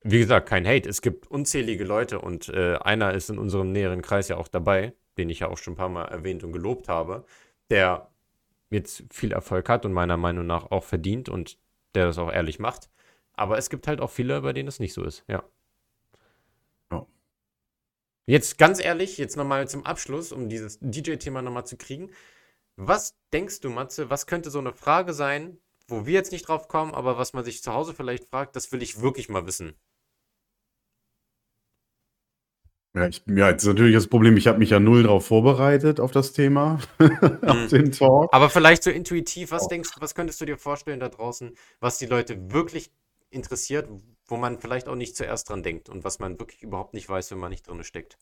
Wie gesagt, kein Hate. Es gibt unzählige Leute und äh, einer ist in unserem näheren Kreis ja auch dabei, den ich ja auch schon ein paar Mal erwähnt und gelobt habe, der jetzt viel Erfolg hat und meiner Meinung nach auch verdient und der das auch ehrlich macht. Aber es gibt halt auch viele, bei denen es nicht so ist, ja. Ja. Jetzt ganz ehrlich, jetzt nochmal zum Abschluss, um dieses DJ-Thema nochmal zu kriegen. Was denkst du, Matze, was könnte so eine Frage sein, wo wir jetzt nicht drauf kommen, aber was man sich zu Hause vielleicht fragt, das will ich wirklich mal wissen. Ja, ich, ja, jetzt ist natürlich das Problem, ich habe mich ja null drauf vorbereitet auf das Thema, auf den Talk. Aber vielleicht so intuitiv, was Oh. denkst du, was könntest du dir vorstellen da draußen, was die Leute wirklich interessiert, wo man vielleicht auch nicht zuerst dran denkt und was man wirklich überhaupt nicht weiß, wenn man nicht drin steckt?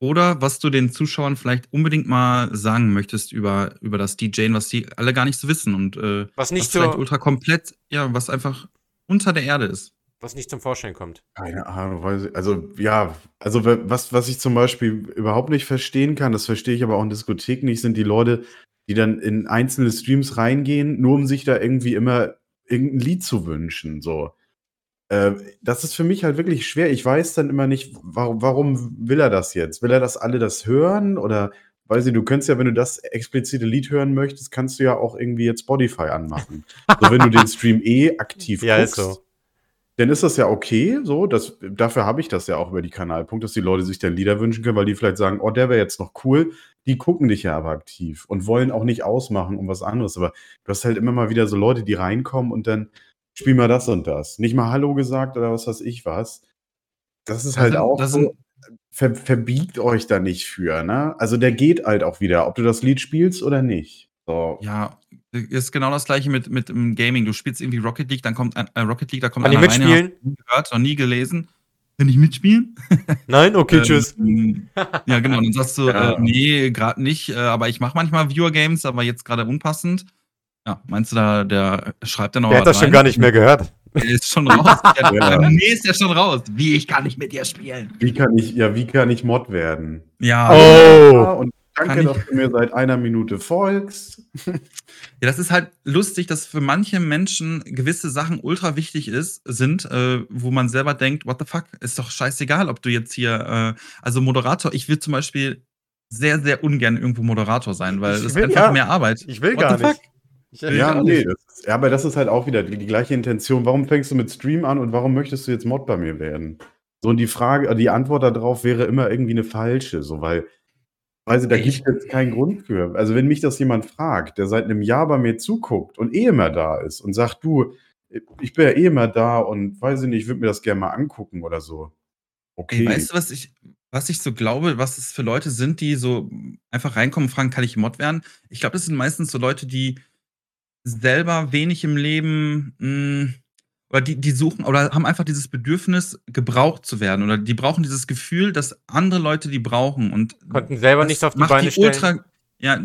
Oder was du den Zuschauern vielleicht unbedingt mal sagen möchtest über, über das DJing, was die alle gar nicht so wissen und äh, Was nicht, was vielleicht zur, ultra komplett, ja, was einfach unter der Erde ist. was nicht zum Vorschein kommt. Keine Ahnung, weiß ich. Also, ja, also wa- was, was ich zum Beispiel überhaupt nicht verstehen kann, das verstehe ich aber auch in Diskotheken nicht, sind die Leute, die dann in einzelne Streams reingehen, nur um sich da irgendwie immer irgendein Lied zu wünschen. So. Äh, das ist für mich halt wirklich schwer. Ich weiß dann immer nicht, warum, warum will er das jetzt? Will er, dass alle das hören? Oder weiß ich, du könntest ja, wenn du das explizite Lied hören möchtest, kannst du ja auch irgendwie jetzt Spotify anmachen. so, wenn du den Stream eh aktiv Ja, ist guckst, so. dann ist das ja okay, so, das, dafür habe ich das ja auch über die Kanalpunkte, dass die Leute sich dann Lieder wünschen können, weil die vielleicht sagen, oh, der wäre jetzt noch cool. Die gucken dich ja aber aktiv und wollen auch nicht ausmachen um was anderes. Aber du hast halt immer mal wieder so Leute, die reinkommen und dann spiel mal das und das. Nicht mal Hallo gesagt oder was weiß ich was. Das ist Da halt sind- auch so, sind- ver, verbiegt euch da nicht für, ne? Also der geht halt auch wieder, ob du das Lied spielst oder nicht. So. Ja, Ist genau das gleiche mit, mit dem Gaming. Du spielst irgendwie Rocket League, dann kommt ein, äh, Rocket League, da kommt Kann ich einer rein, den mitspielen? hast du nie gehört, noch nie gelesen. Kann ich mitspielen? Nein? Okay, tschüss. Ähm, ja, genau. Dann sagst du, Ja. äh, nee, gerade nicht, äh, aber ich mache manchmal Viewer-Games, aber jetzt gerade unpassend. Ja, meinst du da, der schreibt dann noch Der hat das schon rein? gar nicht mehr gehört. Der ist schon raus. Der, Ja. Nee, ist der schon raus. Wie, ich kann nicht mit dir spielen. Wie kann ich, ja, wie kann ich Mod werden? Ja, Ja, Oh! und danke, ich- dass du mir seit einer Minute folgst. Ja, das ist halt lustig, dass für manche Menschen gewisse Sachen ultra wichtig ist, sind, äh, wo man selber denkt, what the fuck, ist doch scheißegal, ob du jetzt hier, äh, also Moderator, ich will zum Beispiel sehr, sehr ungern irgendwo Moderator sein, weil Ich das ist will- einfach ja. mehr Arbeit. Ich will What gar the fuck? Ja, nee, ist, aber das ist halt auch wieder die, die gleiche Intention. Warum fängst du mit Stream an und warum möchtest du jetzt Mod bei mir werden? So, und die Frage, die Antwort darauf wäre immer irgendwie eine falsche, so, weil, weiß ich, da gibt es jetzt keinen Grund für. Also, wenn mich das jemand fragt, der seit einem Jahr bei mir zuguckt und eh immer da ist und sagt, du, ich bin ja eh immer da und weiß ich nicht, ich würde mir das gerne mal angucken oder so. Okay. Weißt du, was ich, was ich so glaube, was es für Leute sind, die so einfach reinkommen und fragen, kann ich Mod werden? Ich glaube, das sind meistens so Leute, die selber wenig im Leben mh, oder die, die suchen oder haben einfach dieses Bedürfnis, gebraucht zu werden oder die brauchen dieses Gefühl, dass andere Leute die brauchen und konnten selber nichts auf die Beine stellen. ultra, ja,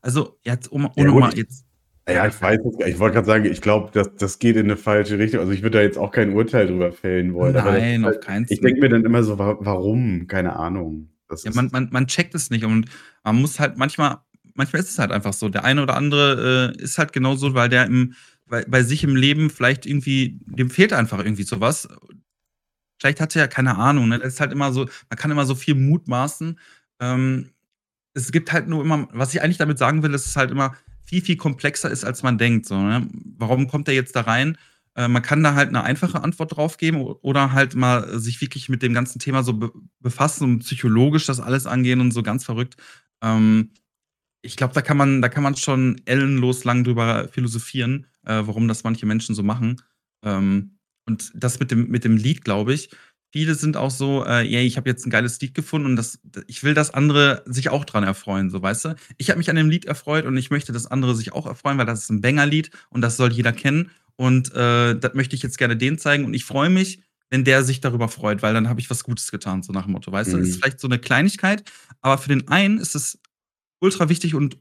also jetzt um, Ja, ohne gut, mal ich- jetzt Ja, ich weiß es gar nicht. Ich wollte gerade sagen, ich glaube, das, das geht in eine falsche Richtung. Also ich würde da jetzt auch kein Urteil drüber fällen wollen. aber das nein, auf halt, keinen ich denke mir dann immer so, wa- warum? Keine Ahnung. Das Ja, ist, man, man, man checkt es nicht und man muss halt manchmal, manchmal ist es halt einfach so. Der eine oder andere äh, ist halt genauso, weil der im, bei, bei sich im Leben vielleicht irgendwie, dem fehlt einfach irgendwie sowas. Vielleicht hat er ja keine Ahnung, ne? Das ist halt immer so, man kann immer so viel mutmaßen. Ähm, es gibt halt nur immer, was ich eigentlich damit sagen will, dass es halt immer viel, viel komplexer ist, als man denkt. So, ne? Warum kommt er jetzt da rein? Äh, man kann da halt eine einfache Antwort drauf geben oder halt mal sich wirklich mit dem ganzen Thema so be befassen und psychologisch das alles angehen und so ganz verrückt. Ähm, ich glaube, da kann man, da kann man schon ellenlos lang drüber philosophieren, äh, warum das manche Menschen so machen. Ähm, und das mit dem, mit dem Lied, glaube ich. Viele sind auch so, äh, yeah, ich habe jetzt ein geiles Lied gefunden und das, ich will, dass andere sich auch dran erfreuen, so weißt du. Ich habe mich an dem Lied erfreut und ich möchte, dass andere sich auch erfreuen, weil das ist ein Banger-Lied und das soll jeder kennen. Und äh, das möchte ich jetzt gerne denen zeigen. Und ich freue mich, wenn der sich darüber freut, weil dann habe ich was Gutes getan, so nach dem Motto. Weißt du, das ist Mhm. vielleicht so eine Kleinigkeit, aber für den einen ist es ultra wichtig und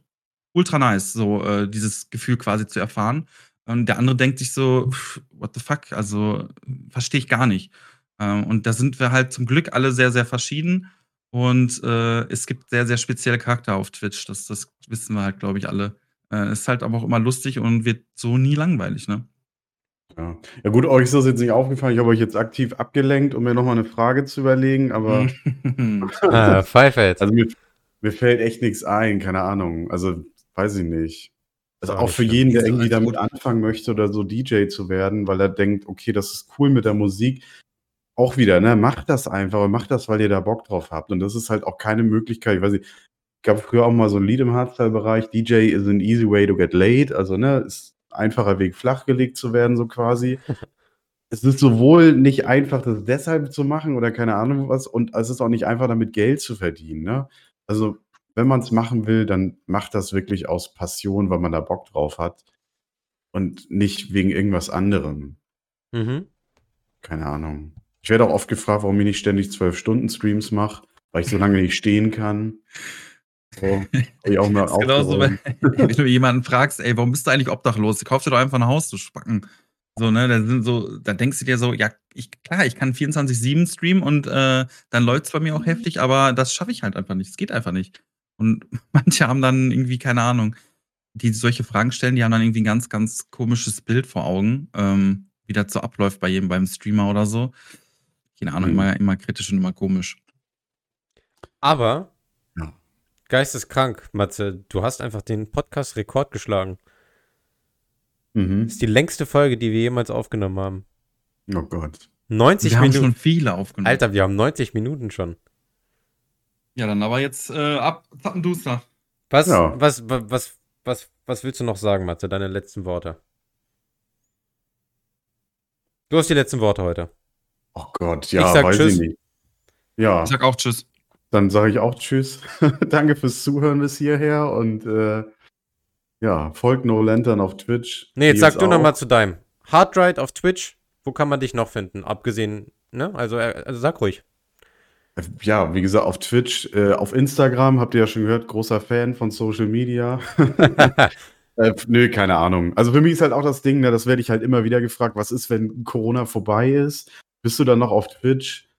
ultra nice, so äh, dieses Gefühl quasi zu erfahren. Und der andere denkt sich so, pff, what the fuck, also verstehe ich gar nicht. Ähm, und da sind wir halt zum Glück alle sehr, sehr verschieden. Und äh, es gibt sehr, sehr spezielle Charakter auf Twitch. Das, das wissen wir halt, glaube ich, alle. Äh, ist halt aber auch immer lustig und wird so nie langweilig, ne? ja. ja gut, euch ist das jetzt nicht aufgefallen. Ich habe euch jetzt aktiv abgelenkt, um mir nochmal eine Frage zu überlegen, aber Ah, Pfeifeld. also mir, mir fällt echt nichts ein, keine Ahnung. Also weiß ich nicht. Also auch für jeden, der irgendwie damit anfangen möchte oder so DJ zu werden, weil er denkt, okay, das ist cool mit der Musik. Auch wieder, ne? Macht das einfach und macht das, weil ihr da Bock drauf habt. Und das ist halt auch keine Möglichkeit. Ich weiß nicht, gab früher auch mal so ein Lied im Hardstyle-Bereich, DJ is an easy way to get laid. Also, ne, ist ein einfacher Weg, flachgelegt zu werden, so quasi. es ist sowohl nicht einfach, das deshalb zu machen oder keine Ahnung was, und es ist auch nicht einfach, damit Geld zu verdienen. Ne? Also, wenn man es machen will, dann macht das wirklich aus Passion, weil man da Bock drauf hat. Und nicht wegen irgendwas anderem. Mhm. Keine Ahnung. Ich werde auch oft gefragt, warum ich nicht ständig zwölf Stunden Streams mache, weil ich so lange nicht stehen kann. So, ich auch mal genauso, wenn, wenn du jemanden fragst, ey, warum bist du eigentlich obdachlos? Kauf dir doch einfach ein Haus, du Spacken. So, ne, da sind so, da denkst du dir so, ja, ich, klar, ich kann 24-7 streamen und äh, dann läuft's bei mir auch heftig, aber das schaffe ich halt einfach nicht. Es geht einfach nicht. Und manche haben dann irgendwie, keine Ahnung, die solche Fragen stellen, die haben dann irgendwie ein ganz, ganz komisches Bild vor Augen, ähm, wie das so abläuft bei jedem beim Streamer oder so. Keine Ahnung, Mhm. immer, immer kritisch und immer komisch. Aber, Ja. geisteskrank, Matze, du hast einfach den Podcast-Rekord geschlagen. Mhm. Das ist die längste Folge, die wir jemals aufgenommen haben. Oh Gott. 90 Wir haben Minuten. schon viele aufgenommen. Alter, wir haben 90 Minuten schon. Ja, dann aber jetzt äh, ab, Zappenduster. Was, Ja. was, was, was, was, was willst du noch sagen, Matze? Deine letzten Worte. Du hast die letzten Worte heute. Oh Gott, ja, Ich sag weiß Tschüss. ich nicht. Ja, Ich sag auch Tschüss. dann sage ich auch Tschüss. Danke fürs Zuhören bis hierher und äh, Ja, folgt No Lantern auf Twitch. Nee, jetzt sag du nochmal zu deinem. Hardride auf Twitch, wo kann man dich noch finden? Abgesehen, ne? Also, äh, also sag ruhig. Ja, wie gesagt, auf Twitch, äh, auf Instagram habt ihr ja schon gehört, großer Fan von Social Media. Äh, nö, keine Ahnung. Also für mich ist halt auch das Ding, ne, das werde ich halt immer wieder gefragt, was ist, wenn Corona vorbei ist? Bist du dann noch auf Twitch?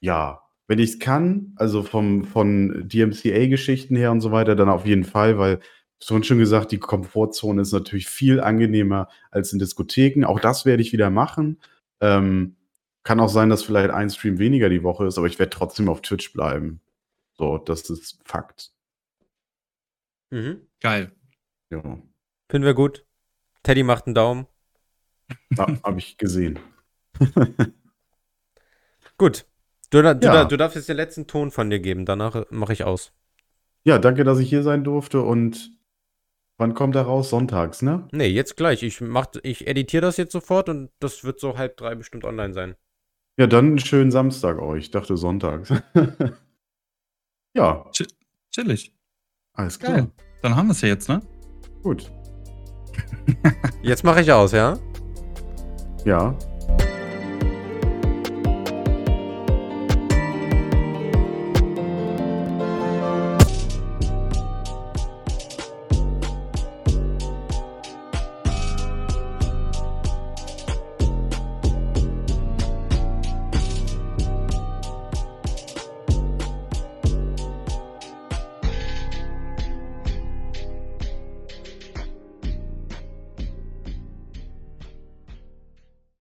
Ja, wenn ich es kann, also vom, von DMCA-Geschichten her und so weiter, dann auf jeden Fall, weil schon schon gesagt, die Komfortzone ist natürlich viel angenehmer als in Diskotheken. Auch das werde ich wieder machen. Ähm, kann auch sein, dass vielleicht ein Stream weniger die Woche ist, aber ich werde trotzdem auf Twitch bleiben. So, das ist Fakt. Mhm. Geil. Ja, Finden wir gut. Teddy macht einen Daumen. habe ich gesehen. Gut. Du, du, Ja. du darfst jetzt den letzten Ton von dir geben, danach mache ich aus. Ja, danke, dass ich hier sein durfte und wann kommt er raus? Sonntags, ne? Nee, jetzt gleich. Ich, mach, ich editiere das jetzt sofort und das wird so halb drei bestimmt online sein. Ja, dann einen schönen Samstag euch. Ich dachte sonntags. ja, Chillig. alles klar. Geil. Dann haben wir es ja jetzt, ne? Gut. Jetzt mache ich aus, ja? Ja,